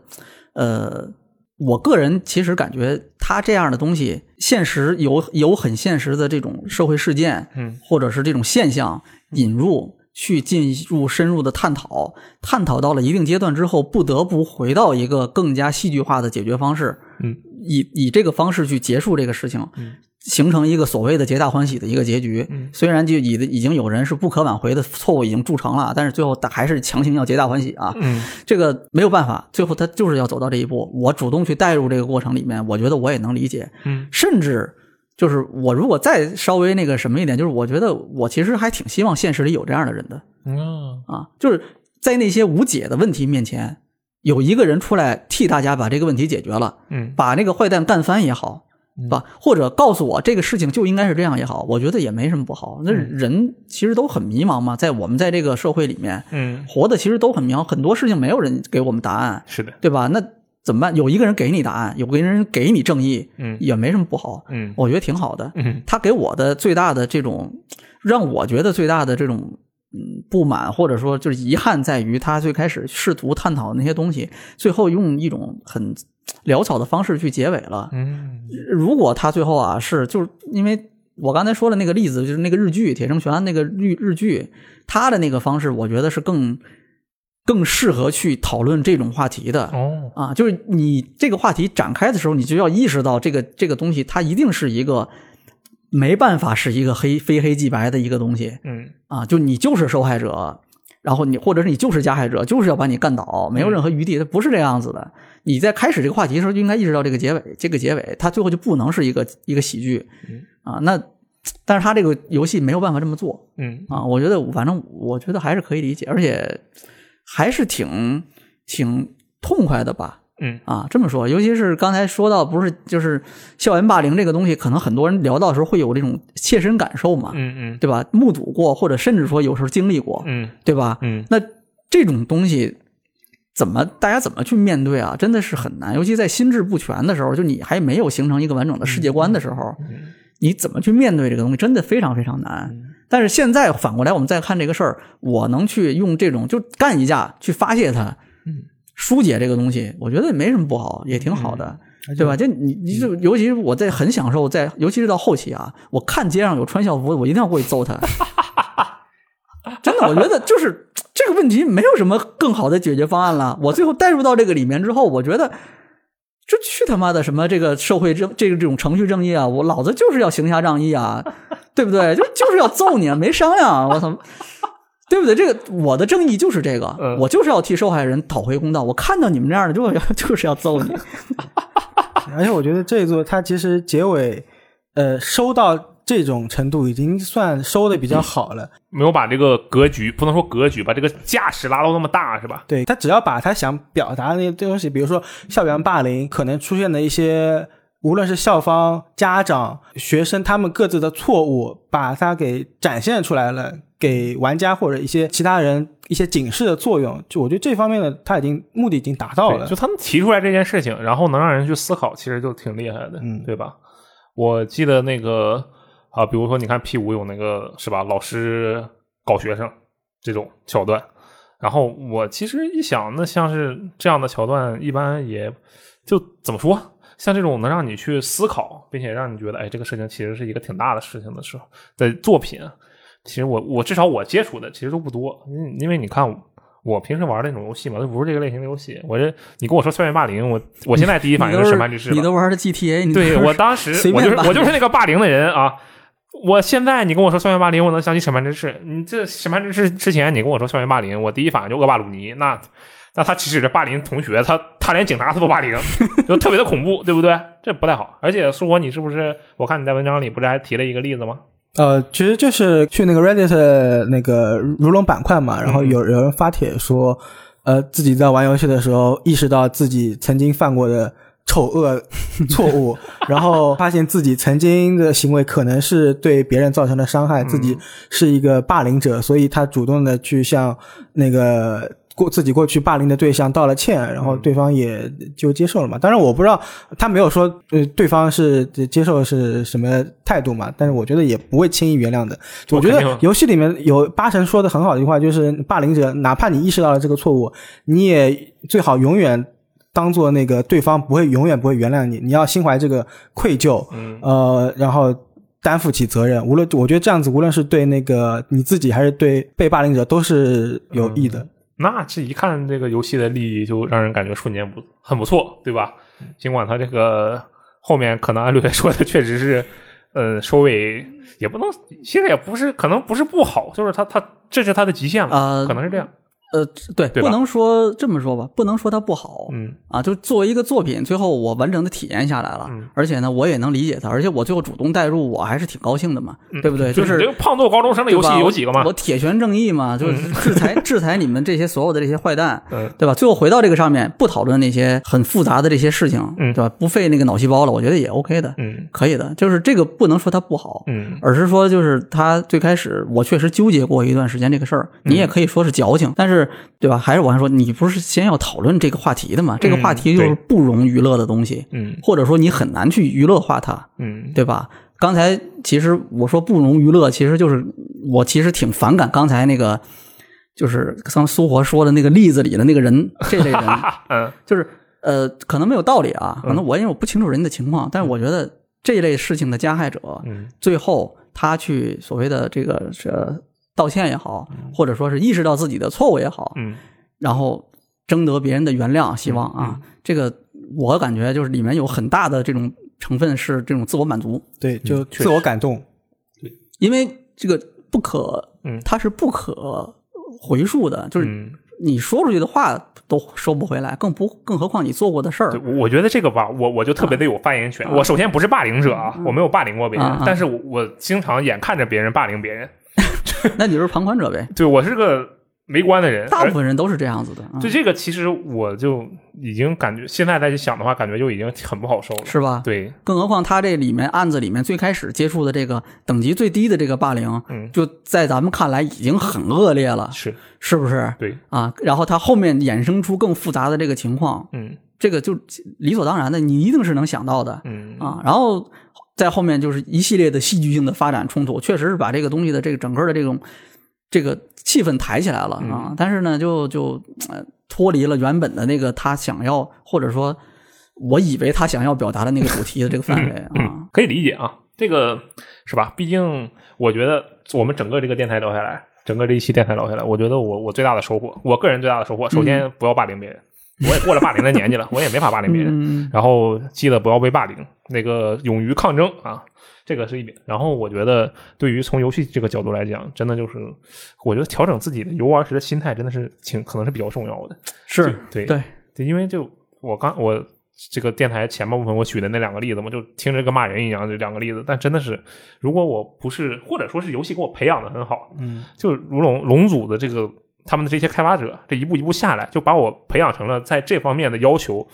Speaker 3: 呃。我个人其实感觉他这样的东西，现实有有很现实的这种社会事件，
Speaker 1: 嗯，
Speaker 3: 或者是这种现象引入，去进入深入的探讨，探讨到了一定阶段之后，不得不回到一个更加戏剧化的解决方式，
Speaker 1: 嗯，
Speaker 3: 以以这个方式去结束这个事情，
Speaker 1: 嗯，
Speaker 3: 形成一个所谓的皆大欢喜的一个结局。
Speaker 1: 嗯
Speaker 3: 虽然就已已经有人是不可挽回的错误已经铸成了，但是最后他还是强行要皆大欢喜啊，
Speaker 1: 嗯
Speaker 3: 这个没有办法，最后他就是要走到这一步。我主动去带入这个过程里面，我觉得我也能理解，
Speaker 1: 嗯
Speaker 3: 甚至就是我如果再稍微那个什么一点，就是我觉得我其实还挺希望现实里有这样的人的
Speaker 1: 嗯
Speaker 3: 啊，就是在那些无解的问题面前，有一个人出来替大家把这个问题解决了，
Speaker 1: 嗯
Speaker 3: 把那个坏蛋干翻也好。是吧？或者告诉我这个事情就应该是这样也好，我觉得也没什么不好。那人其实都很迷茫嘛，在我们在这个社会里面
Speaker 1: 嗯，
Speaker 3: 活的其实都很迷茫，很多事情没有人给我们答案。
Speaker 1: 是的，
Speaker 3: 对吧？那怎么办？有一个人给你答案，有个人给你正义，
Speaker 1: 嗯
Speaker 3: 也没什么不好，
Speaker 1: 嗯
Speaker 3: 我觉得挺好的。
Speaker 1: 嗯
Speaker 3: 他给我的最大的这种，让我觉得最大的这种嗯不满，或者说就是遗憾，在于他最开始试图探讨的那些东西，最后用一种很潦草的方式去结尾了。
Speaker 1: 嗯
Speaker 3: 如果他最后啊是就是因为我刚才说的那个例子，就是那个日剧《铁证悬案》那个日日剧，他的那个方式，我觉得是更更适合去讨论这种话题的。
Speaker 1: 哦
Speaker 3: 啊，就是你这个话题展开的时候，你就要意识到这个这个东西，它一定是一个没办法是一个黑非黑即白的一个东西
Speaker 1: 嗯
Speaker 3: 啊，就你就是受害者，然后你或者是你就是加害者，就是要把你干倒，没有任何余地，它不是这样子的。你在开始这个话题的时候就应该意识到这个结尾，这个结尾它最后就不能是一个一个喜剧啊。那但是他这个游戏没有办法这么做，
Speaker 1: 嗯
Speaker 3: 啊，我觉得反正我觉得还是可以理解，而且还是挺挺痛快的吧。
Speaker 1: 嗯
Speaker 3: 啊，这么说，尤其是刚才说到，不是就是校园霸凌这个东西，可能很多人聊到的时候会有这种切身感受嘛，
Speaker 1: 嗯嗯
Speaker 3: 对吧？目睹过，或者甚至说有时候经历过，
Speaker 1: 嗯
Speaker 3: 对吧？
Speaker 1: 嗯
Speaker 3: 那这种东西怎么大家怎么去面对啊？真的是很难，尤其在心智不全的时候，就你还没有形成一个完整的世界观的时候，你怎么去面对这个东西，真的非常非常难。但是现在反过来，我们再看这个事儿，我能去用这种就干一架去发泄它，疏解这个东西，我觉得也没什么不好，也挺好的。对吧？就你，你就尤其是我在很享受在，尤其是到后期啊，我看街上有穿校服的，我一定要过去揍他。真的，我觉得就是这个问题没有什么更好的解决方案了。我最后带入到这个里面之后，我觉得这去他妈的什么这个社会正这个这种程序正义啊，我老子就是要行侠仗义啊，对不对？就就是要揍你啊，没商量，我操！对不对？这个我的正义就是这个，
Speaker 1: 嗯
Speaker 3: 我就是要替受害人讨回公道。我看到你们这样的，就要 就是要揍你。
Speaker 2: 而且我觉得这一座它其实结尾，呃，收到这种程度已经算收的比较好了。
Speaker 1: 没有把这个格局，不能说格局，把这个架势拉到那么大，是吧？
Speaker 2: 对他只要把他想表达的那些东西，比如说校园霸凌可能出现的一些，无论是校方、家长、学生他们各自的错误，把它给展现出来了，给玩家或者一些其他人一些警示的作用。就我觉得这方面的他已经目的已经达到了，
Speaker 1: 就。他们提出来这件事情，然后能让人去思考，其实就挺厉害的，
Speaker 2: 嗯
Speaker 1: 对吧？我记得那个啊，比如说你看 P 五有那个是吧，老师搞学生这种桥段，然后我其实一想，那像是这样的桥段，一般也就怎么说，像这种能让你去思考，并且让你觉得，哎，这个事情其实是一个挺大的事情的时候的作品，其实我我至少我接触的其实都不多，因因为你看我我平时玩的那种游戏嘛，都不是这个类型的游戏。我这你跟我说校园霸凌，我我现在第一反应是审判之士
Speaker 3: 你都玩的 GTA，你
Speaker 1: 对我当时我就是我就是那个霸凌的人啊。我现在你跟我说校园霸凌，我能想起审判之士。你这审判之士之前你跟我说校园霸凌，我第一反应就恶霸鲁尼。那那他其实是霸凌同学，他他连警察他都霸凌，就特别的恐怖，对不对？这不太好。而且苏活，你是不是？我看你在文章里不是还提了一个例子吗？
Speaker 2: 呃，其实就是去那个 Reddit 那个如龙板块嘛，然后有有人发帖说，呃，自己在玩游戏的时候意识到自己曾经犯过的丑恶 错误，然后发现自己曾经的行为可能是对别人造成了伤害，自己是一个霸凌者，所以他主动的去向那个。过自己过去霸凌的对象道了歉，然后对方也就接受了嘛。当然我不知道他没有说呃对方是接受是什么态度嘛，但是我觉得也不会轻易原谅的。我觉得游戏里面有八神说的很好的一句话，就是霸凌者，哪怕你意识到了这个错误，你也最好永远当做那个对方不会永远不会原谅你，你要心怀这个愧疚，
Speaker 1: 嗯
Speaker 2: 呃，然后担负起责任。无论我觉得这样子，无论是对那个你自己还是对被霸凌者，都是有益的。
Speaker 1: 那这一看这个游戏的利益，就让人感觉瞬间不很不错，对吧？尽管它这个后面可能按六爷说的确实是，呃，收尾也不能，其实也不是，可能不是不好，就是它它这是它的极限了，
Speaker 3: 呃
Speaker 1: 可能是这样。
Speaker 3: 呃，对，
Speaker 1: 对
Speaker 3: 不能说这么说吧，不能说它不好，
Speaker 1: 嗯
Speaker 3: 啊，就作为一个作品，最后我完整的体验下来了，
Speaker 1: 嗯
Speaker 3: 而且呢，我也能理解它，而且我最后主动带入，我还是挺高兴的嘛，
Speaker 1: 嗯
Speaker 3: 对不对？
Speaker 1: 就是你这个胖揍高中生的游戏有几个嘛
Speaker 3: 我？铁拳正义嘛，就是制裁制裁你们这些所有的这些坏蛋，
Speaker 1: 嗯
Speaker 3: 对吧？最后回到这个上面，不讨论那些很复杂的这些事情，
Speaker 1: 嗯
Speaker 3: 对吧？不费那个脑细胞了，我觉得也 OK 的，
Speaker 1: 嗯
Speaker 3: 可以的。就是这个不能说它不好，
Speaker 1: 嗯
Speaker 3: 而是说就是它最开始我确实纠结过一段时间这个事儿，
Speaker 1: 嗯
Speaker 3: 你也可以说是矫情，但是对吧？还是我还说你不是先要讨论这个话题的嘛？这个话题就是不容娱乐的东西，
Speaker 1: 嗯
Speaker 3: 或者说你很难去娱乐化它，
Speaker 1: 嗯
Speaker 3: 对吧？刚才其实我说不容娱乐，其实就是我其实挺反感刚才那个，就是像苏活说的那个例子里的那个人，这类人
Speaker 1: 嗯
Speaker 3: 就是呃，可能没有道理啊，可能我因为我不清楚人的情况，但是我觉得这一类事情的加害者，
Speaker 1: 嗯
Speaker 3: 最后他去所谓的这个是道歉也好，或者说是意识到自己的错误也好，
Speaker 1: 嗯。
Speaker 3: 然后征得别人的原谅，希望啊，这个我感觉就是里面有很大的这种成分是这种自我满足，
Speaker 2: 对，就自我感动。对。
Speaker 3: 因为这个不可，
Speaker 1: 嗯。
Speaker 3: 它是不可回溯的，就是
Speaker 1: 嗯，
Speaker 3: 你说出去的话都收不回来，更不更何况你做过的事儿，。
Speaker 1: 我觉得这个吧，我我就特别的有发言权。我首先不是霸凌者啊，我没有霸凌过别人但是我我经常眼看着别人霸凌别人，
Speaker 3: 那你就是旁观者呗，
Speaker 1: 对我是个围观的人，
Speaker 3: 大部分人都是这样子的，嗯
Speaker 1: 就这个，其实我就已经感觉，现在再去想的话，感觉就已经很不好受了。
Speaker 3: 是吧？
Speaker 1: 对，
Speaker 3: 更何况他这里面案子里面最开始接触的这个等级最低的这个霸凌，
Speaker 1: 嗯
Speaker 3: 就在咱们看来已经很恶劣了，
Speaker 1: 是，
Speaker 3: 是不是？
Speaker 1: 对，
Speaker 3: 啊，然后他后面衍生出更复杂的这个情况，
Speaker 1: 嗯
Speaker 3: 这个就理所当然的，你一定是能想到的
Speaker 1: 嗯
Speaker 3: 啊。然后在后面就是一系列的戏剧性的发展冲突，确实是把这个东西的这个整个的这种这个气氛抬起来了
Speaker 1: 嗯
Speaker 3: 啊。但是呢，就就呃脱离了原本的那个他想要或者说我以为他想要表达的那个主题的这个范围啊。
Speaker 1: 嗯，可以理解啊，这个是吧？毕竟我觉得我们整个这个电台聊下来，整个这一期电台聊下来，我觉得我我最大的收获，我个人最大的收获，首先不要霸凌别人，我也过了霸凌的年纪了，我也没法霸凌别人。
Speaker 3: 嗯
Speaker 1: 然后记得不要被霸凌，那个勇于抗争啊，这个是一点。然后我觉得，对于从游戏这个角度来讲，真的就是，我觉得调整自己的游玩时的心态真的是挺可能是比较重要的。
Speaker 3: 是
Speaker 1: 对
Speaker 3: 对，
Speaker 1: 对，因为就我刚我这个电台前半部分我举的那两个例子嘛，就听着跟骂人一样，这两个例子。但真的是，如果我不是，或者说是游戏给我培养的很好，
Speaker 2: 嗯，
Speaker 1: 就如龙龙组的这个他们的这些开发者，这一步一步下来，就把我培养成了在这方面的要求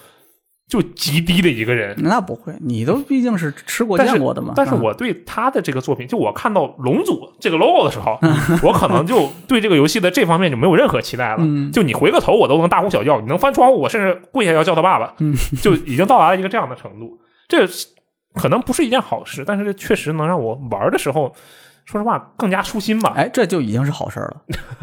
Speaker 1: 就极低的一个人。
Speaker 3: 那不会，你都毕竟是吃过见过的嘛。啊
Speaker 1: 但是我对他的这个作品，就我看到龙组这个 logo 的时候，我可能就对这个游戏的这方面就没有任何期待了。
Speaker 3: 嗯
Speaker 1: 就你回个头，我都能大呼小叫；你能翻窗户，我甚至跪下要叫他爸爸。
Speaker 3: 嗯
Speaker 1: 就已经到达了一个这样的程度。这可能不是一件好事，但是这确实能让我玩的时候，说实话更加舒心吧，
Speaker 3: 哎，这就已经是好事儿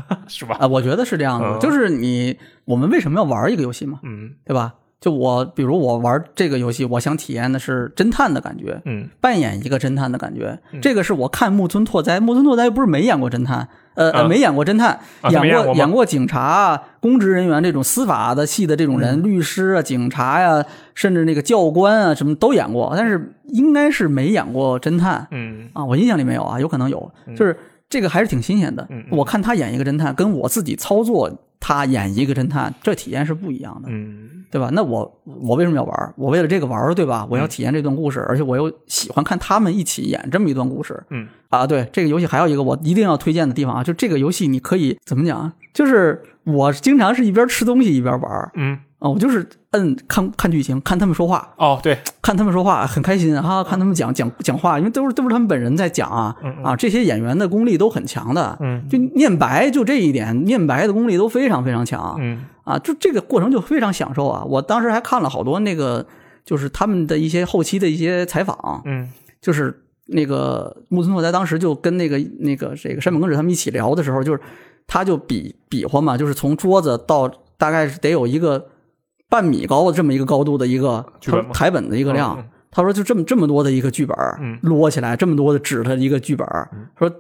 Speaker 3: 了
Speaker 1: 是吧？
Speaker 3: 啊！我觉得是这样的，
Speaker 1: 嗯
Speaker 3: 就是你我们为什么要玩一个游戏嘛，
Speaker 1: 嗯
Speaker 3: 对吧？就我比如我玩这个游戏，我想体验的是侦探的感觉，
Speaker 1: 嗯
Speaker 3: 扮演一个侦探的感觉。这个是我看木村拓哉，木村拓哉不是没演过侦探，呃，没演过侦探，演
Speaker 1: 过
Speaker 3: 演过警察、公职人员这种司法的系的这种人，律师啊、警察呀、甚至那个教官啊，什么都演过，但是应该是没演过侦探
Speaker 1: 嗯
Speaker 3: 啊，我印象里没有啊，有可能有，就是这个还是挺新鲜的。我看他演一个侦探，跟我自己操作他演一个侦探，这体验是不一样的。
Speaker 1: 嗯
Speaker 3: 对吧？那我我为什么要玩？我为了这个玩，对吧？我要体验这段故事，而且我又喜欢看他们一起演这么一段故事
Speaker 1: 嗯
Speaker 3: 啊。对，这个游戏还有一个我一定要推荐的地方啊，就这个游戏你可以怎么讲啊？就是我经常是一边吃东西一边玩
Speaker 1: 嗯
Speaker 3: 啊，我就是摁看看剧情，看他们说话，
Speaker 1: 哦对，
Speaker 3: 看他们说话很开心啊，看他们讲讲讲话，因为都是都是他们本人在讲啊
Speaker 1: 嗯嗯
Speaker 3: 啊，这些演员的功力都很强的，
Speaker 1: 嗯
Speaker 3: 就念白就这一点，念白的功力都非常非常强。
Speaker 1: 嗯
Speaker 3: 啊，就这个过程就非常享受啊！我当时还看了好多那个，就是他们的一些后期的一些采访，
Speaker 1: 嗯
Speaker 3: 就是那个木村拓哉当时就跟那个那个这个山本耕史他们一起聊的时候，就是他就比比划嘛，就是从桌子到大概是得有一个半米高的这么一个高度的一个台本的一个量。他说就这么这么多的一个剧本，
Speaker 1: 嗯。
Speaker 3: 摞起来这么多的纸的一个剧本，说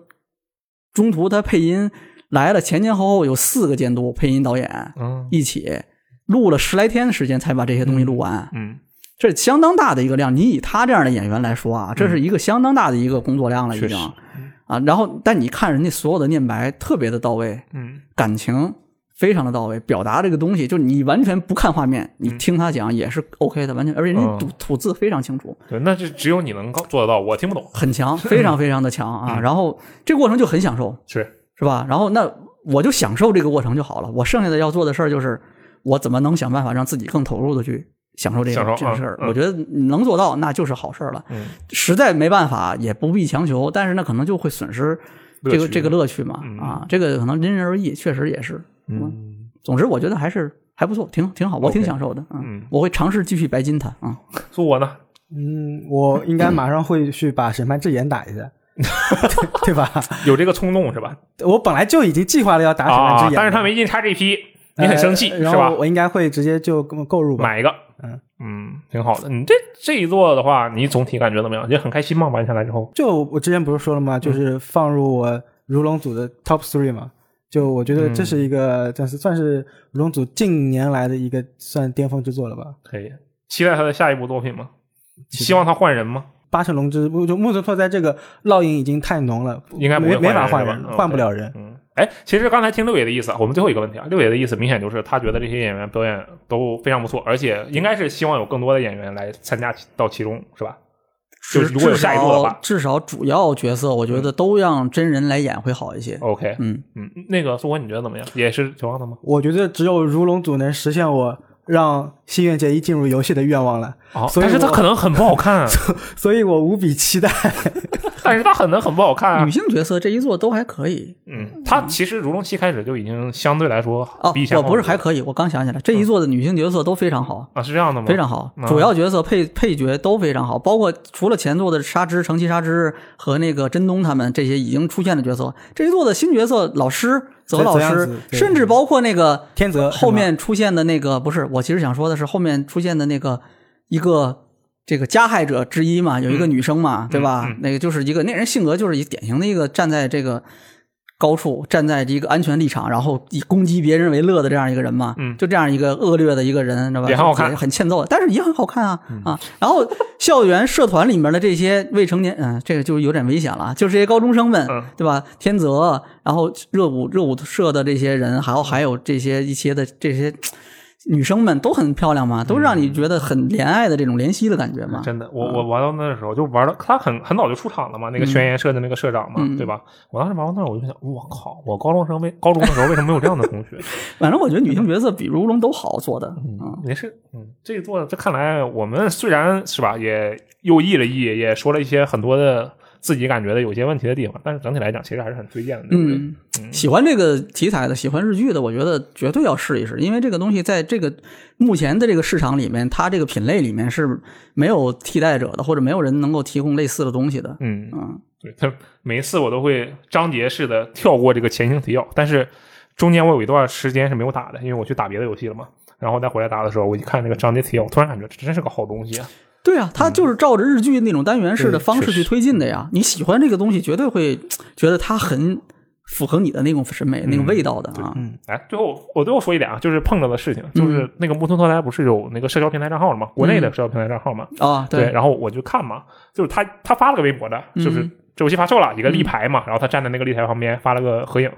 Speaker 3: 中途他配音来了，前前后后有四个监督、配音导演，
Speaker 1: 嗯。
Speaker 3: 一起录了十来天的时间才把这些东西录完，
Speaker 1: 嗯。
Speaker 3: 这相当大的一个量。你以他这样的演员来说啊，这是一个相当大的一个工作量了，已经。啊。然后，但你看人家所有的念白特别的到位，
Speaker 1: 嗯。
Speaker 3: 感情非常的到位，表达这个东西，就是你完全不看画面，你听他讲也是 OK 的，完全，而且人吐吐字非常清楚，
Speaker 1: 对，那这只有你能搞做得到，我听不懂，
Speaker 3: 很强，非常 非常的强啊。然后这个过程就很享受，
Speaker 1: 是
Speaker 3: 是吧？然后那我就享受这个过程就好了。我剩下的要做的事儿就是，我怎么能想办法让自己更投入的去享受这个这个事儿。我觉得能做到，那就是好事儿了。
Speaker 1: 嗯
Speaker 3: 实在没办法，也不必强求，但是那可能就会损失这个这个乐趣嘛。
Speaker 1: 嗯
Speaker 3: 啊，这个可能因人而异，确实也是。
Speaker 1: 嗯
Speaker 3: 总之，我觉得还是还不错，挺挺好，我挺享受的。
Speaker 1: 嗯
Speaker 3: 我会尝试继续白金它啊。
Speaker 1: 说我呢，
Speaker 2: 嗯，我应该马上会去把审判之眼打一下，对对吧？
Speaker 1: 有这个冲动是吧？
Speaker 2: 我本来就已经计划了要打审判之眼，，
Speaker 1: 啊但是他没进 XGP，你很生气
Speaker 2: 呃
Speaker 1: 是吧？
Speaker 2: 我应该会直接就购购入吧。
Speaker 1: 买一个，
Speaker 2: 嗯
Speaker 1: 嗯，挺好的。你这这一座的话，你总体感觉怎么样？也很开心吗？玩下来之后，
Speaker 2: 就我之前不是说了吗？就是放入我如龙组的 top three 嘛。就我觉得这是一个，算是算是如龙组近年来的一个算巅峰之作了吧。
Speaker 1: 可以期待他的下一部作品吗？希望他换人吗？
Speaker 2: 八神龙之，就木村拓哉这个烙印已经太浓了，
Speaker 1: 应该
Speaker 2: 没没法
Speaker 1: 换人，
Speaker 2: 换不了人。
Speaker 1: 嗯，哎，其实刚才听六爷的意思啊，我们最后一个问题啊，六爷的意思明显就是他觉得这些演员表演都非常不错，而且应该是希望有更多的演员来参加到其中，是吧？就是如果有
Speaker 3: 至
Speaker 1: 下一部的
Speaker 3: 少
Speaker 1: 话
Speaker 3: 至少主要角色，我觉得都让真人来演会好一些。
Speaker 1: ，OK，
Speaker 3: 嗯，
Speaker 1: 嗯，那个苏文你觉得怎么样？也是绝望的吗？
Speaker 2: 我觉得只有如龙组能实现我让新垣结衣进入游戏的愿望了，
Speaker 1: 哦，
Speaker 2: 所以
Speaker 1: 但是他可能很不好看，啊
Speaker 2: 所以我无比期待。
Speaker 1: 但是他可能很不好看啊
Speaker 3: 女。性角色这一座都还可以
Speaker 1: 嗯，他其实如龙七开始就已经相对来说
Speaker 3: 哦
Speaker 1: 比以前，
Speaker 3: 我不是还可以，我刚想起来，这一座的女性角色都非常好。
Speaker 1: 啊，是这样的吗？
Speaker 3: 非常好
Speaker 1: 嗯，
Speaker 3: 主要角色配配角都非常好，包括除了前作的沙织、成吉沙织和那个真东他们这些已经出现的角色，这一座的新角色老师泽老师甚至包括那个
Speaker 2: 天泽
Speaker 3: 后面出现的那个不是，我其实想说的是后面出现的那个一个这个加害者之一嘛，有一个女生嘛，对吧？
Speaker 1: 嗯
Speaker 3: 那个就是一个那人性格就是一典型的一个站在这个高处，站在一个安全立场，然后以攻击别人为乐的这样一个人嘛，
Speaker 1: 嗯
Speaker 3: 就这样一个恶劣的一个人，知道吧？
Speaker 1: 也很好看
Speaker 3: 很欠揍，但是也很好看啊、
Speaker 1: 嗯
Speaker 3: 啊！然后校园社团里面的这些未成年，嗯、这个就有点危险了，就是这些高中生们，
Speaker 1: 嗯
Speaker 3: 对吧？天泽，然后热舞热舞社的这些人，还有还有这些一些的这些女生们都很漂亮嘛，都让你觉得很怜爱的这种怜惜的感觉嘛。
Speaker 1: 真的，我我玩到那时候就玩到他很很早就出场了嘛，那个宣言社的那个社长嘛，
Speaker 3: 嗯
Speaker 1: 对吧？我当时玩到那儿我就想，我靠，我高中生为高中的时候为什么没有这样的同学？
Speaker 3: 反正我觉得女性角色比如龙都好做的，嗯，
Speaker 1: 没事，嗯，这做的这看来我们虽然是吧，也又议了议，也说了一些很多的自己感觉的有些问题的地方，但是整体来讲其实还是很推荐的，对不对？
Speaker 3: 嗯，喜欢这个题材的，喜欢日剧的，我觉得绝对要试一试，因为这个东西在这个目前的这个市场里面，它这个品类里面是没有替代者的，或者没有人能够提供类似的东西的。
Speaker 1: 嗯，
Speaker 3: 嗯，
Speaker 1: 对，他每一次我都会章节式的跳过这个前情提要，但是中间我有一段时间是没有打的，因为我去打别的游戏了嘛。然后再回来打的时候，我一看那个章节提要，我突然感觉这真是个好东西啊！
Speaker 3: 对啊，它就是照着日剧那种单元式的方式去推进的呀。你喜欢这个东西，绝对会觉得它很符合你的那种审美、那种味道的啊。
Speaker 1: 哎，最后我最后说一点啊，就是碰到的事情，就是那个木村拓哉不是有那个社交平台账号了吗？国内的社交平台账号嘛，
Speaker 3: 啊，
Speaker 1: 对，然后我就看嘛，就是他他发了个微博的，就是
Speaker 3: 嗯
Speaker 1: 这游戏发售了，一个立牌嘛，然后他站在那个立牌旁边发了个合影，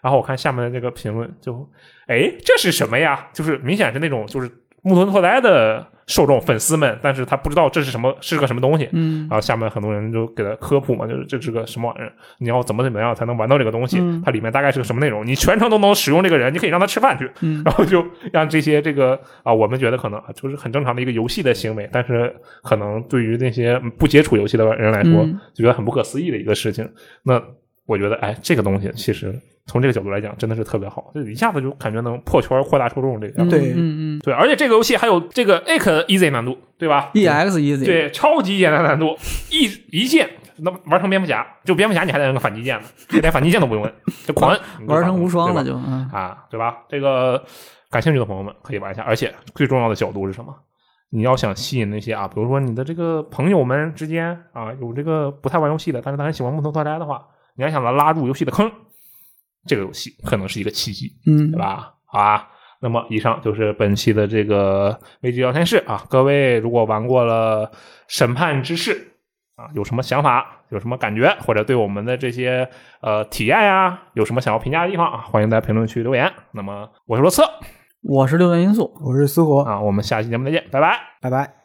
Speaker 1: 然后我看下面的那个评论就，哎，这是什么呀？就是明显是那种就是木村拓哉的受众粉丝们，但是他不知道这是什么是个什么东西，
Speaker 3: 嗯
Speaker 1: 然后下面很多人就给他科普嘛，就是这是个什么玩意儿，你要怎么怎么样才能玩到这个东西？
Speaker 3: 嗯
Speaker 1: 它里面大概是个什么内容？你全程都能使用这个人，你可以让他吃饭去，
Speaker 3: 嗯
Speaker 1: 然后就让这些这个啊，我们觉得可能啊就是很正常的一个游戏的行为，但是可能对于那些不接触游戏的人来说，
Speaker 3: 嗯
Speaker 1: 就觉得很不可思议的一个事情。那我觉得，哎，这个东西其实从这个角度来讲，真的是特别好，就一下子就感觉能破圈、扩大受众这个样子。
Speaker 2: 对
Speaker 3: 嗯嗯
Speaker 1: 对，而且这个游戏还有这个 A 克 easy 难度，对吧
Speaker 3: ？，EX easy，
Speaker 1: 对，超级简单难度，一一键那玩成蝙蝠侠，就蝙蝠侠你还得摁个反击键呢，连反击键都不用摁，就狂摁，
Speaker 3: 玩成无双了就嗯
Speaker 1: 啊，对吧？这个感兴趣的朋友们可以玩一下，而且最重要的角度是什么？你要想吸引那些啊，比如说你的这个朋友们之间啊，有这个不太玩游戏的，但是他很喜欢木头拓哉的话，你还想把他拉入游戏的坑，这个游戏可能是一个契机。
Speaker 3: 嗯
Speaker 1: 对吧？好啊，那么以上就是本期的这个危机聊天室啊。各位如果玩过了《审判之誓》啊，有什么想法，有什么感觉，或者对我们的这些呃体验呀、有什么想要评价的地方啊，欢迎在评论区留言。那么我是罗策
Speaker 3: 我是六元因素。
Speaker 2: 我是思活，
Speaker 1: 啊，我们下期节目再见，拜拜。
Speaker 2: 拜拜。